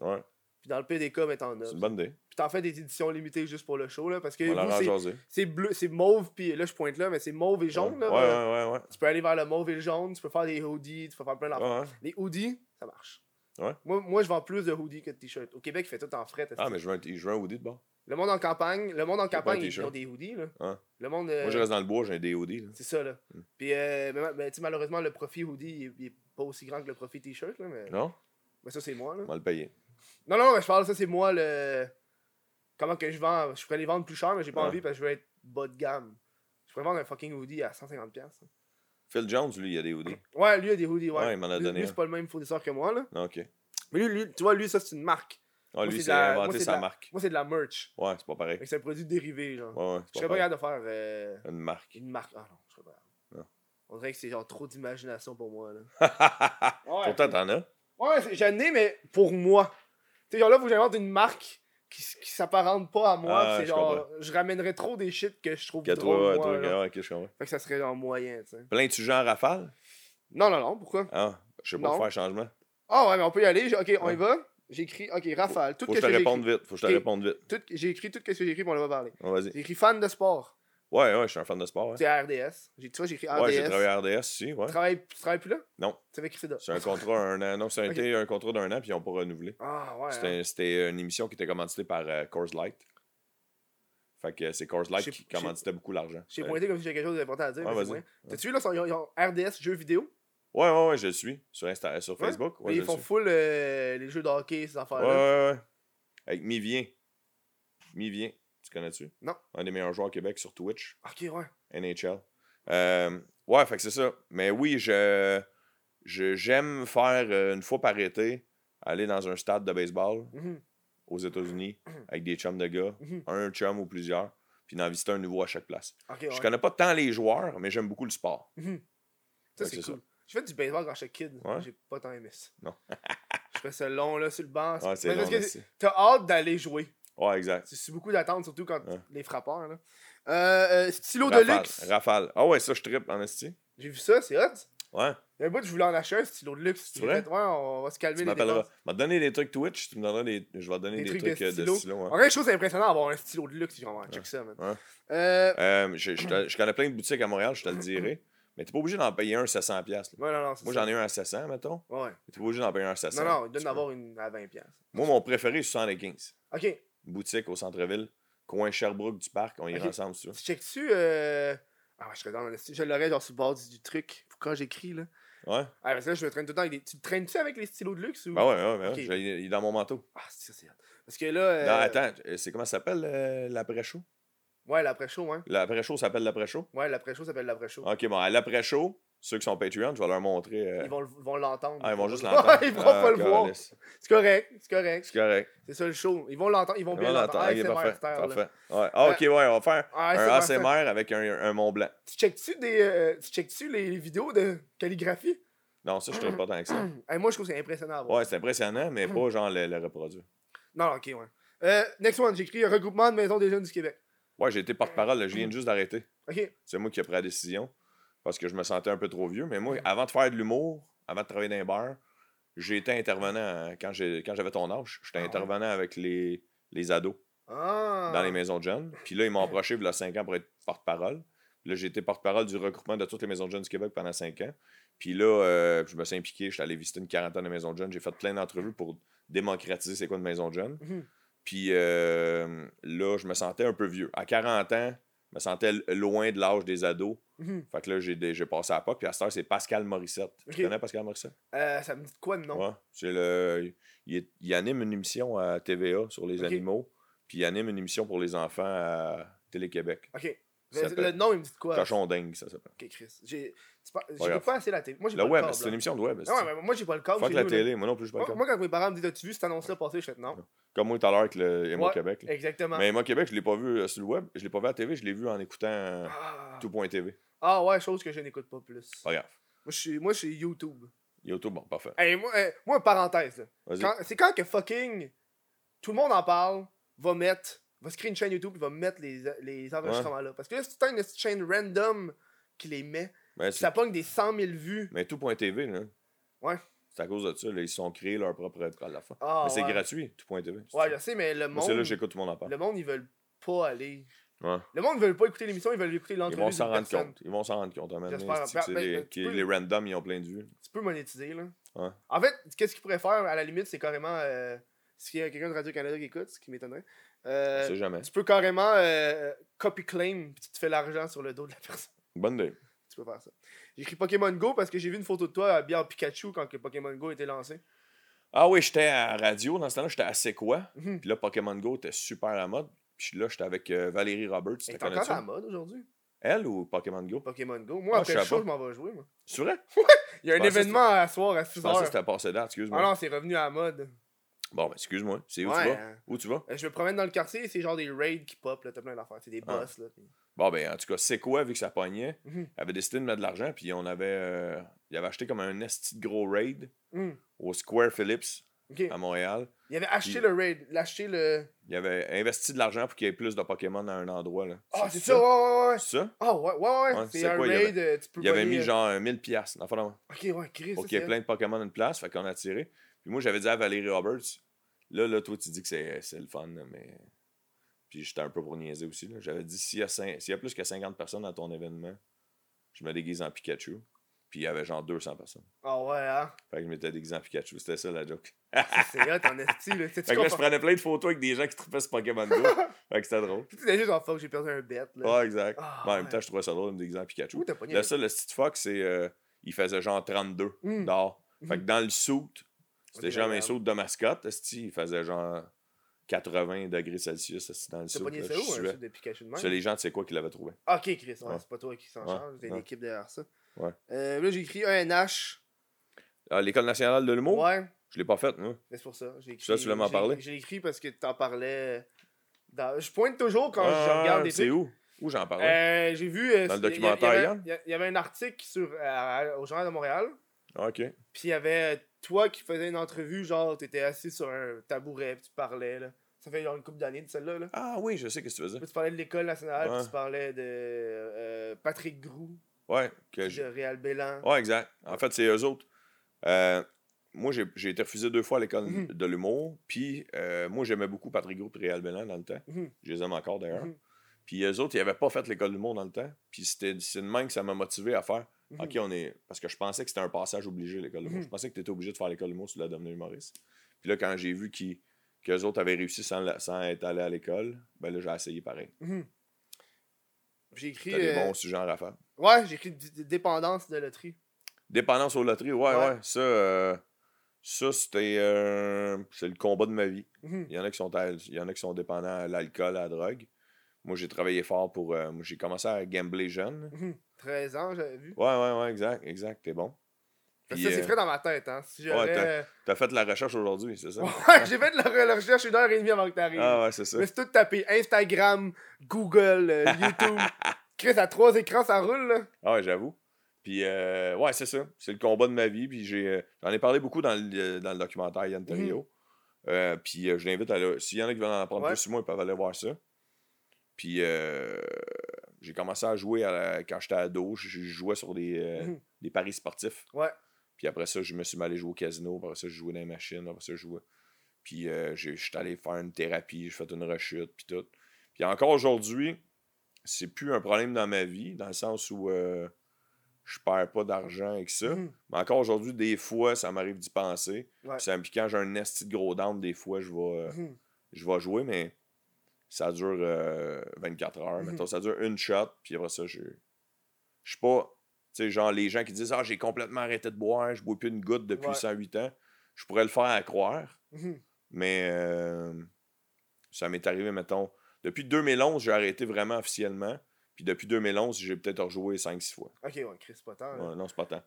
Ouais. Puis dans le pire des cas, mais t'en as. C'est une bonne idée. Puis t'en fais des éditions limitées juste pour le show, là. Parce que vous, c'est- bleu, c'est mauve, puis là, je pointe là, mais c'est mauve et jaune, Ouais, là. ouais, Euh, ouais, ouais. Tu peux aller vers le mauve et le jaune, tu peux faire des hoodies, tu peux faire plein d'affaires. Ouais. Les hoodies, ça marche. Ouais. Moi, moi, je vends plus de hoodies que de t-shirts. Au Québec, il fait tout en fret. Ah, mais je veux un, je veux un hoodie de bord. Le monde en campagne, le monde en campagne, ils ont des hoodies, là. Le monde. euh, Moi, je reste dans le bois, j'ai un DOD. Là. C'est ça, là. Mm. Puis, euh, mais, mais, malheureusement, le profit hoodie, il, il est pas aussi grand que le profit t-shirt, là. Mais, Non? mais ça, c'est moi, là. On va le payer. Non, non, mais je parle, ça, c'est moi, le. Comment que je vends. Je pourrais les vendre plus cher, mais j'ai pas Ouais. envie parce que je veux être bas de gamme. Je pourrais vendre un fucking hoodie à 150$. piastres. Phil Jones, lui, il a des hoodies. Ouais, lui, il a des hoodies, ouais. Ouais, il m'en a donné Lui, c'est pas le même fournisseur que moi, là. Non, ok. Mais lui, lui, tu vois, lui, ça, c'est une marque. Ah, Moi, lui, c'est la- inventé moi, sa la- marque. Moi, c'est de la merch. Ouais, c'est pas pareil. C'est un produit dérivé, genre. Ouais, ouais, Je serais pas capable de faire euh, Une marque. une marque. Ah non, je serais pas capable. On dirait que c'est genre trop d'imagination pour moi, là. Pourtant, t'en as. Ouais, j'en ai, mais pour moi. Sais, genre là, faut que j'invente une marque qui, qui s'apparente pas à moi. Ah, c'est je genre, je ramènerais trop des shit que je trouve a drôle, moi, ouais, ok, je comprends. Fait que ça serait genre moyen, tu sais. Plein de sujets en rafale? Non, non, non, pourquoi? Ah, je sais pas faire changement. Ah ouais, mais on peut y aller. Ok, on y va. J'ai écrit, ok, Rafale. Tout Faut que je que te réponde vite. Faut que je te réponde vite. J'ai écrit tout ce que j'ai écrit, on va parler. J'ai écrit fan de sport. Ouais, ouais, je suis un fan de sport. Ouais, C'est RDS. J'ai- Tu vois, j'ai écrit RDS. ouais j'ai travaillé à RDS aussi. Ouais. Tu travailles, tu travailles plus là? Non. C'est avec Cressida. C'est un contrat un an. Non, été un contrat d'un an, puis ils n'ont pas renouvelé. Ah ouais. C'était hein. c'était une émission qui était commanditée par euh, Coors Light. Fait que c'est Coors Light qui commanditait beaucoup l'argent. J'ai Euh, pointé comme si j'avais quelque chose d'important à dire. Ouais, moyen. T'as-tu vu là, ils ont, RDS jeux vidéo? Ouais, ouais, ouais, je le suis. Sur, Insta, sur Ouais. Facebook. Ouais, Mais ils font suis. full euh, les jeux de hockey, ces Ouais, affaires-là. ouais, ouais. Avec Mivien. Mivien. Tu connais-tu? Non. Un des meilleurs joueurs au Québec sur Twitch. Ok, ouais. NHL. Euh, ouais, fait que c'est ça. Mais oui, je je- j'aime faire euh, une fois par été, aller dans un stade de baseball Mhm. aux États-Unis avec des chums de gars, Mhm. un chum ou plusieurs, puis d'en visiter un nouveau à chaque place. Ok, ouais. Je connais pas tant les joueurs, mais j'aime beaucoup le sport. Mhm. Ça, c'est cool. J'ai fait du baseball quand j'étais kid. Ouais? J'ai pas tant aimé ça. Non. je fais ça long, là, sur le banc. Ouais, c'est long, que. T'as hâte d'aller jouer. Ouais, exact. C'est beaucoup d'attente, surtout quand Ouais. les frappeurs, là. Euh, euh, stylo de luxe. Rafale. Ah ouais, ça, je trippe en esti. J'ai vu ça, c'est hot. Ouais, Il y a un bout, je voulais en acheter un stylo de luxe. Fait, Ouais, on va se calmer tu m'appelleras. Je vais donner des trucs Twitch, tu me donneras des... je vais te donner Des des, trucs trucs, de euh, stylo. de stylo. ouais. En vrai, je trouve c'est impressionnant d'avoir un stylo de luxe. Genre, check ça, man. Euh, Euh, je, je connais plein de boutiques à Montréal, je te le dirai. Mais t'es pas obligé d'en payer un à 700$. piastres, là. ouais, non, non, Moi, j'en ai un à 700, mettons. Ouais. T'es pas obligé d'en payer un à 700. Non, non, il donne Tu d'avoir une à 20$. piastres. peux. Moi, mon préféré, c'est 75. Ok. Boutique au centre-ville, coin Sherbrooke du parc. On ira Ok. ensemble, si tu veux. Tu checkes-tu. Euh... Ah, ouais, je serais dans le Je l'aurais genre sur le bord du, du truc. Quand j'écris, là. Ouais? Ah, parce que là, je me traîne tout le temps avec des. Tu te traînes-tu avec les stylos de luxe ou? Ben ouais, ouais, ouais. Ok. Je l'ai- Il est dans mon manteau. Ah, c'est ça, c'est. Parce que là. euh, Non, attends, euh, c'est comment ça s'appelle euh, l'après-show? Ouais, l'après-show, hein. L'après-show s'appelle l'après-show? Ouais, l'après-show s'appelle l'après-show. Ok, bon, à l'après-show, ceux qui sont Patreon, je vais leur montrer. euh, Ils vont, vont l'entendre. Ah, ils vont juste l'entendre. ils Ah, pas le voir. C'est correct, c'est correct. C'est correct. C'est ça le show. Ils vont l'entendre, ils vont On bien l'entendre. ASMR parfait. parfait. Ouais. Ah, ok, ouais, on va faire Ah, un ASMR ASMR avec un, un Mont Blanc. Tu checkes-tu des. euh, tu checkes-tu les vidéos de calligraphie? Non, ça, je ne pas tant que ça. Hey, moi, je trouve que c'est impressionnant. Ouais, c'est impressionnant, mais pas genre le, le reproduire. Non, ok, ouais. Euh, next one, j'ai écrit regroupement de maisons des jeunes du Québec. Ouais, j'ai été porte-parole, je viens juste d'arrêter. Ok. C'est moi qui ai pris la décision parce que je me sentais un peu trop vieux. Mais moi, avant de faire de l'humour, avant de travailler dans les bars, j'ai été intervenant quand j'avais ton âge. J'étais Ah ouais? intervenant avec les, les ados Ah. dans les maisons de jeunes. Puis là, ils m'ont approché il y a 5 ans pour être porte-parole. Là, j'ai été porte-parole du regroupement de toutes les maisons de jeunes du Québec pendant 5 ans. Puis là, euh, je me suis impliqué. Je suis allé visiter une quarantaine de maisons de jeunes. J'ai fait plein d'entrevues pour démocratiser c'est quoi une maison de jeunes. Mhm. Puis euh, là, je me sentais un peu vieux. À 40 ans, me sentais loin de l'âge des ados. Mhm. Fait que là, j'ai passé à pas. Puis à cette heure, c'est Pascal Morissette. Tu connais Pascal Morissette? Euh, ça me dit quoi de nom? Ouais. C'est le. Il, est- il anime une émission à TVA sur les animaux. Puis il anime une émission pour les enfants à Télé-Québec. Ok. Le, nom, il me dit quoi? Cochon dingue, ça s'appelle. Ok, Chris. Pas- j'écoute pas assez la télé. Moi, j'ai Le pas web, le câble. c'est une émission de web. Non, ouais, mais moi, j'ai pas le câble. Fuck la nous, là. télé, moi non plus, pas le moi, quand mes parents me disent As-tu vu cette annonce-là passer Je fais Non. Comme moi tout à l'heure avec le Emo Ouais, Québec. là. Exactement. Mais Emo Québec, je l'ai pas vu euh, sur le web. Je l'ai pas vu à la TV, je l'ai vu en écoutant Ah. tout.tv. Ah ouais, chose que je n'écoute pas plus. Pas grave. Moi, je suis, moi, je suis YouTube. YouTube, bon, parfait. Hey, moi, euh, moi, parenthèse. C'est quand que fucking tout le monde en parle, va mettre, va se créer une chaîne YouTube, va mettre les, les enregistrements là. Parce que là, c'est une chaîne random qui les met, Mais, puis ça pogne des 100 000 vues. mais tout.tv, là. Ouais. C'est à cause de ça, là, ils se sont créés leur propre à la fin. Ah, mais c'est ouais. gratuit, tout.tv. Ouais, je sais, mais le Moi, c'est là monde, que j'écoute tout le monde en parle. le monde, ils veulent pas aller. Ouais. Le monde, ils veulent pas écouter l'émission, ils veulent écouter Ils l'entrevue vont d'une s'en rendre compte. Ils vont s'en rendre compte. Ben, les, ben, qui- peux- les randoms, ils ont plein de vues. Tu peux monétiser, là. Ouais. En fait, qu'est-ce qu'ils pourraient faire, à la limite, c'est carrément. euh, S'il y a quelqu'un de Radio-Canada qui écoute, ce qui m'étonnerait, Euh, tu peux carrément euh, copy claim, puis tu te fais l'argent sur le dos de la personne. Bonne idée. Tu peux faire ça. J'ai écrit Pokémon Go parce que j'ai vu une photo de toi habillé en Pikachu quand que Pokémon Go était lancé. Ah oui, j'étais à radio. Dans ce temps-là, j'étais à C'est quoi? Mhm. Puis là, Pokémon Go était super à la mode. Puis là, j'étais avec euh, Valérie Roberts. Tu encore à la mode aujourd'hui. Elle ou Pokémon Go? Pokémon Go. Moi, Ah, après je le show, je m'en vais jouer. Moi. C'est vrai? Il y a un Je événement à soir à Je 6 pensais que c'était passé date, excuse-moi. Ah non, c'est revenu à la mode. Bon, ben excuse-moi. C'est où Ouais, tu vas? Où tu vas? Euh, Je me promène dans le quartier, c'est genre des raids qui pop, là, t'as plein d'affaires. C'est des Ah. boss, là. Bon, ben en tout cas, C'est quoi, vu que ça pognait, Mhm. avait décidé de mettre de l'argent, puis on avait... euh, il avait acheté comme un esti de gros raid Hum, au Square Phillips à Montréal. Il avait acheté Puis- le raid, l'acheté le. Il avait investi de l'argent pour qu'il y ait plus de Pokémon à un endroit. Là. Ah, c'est ça, ouais, ouais, ouais. C'est ça? Ah, ouais, ouais, ouais. Ouais, c'est un quoi, il raid, euh, tu peux Il avait mis euh, genre 1000 piastres. Enfin, non, Ok, ouais, Chris. pour ça, qu'il y ait plein de Pokémon à une place, fait qu'on a tiré. Puis moi, j'avais dit à Valérie Roberts, là, là, toi, tu dis que c'est c'est le fun, mais... Puis j'étais un peu pour niaiser aussi, là. J'avais dit, s'il y, y a plus que 50 personnes à ton événement, je me déguise en Pikachu. Puis il y avait genre 200 personnes. Ah, ouais, hein? Fait que je m'étais déguisé en Pikachu. C'était ça, la joke. Ça, C'est hot en esti, là? Fait que là, je prenais plein de photos avec des gens qui trouvaient ce Pokémon Go. fait que c'était drôle. Tu disais juste en fuck, j'ai perdu un bet, là. Ouais, exact. Ah, Mais en même temps, je trouvais ça drôle de me déguiser en Pikachu. Où t'as pogné un- seul, le petit Fox, c'est. euh, il faisait genre 32 Hmm. dehors. Fait que Mhm. dans le suit, c'était genre un suit de mascotte. il faisait genre 80 degrés Celsius dans le là, ça je où, un de Pikachu de même? C'est les gens de c'est quoi qui l'avaient trouvé. Ok, Chris, ouais, Ouais. c'est pas toi qui s'en Ouais, charge, c'est ouais. l'équipe derrière ça. Ouais. Euh, là, j'ai écrit ENH. Ah, L'École nationale de l'humour, Ouais, je l'ai pas faite, moi. c'est pour ça. J'ai écrit, Ça, tu voulais m'en parler? J'ai écrit parce que t'en parlais. dans- Je pointe toujours quand je Ah, regarde des C'est trucs. où? Où j'en parlais? Euh, j'ai vu. euh, Dans le documentaire, il y avait- y y un article sur, euh, au Journal de Montréal. Ah, Ok. Puis il y avait euh, toi qui faisais une entrevue, genre, t'étais assis sur un tabouret, puis tu parlais, là. Ça fait genre une couple d'années de celle-là, là. Ah oui, je sais ce que tu faisais. Puis tu parlais de l'école nationale, Ouais. puis tu parlais de euh, Patrick Groux, Ouais, que de Réal Bélan. Ouais, exact. En fait, c'est eux autres. Euh, moi, j'ai été refusé deux fois à l'école Mhm. de l'humour. Puis, euh, moi, j'aimais beaucoup Patrick Gros et Réal Bellan dans le temps. Mhm. Je les aime encore d'ailleurs. Mhm. Puis, eux autres, ils n'avaient pas fait l'école de l'humour dans le temps. Puis, c'était de même que ça m'a motivé à faire. Mhm. Ok, on est. Parce que je pensais que c'était un passage obligé, l'école de l'humour. Mhm. Je pensais que tu étais obligé de faire l'école de l'humour si tu voulais devenir humoriste. Puis là, quand j'ai vu qu'eux autres avaient réussi sans, la- sans être allés à l'école, ben là, j'ai essayé pareil. Mhm. J'ai écrit. T'as des euh, bons sujets en rafale. Ouais, j'ai écrit dépendance de loterie. Dépendance aux loteries, ouais, Ouais. ouais. Ça, euh, ça c'était. euh, c'est le combat de ma vie. Mhm. Il y en a qui sont, à- il y en a qui sont dépendants à l'alcool, à la drogue. Moi, j'ai travaillé fort pour. euh, moi, j'ai commencé à gambler jeune. Mhm. 13 ans, j'avais vu. Ouais, ouais, ouais, exact, exact, t'es bon. Puis, ça, c'est euh, frais dans ma tête, hein. Si j'aurais. T'as fait de la recherche aujourd'hui, c'est ça? Ouais, j'ai fait de la, la recherche une heure et demie avant que t'arrives. Ah ouais, c'est ça. Me suis tout tapé Instagram, Google, euh, YouTube. Chris, à trois écrans, ça roule, là. Ah ouais, j'avoue. Puis, euh, ouais, c'est ça. C'est le combat de ma vie. Puis, j'ai, euh, j'en ai parlé beaucoup dans le, dans le documentaire Yann Terrio. Euh, puis, euh, je l'invite à aller. S'il y en a qui veulent en apprendre Ouais. plus sur moi, ils peuvent aller voir ça. Puis, euh, j'ai commencé à jouer à la- quand j'étais ado. Je, je jouais sur des, euh, Mhm. des paris sportifs. Ouais. Puis après ça, je me suis aller jouer au casino. Après ça, je jouais dans les machines. Après ça, je jouais. Puis euh, j'ai- j'étais allé faire une thérapie. J'ai fait une rechute. Puis tout. Puis encore aujourd'hui, c'est plus un problème dans ma vie, dans le sens où euh, je perds pas d'argent avec ça. Mhm. Mais encore aujourd'hui, des fois, ça m'arrive d'y penser. Ouais. Puis ça quand j'ai un esti de gros down, des fois, je vais, Mhm. je vais jouer, mais ça dure euh, 24 heures. Mhm. Mettons, ça dure une shot, puis après ça, je je suis pas. Tu sais, genre, les gens qui disent Ah, j'ai complètement arrêté de boire, je bois plus une goutte depuis Ouais. 108 ans. Je pourrais le faire à croire, Mhm. mais euh, ça m'est arrivé, mettons. Depuis 2011, j'ai arrêté vraiment officiellement. Puis depuis 2011, j'ai peut-être rejoué 5-6 fois. Ok, ouais, Chris, c'est pas tant. là. Ouais, non, c'est pas tant.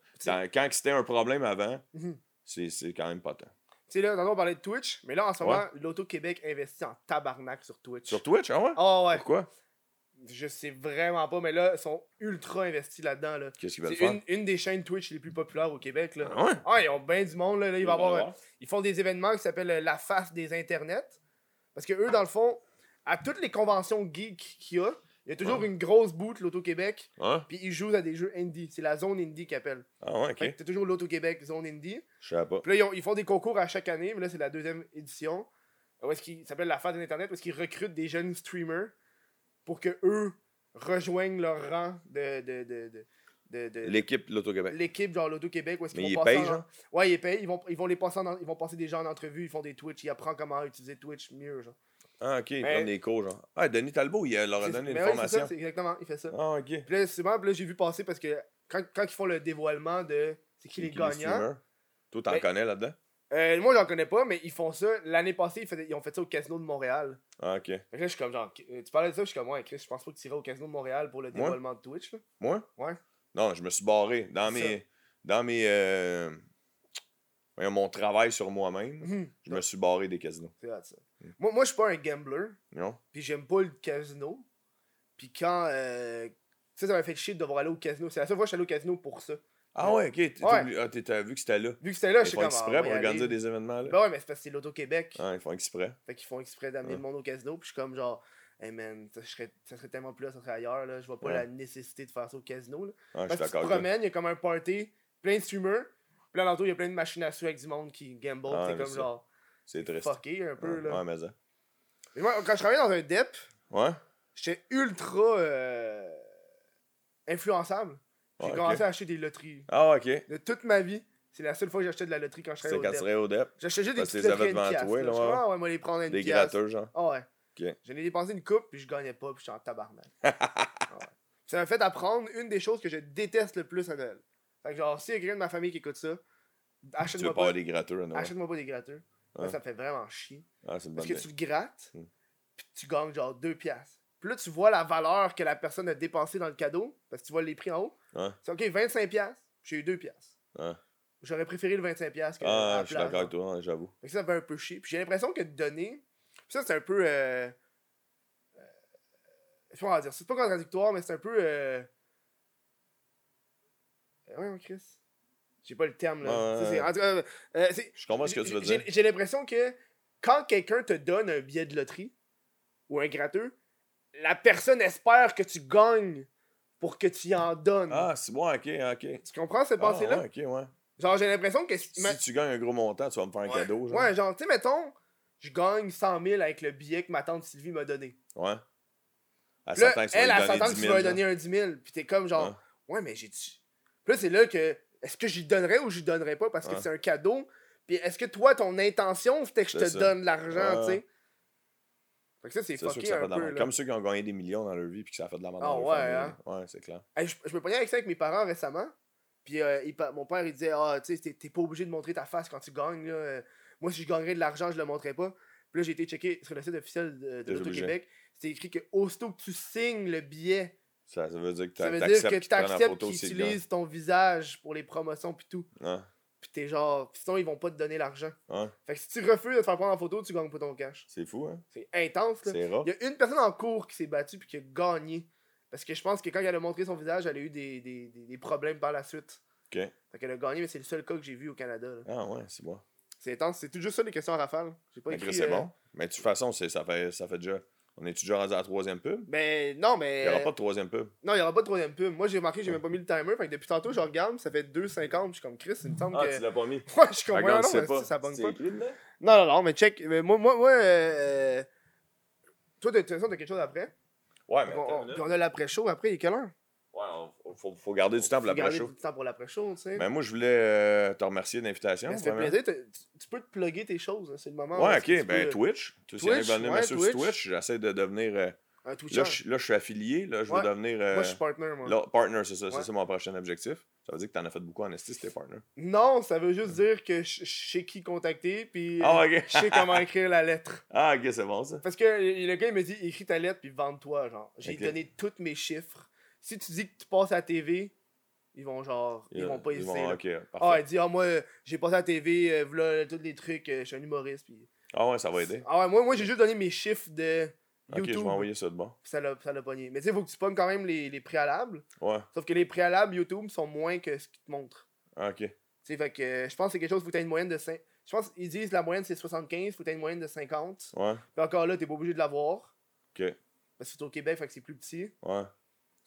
Quand c'était un problème avant, Mhm. c'est c'est quand même pas tant. Tu sais, là, on parlait de Twitch, mais là, en ce Ouais. moment, l'Auto-Québec investit en tabarnak sur Twitch. Sur Twitch, ah ouais? Oh, ouais. Pourquoi? Je sais vraiment pas, mais là, ils sont ultra investis là-dedans, là. Qu'est-ce qu'ils veulent faire? une, une des chaînes Twitch les plus populaires au Québec, là. Ah ouais? Ah, ils ont bien du monde, là. là, il va y On va avoir, voir. euh, ils font des événements qui s'appellent euh, la face des internets. Parce que eux, dans le fond, à toutes les conventions geek qu'il y a, il y a toujours Ouais. une grosse boot, l'Auto-Québec, puis ils jouent à des jeux indie. C'est la zone indie qu'ils appellent. ah ouais, ok. Fait que t'as toujours l'Auto-Québec, zone indie. Je savais pas. Puis là, ils, ont- ils font des concours à chaque année, mais là, c'est la deuxième édition. Où est-ce qu'ils ça s'appelle la face des internets, où est-ce qu'ils recrutent des jeunes streamers pour que eux rejoignent leur rang de. de, de, de, de- de- L'équipe de l'Auto-Québec. l'équipe genre l'auto-québec où est-ce qu'ils vont ils passer payent, en- genre? ouais ils payent ils vont, ils vont les passer en, ils vont passer des gens en entrevue ils font des Twitch ils apprennent comment utiliser Twitch mieux genre Ah, ok, ils prennent des cours, genre. Ah, Denis Talbot, il euh, leur a donné une formation. c'est exactement, il fait ça. ah, ok. Puis là, là, j'ai vu passer parce que quand, quand ils font le dévoilement de c'est qui les gagnants. Toi, t'en connais là-dedans? euh, moi, j'en connais pas, mais ils font ça. L'année passée, ils, faisaient- ils ont fait ça au Casino de Montréal. Ah, ok. Fait que là, je suis comme genre, tu parlais de ça, je suis comme, ouais, Chris, je pense pas que tu irais au Casino de Montréal pour le dévoilement de Twitch. Là. Moi? Ouais. Non, je me suis barré. Dans mes. Dans mes. euh, mon travail sur moi-même, Mhm. je me suis barré des casinos. Ça. Moi, moi je suis pas un gambler, Non? puis j'aime pas le casino. Puis quand. Euh, ça, ça m'a fait chier de devoir aller au casino. C'est la seule fois que je suis allé au casino pour ça. Ah, ouais, ok. Ouais. Ah, t'as vu que c'était là. Vu que c'était là, Ils je suis font comme. ah, exprès va pour organiser aller. des événements là. Ben ouais, mais c'est parce que c'est l'Auto-Québec. Ah, ils font exprès. Fait qu'ils font exprès d'amener le monde au casino. Puis je suis comme genre, hey man, ça serait, ça serait tellement plus là, ça serait ailleurs. Là. Je vois pas Ouais. la nécessité de faire ça au casino. Là. Ah, je suis que tu te promènes, il y a comme un party, plein de streamers. Puis là, l'entour, il y a plein de machines à sous avec du monde qui gamble. Ah, c'est je comme genre, C'est triste. fucké un peu. Là. ouais, mais ça. Mais moi, quand je travaillais dans un DEP, Ouais? j'étais ultra euh, influençable. J'ai Ouais, commencé à acheter des loteries. Ah, ok. De toute ma vie, c'est la seule fois que j'achetais de la loterie quand je C'est travaillais quand tu au serais DEP. au DEP. J'achetais juste des petites tu loteries devant toi, là. Je suis ouais. ah ouais, moi les prendre une Des piastre. gratteurs, genre. Ah ouais. Ok. J'en ai dépensé une coupe, puis je gagnais pas, puis j'étais en tabarnak. Ah ouais. Ça m'a fait apprendre une des choses que je déteste le plus à Noël. Fait que genre, s'il y a quelqu'un de ma famille qui écoute ça, achète-moi pas, des gratteurs, non? achète-moi pas des gratteurs. Ça, me fait vraiment chier. Ah, Parce que tu te grattes, Mm. puis tu gagnes genre 2 piastres. Puis là, tu vois la valeur que la personne a dépensée dans le cadeau, parce que tu vois les prix en haut. C'est OK, 25 piastres, j'ai eu 2 piastres. J'aurais préféré le 25 piastres que Ah, je suis d'accord avec toi, ouais, j'avoue. Fait que ça, fait un peu chier. Puis j'ai l'impression que de donner. Puis ça, c'est un peu. Euh... euh, Je sais pas comment dire. C'est pas contradictoire, mais c'est un peu. Euh... euh, Ouais, Chris. J'ai pas le terme, là. Ouais, ouais, en tout cas, euh, c'est- Je comprends ce que tu veux dire. J'ai l'impression que quand quelqu'un te donne un billet de loterie ou un gratteux, la personne espère que tu gagnes pour que tu en donnes. Ah, c'est bon, ok, ok. Tu comprends cette Ah, pensée-là? ouais, ok, ouais. Genre, j'ai l'impression que. Si ma- tu gagnes un gros montant, tu vas me faire un Ouais. cadeau, genre. Ouais, genre, tu sais, mettons, je gagne 100 000 avec le billet que ma tante Sylvie m'a donné. Ouais. Elle s'attend que tu vas elle, lui donner s'attend que 10 tu 000. vas lui genre. donner un 10 000. Puis t'es comme genre, ouais, mais j'ai. Puis là, c'est là que, est-ce que j'y donnerais ou j'y donnerais pas parce que Ouais. c'est un cadeau? Puis est-ce que toi, ton intention, c'était que je te ça. donne l'argent, Ouais. tu sais? Fait que ça, c'est fucké un peu. Comme ceux qui ont gagné des millions dans leur vie puis que ça a fait de la merde Ah ouais, hein? Ouais, c'est clair. Hey, je, je me prenais avec ça avec mes parents récemment. Puis euh, il mon père, il disait Ah, tu sais, t'es- pas obligé de montrer ta face quand tu gagnes. Là. Euh, Moi, si je gagnerais de l'argent, je le montrerais pas. Puis là, j'ai été checké sur le site officiel de, de l'Auto-Québec. C'était écrit que aussitôt que tu signes le billet, Ça, ça veut dire que tu acceptes qu'ils utilisent ton visage pour les promotions puis tout. Ouais, Puis t'es genre, sinon ils vont pas te donner l'argent. Fait que si tu refuses de te faire prendre en photo, tu gagnes pas ton cash. C'est fou, hein? C'est intense là. Il y a une personne en cours qui s'est battue puis qui a gagné. Parce que je pense que quand elle a montré son visage, elle a eu des, des, des, des problèmes par la suite. Ok. Fait qu'elle a gagné, mais c'est le seul cas que j'ai vu au Canada. là. Ah ouais, c'est bon. C'est intense. C'est tout juste ça les questions à rafale. J'ai pas écrit. c'est euh, bon. Mais de toute façon, ça fait, ça fait déjà. On est déjà rendu à la troisième pub? Mais non, mais. Il n'y aura pas de troisième pub. Non, il y aura pas de troisième pub. Moi, j'ai remarqué, j'ai même pas mis le timer. Fait que depuis tantôt, je regarde, ça fait 2,50. Je suis comme Chris, il me semble Ah, que. tu l'as pas mis. Ouais, je suis comme. Ouais, non, mais pas. ça C'est pas. écrit? Non, non, non, mais check. Mais moi, moi, moi. Euh... Toi, de toute façon, t'as quelque chose après? Ouais, mais On- puis on a l'après-show après, il est quelle heure? Faut, faut garder du temps pour Faut l'après garder du temps pour l'après-show, tu sais. Mais moi, je voulais euh, te remercier de l'invitation. Ça fait plaisir. Tu, peux te plugger tes choses, hein, c'est le moment. Ouais, ok, ben peux- Twitch. Tu sais, venir ouais, sur Twitch. Twitch. J'essaie de devenir. euh, Un Twitcher. là, je, là, je suis affilié. Là, je veux Ouais. devenir. euh, Moi, je suis partner, moi. là, partner, c'est ça. Ouais. Ça, c'est mon prochain objectif. Ça veut dire que t'en as fait beaucoup en esti, c'était partner. Non, ça veut juste dire que je sais qui contacter, puis Ah, euh, ok. je sais comment écrire la lettre. Ah, ok, c'est bon ça. Parce que le gars, il me dit écris ta lettre, puis vende-toi. Genre, j'ai donné tous mes chiffres. Si tu dis que tu passes à la TV, ils vont genre, ils, vont pas hésiter. vont- là. Ok, Ah, il dit, ah, moi, j'ai passé à la TV, euh, voilà tous les trucs, euh, je suis un humoriste. Puis... Ah, ouais, ça va aider. Ah ouais, moi, moi j'ai juste donné mes chiffres de Ok, YouTube. je vais envoyer ça de bon. ça l'a pogné. Mais tu sais, faut que tu pognes quand même les, les préalables. Ouais. Sauf que les préalables YouTube sont moins que ce qu'ils te montrent. Ah, ok. Tu sais, fait que euh, je pense que c'est quelque chose, faut que tu une moyenne de 5. Je pense qu'ils disent la moyenne c'est 75, faut que tu une moyenne de 50. Ouais. Puis encore là, t'es pas obligé de l'avoir. Ok. Parce que c'est au Québec, fait que c'est plus petit. Ouais.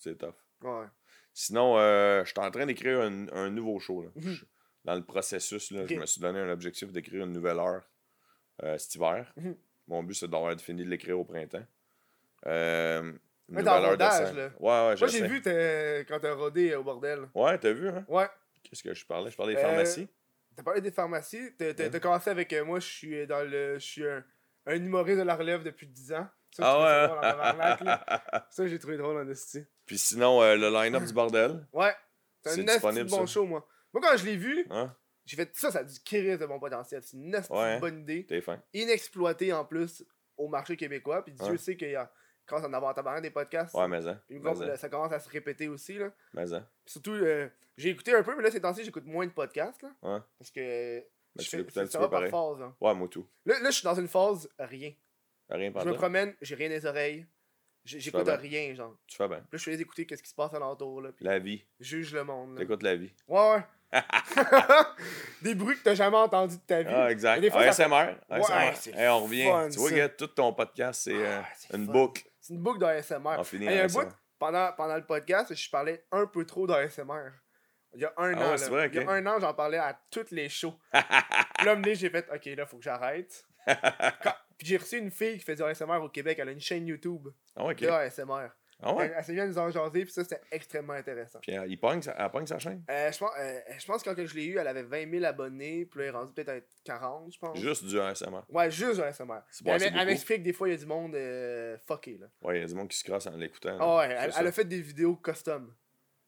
C'est tough. Ouais. Sinon, euh, je suis en train d'écrire un, un nouveau show. Là. Mhm. Dans le processus, là, je me suis donné un objectif d'écrire une nouvelle heure euh, cet hiver. Mhm. Mon but, c'est d'avoir fini de l'écrire au printemps. Euh, Mais heure de rodage, là. Ouais, ouais, Moi, j'ai vu quand t'as rodé euh, au bordel. Ouais, t'as vu, hein? Ouais. Qu'est-ce que je parlais? Je parlais des pharmacies. T'as parlé des pharmacies? T'as t'as commencé avec moi, je suis dans le. Je suis un, un humoriste de la relève depuis 10 ans. Ça, Ah ouais. drôle en tabarnak, là. Ça, j'ai trouvé drôle en esti. Puis sinon, euh, le line-up du bordel. Ouais. C'est un de bon ça? show, moi. Moi, quand je l'ai vu, Hein? j'ai fait ça, ça a du kiris de bon potentiel. C'est une Ouais. bonne idée. T'es fin. Inexploitée en plus au marché québécois. Puis Dieu sait qu'il y a. Quand on en avoir tabarnak des podcasts. Ouais, mais ça. Mais commence à se répéter aussi, là. Mais ça. Puis surtout, euh, j'ai écouté un peu, mais là, ces temps-ci, j'écoute moins de podcasts, là. Ouais. Parce que. Mais je tu fais- un petit peu par phase, hein. Ouais, moi tout. Là, là, je suis dans une phase rien. Rien Je me promène, j'ai rien des oreilles. J'écoute rien, genre. Tu fais bien. Puis là, je fais écouter qu'est-ce qui se passe alentour, là. Puis La vie. juge le monde. T'écoutes la vie. Ouais, ouais. Des bruits que t'as jamais entendus de ta vie. Ah, exact. Des fois, ça- ASMR. Ouais, ASMR. Hey, on revient. fun, tu vois que tout ton podcast, c'est euh, Ah, c'est une fun. boucle. C'est une boucle d'ASMR. On finit Il y a un bout, pendant, pendant le podcast, je parlais un peu trop d'ASMR. Il y a un Ah an, ouais, il y a un an, j'en parlais à toutes les shows. Là, j'ai fait, OK, là, faut que j'arrête. Puis j'ai reçu une fille qui fait du ASMR au Québec. Elle a une chaîne YouTube Ah ok. de ASMR. Ah ouais. Elle, elle s'est bien nous en jaser, puis ça, c'était extrêmement intéressant. Puis euh, il pogne, elle pogne sa chaîne? Euh, je, pense, euh, je pense que quand je l'ai eu, elle avait 20 000 abonnés, puis là, elle est rendue peut-être à 40, je pense. Juste du ASMR. Ouais, juste du ASMR. Bon, elle elle m'explique que des fois, il y a du monde euh, fucké, là. Ouais, il y a du monde qui se crasse en l'écoutant. Ah ouais, elle, elle a fait des vidéos custom.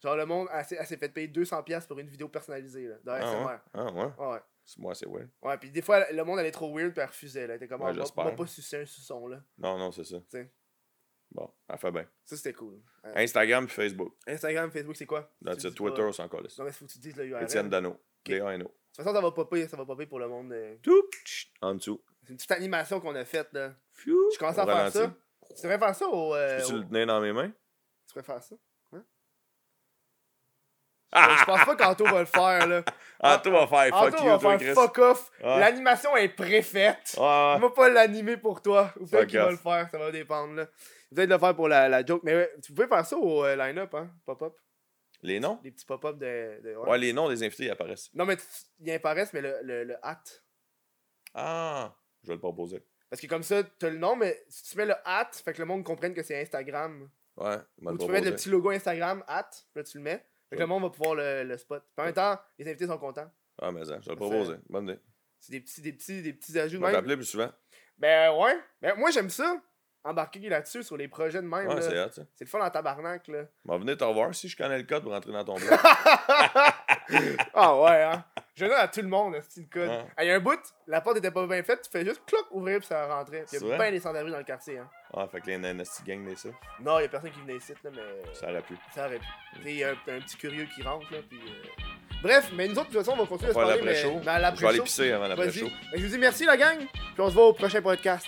Genre, le monde, elle, s'est- elle fait payer 200$ pour une vidéo personnalisée, là, de Ah ASMR. ouais. Ah ouais. Moi, c'est ouais. Ouais, puis des fois, le monde allait trop weird, puis elle refusait, là. Elle était comme, Ouais, Ah, j'espère. moi, pas sucer un suçon, là. Non, non, c'est ça. Bon, elle fait bien. Ça, c'était cool. Euh, Instagram puis Facebook. Instagram, Facebook, c'est quoi? Tu dis Twitter, on s'en colle. Non, mais faut que tu dises le URL. Étienne De Dano. D-A-N-O. toute façon, ça va popper, ça va popper pour le monde. euh. Tout. En dessous. C'est une petite animation qu'on a faite, là. Je commence à faire ça. Tu devrais faire ça au. euh, au- le tenir dans mes mains? Tu pourrais faire ça? Ah! Je pense pas qu'Anto va le faire, là. Ah, toi, va faire fuck Anto you, va toi, faire Chris. fuck off. L'animation est préfaite. On ouais. va pas l'animer pour toi. Ou peut-être qu'il va le faire, ça va dépendre, là. Peut-être le faire pour la, la joke. Mais ouais, tu pouvais faire ça au euh, line-up, hein? Pop-up? Les noms? Des petits pop-up de. de- ouais. Ouais, les noms des invités ils apparaissent. Non, mais ils apparaissent, mais le, le, le hat. Ah, je vais le proposer. Parce que comme ça, t'as le nom, mais si tu mets le hat, fait que le monde comprenne que c'est Instagram. Ouais, Ou tu peux mettre le petit logo Instagram, hat, là tu le mets. Fait que le monde va pouvoir le, le spot. Puis en même temps, les invités sont contents. Ah, mais ça, je vais le proposer. Bonne idée. C'est des petits, des petits, des petits ajouts vais même. t'appeler plus souvent. Ben ouais. Ben, moi j'aime ça. Embarquer là-dessus sur les projets de même. Ouais, là. c'est ça. c'est le fun en tabarnak là. On va venir te revoir si je connais le code pour rentrer dans ton blog. ah ouais, hein. Je donne à tout le monde, c'est le code. Ah, Il y a un bout, la porte était pas bien faite, tu fais juste cloc, ouvrir puis ça rentrait. Il y a bien des sans-abri dans le quartier. Hein. Ah, fait que les Nasty Gang, des ça. Non, il y a personne qui venait ici, là, mais. Ça aurait pu. Ça aurait pu. Sais, il y a un, un petit curieux qui rentre, là, puis... euh, Bref, mais nous autres, de toute façon, on va continuer à se parler, mais... mais à Je vais aller pisser avant l'après-show. Que Je vous dis merci, la gang, puis on se voit au prochain podcast.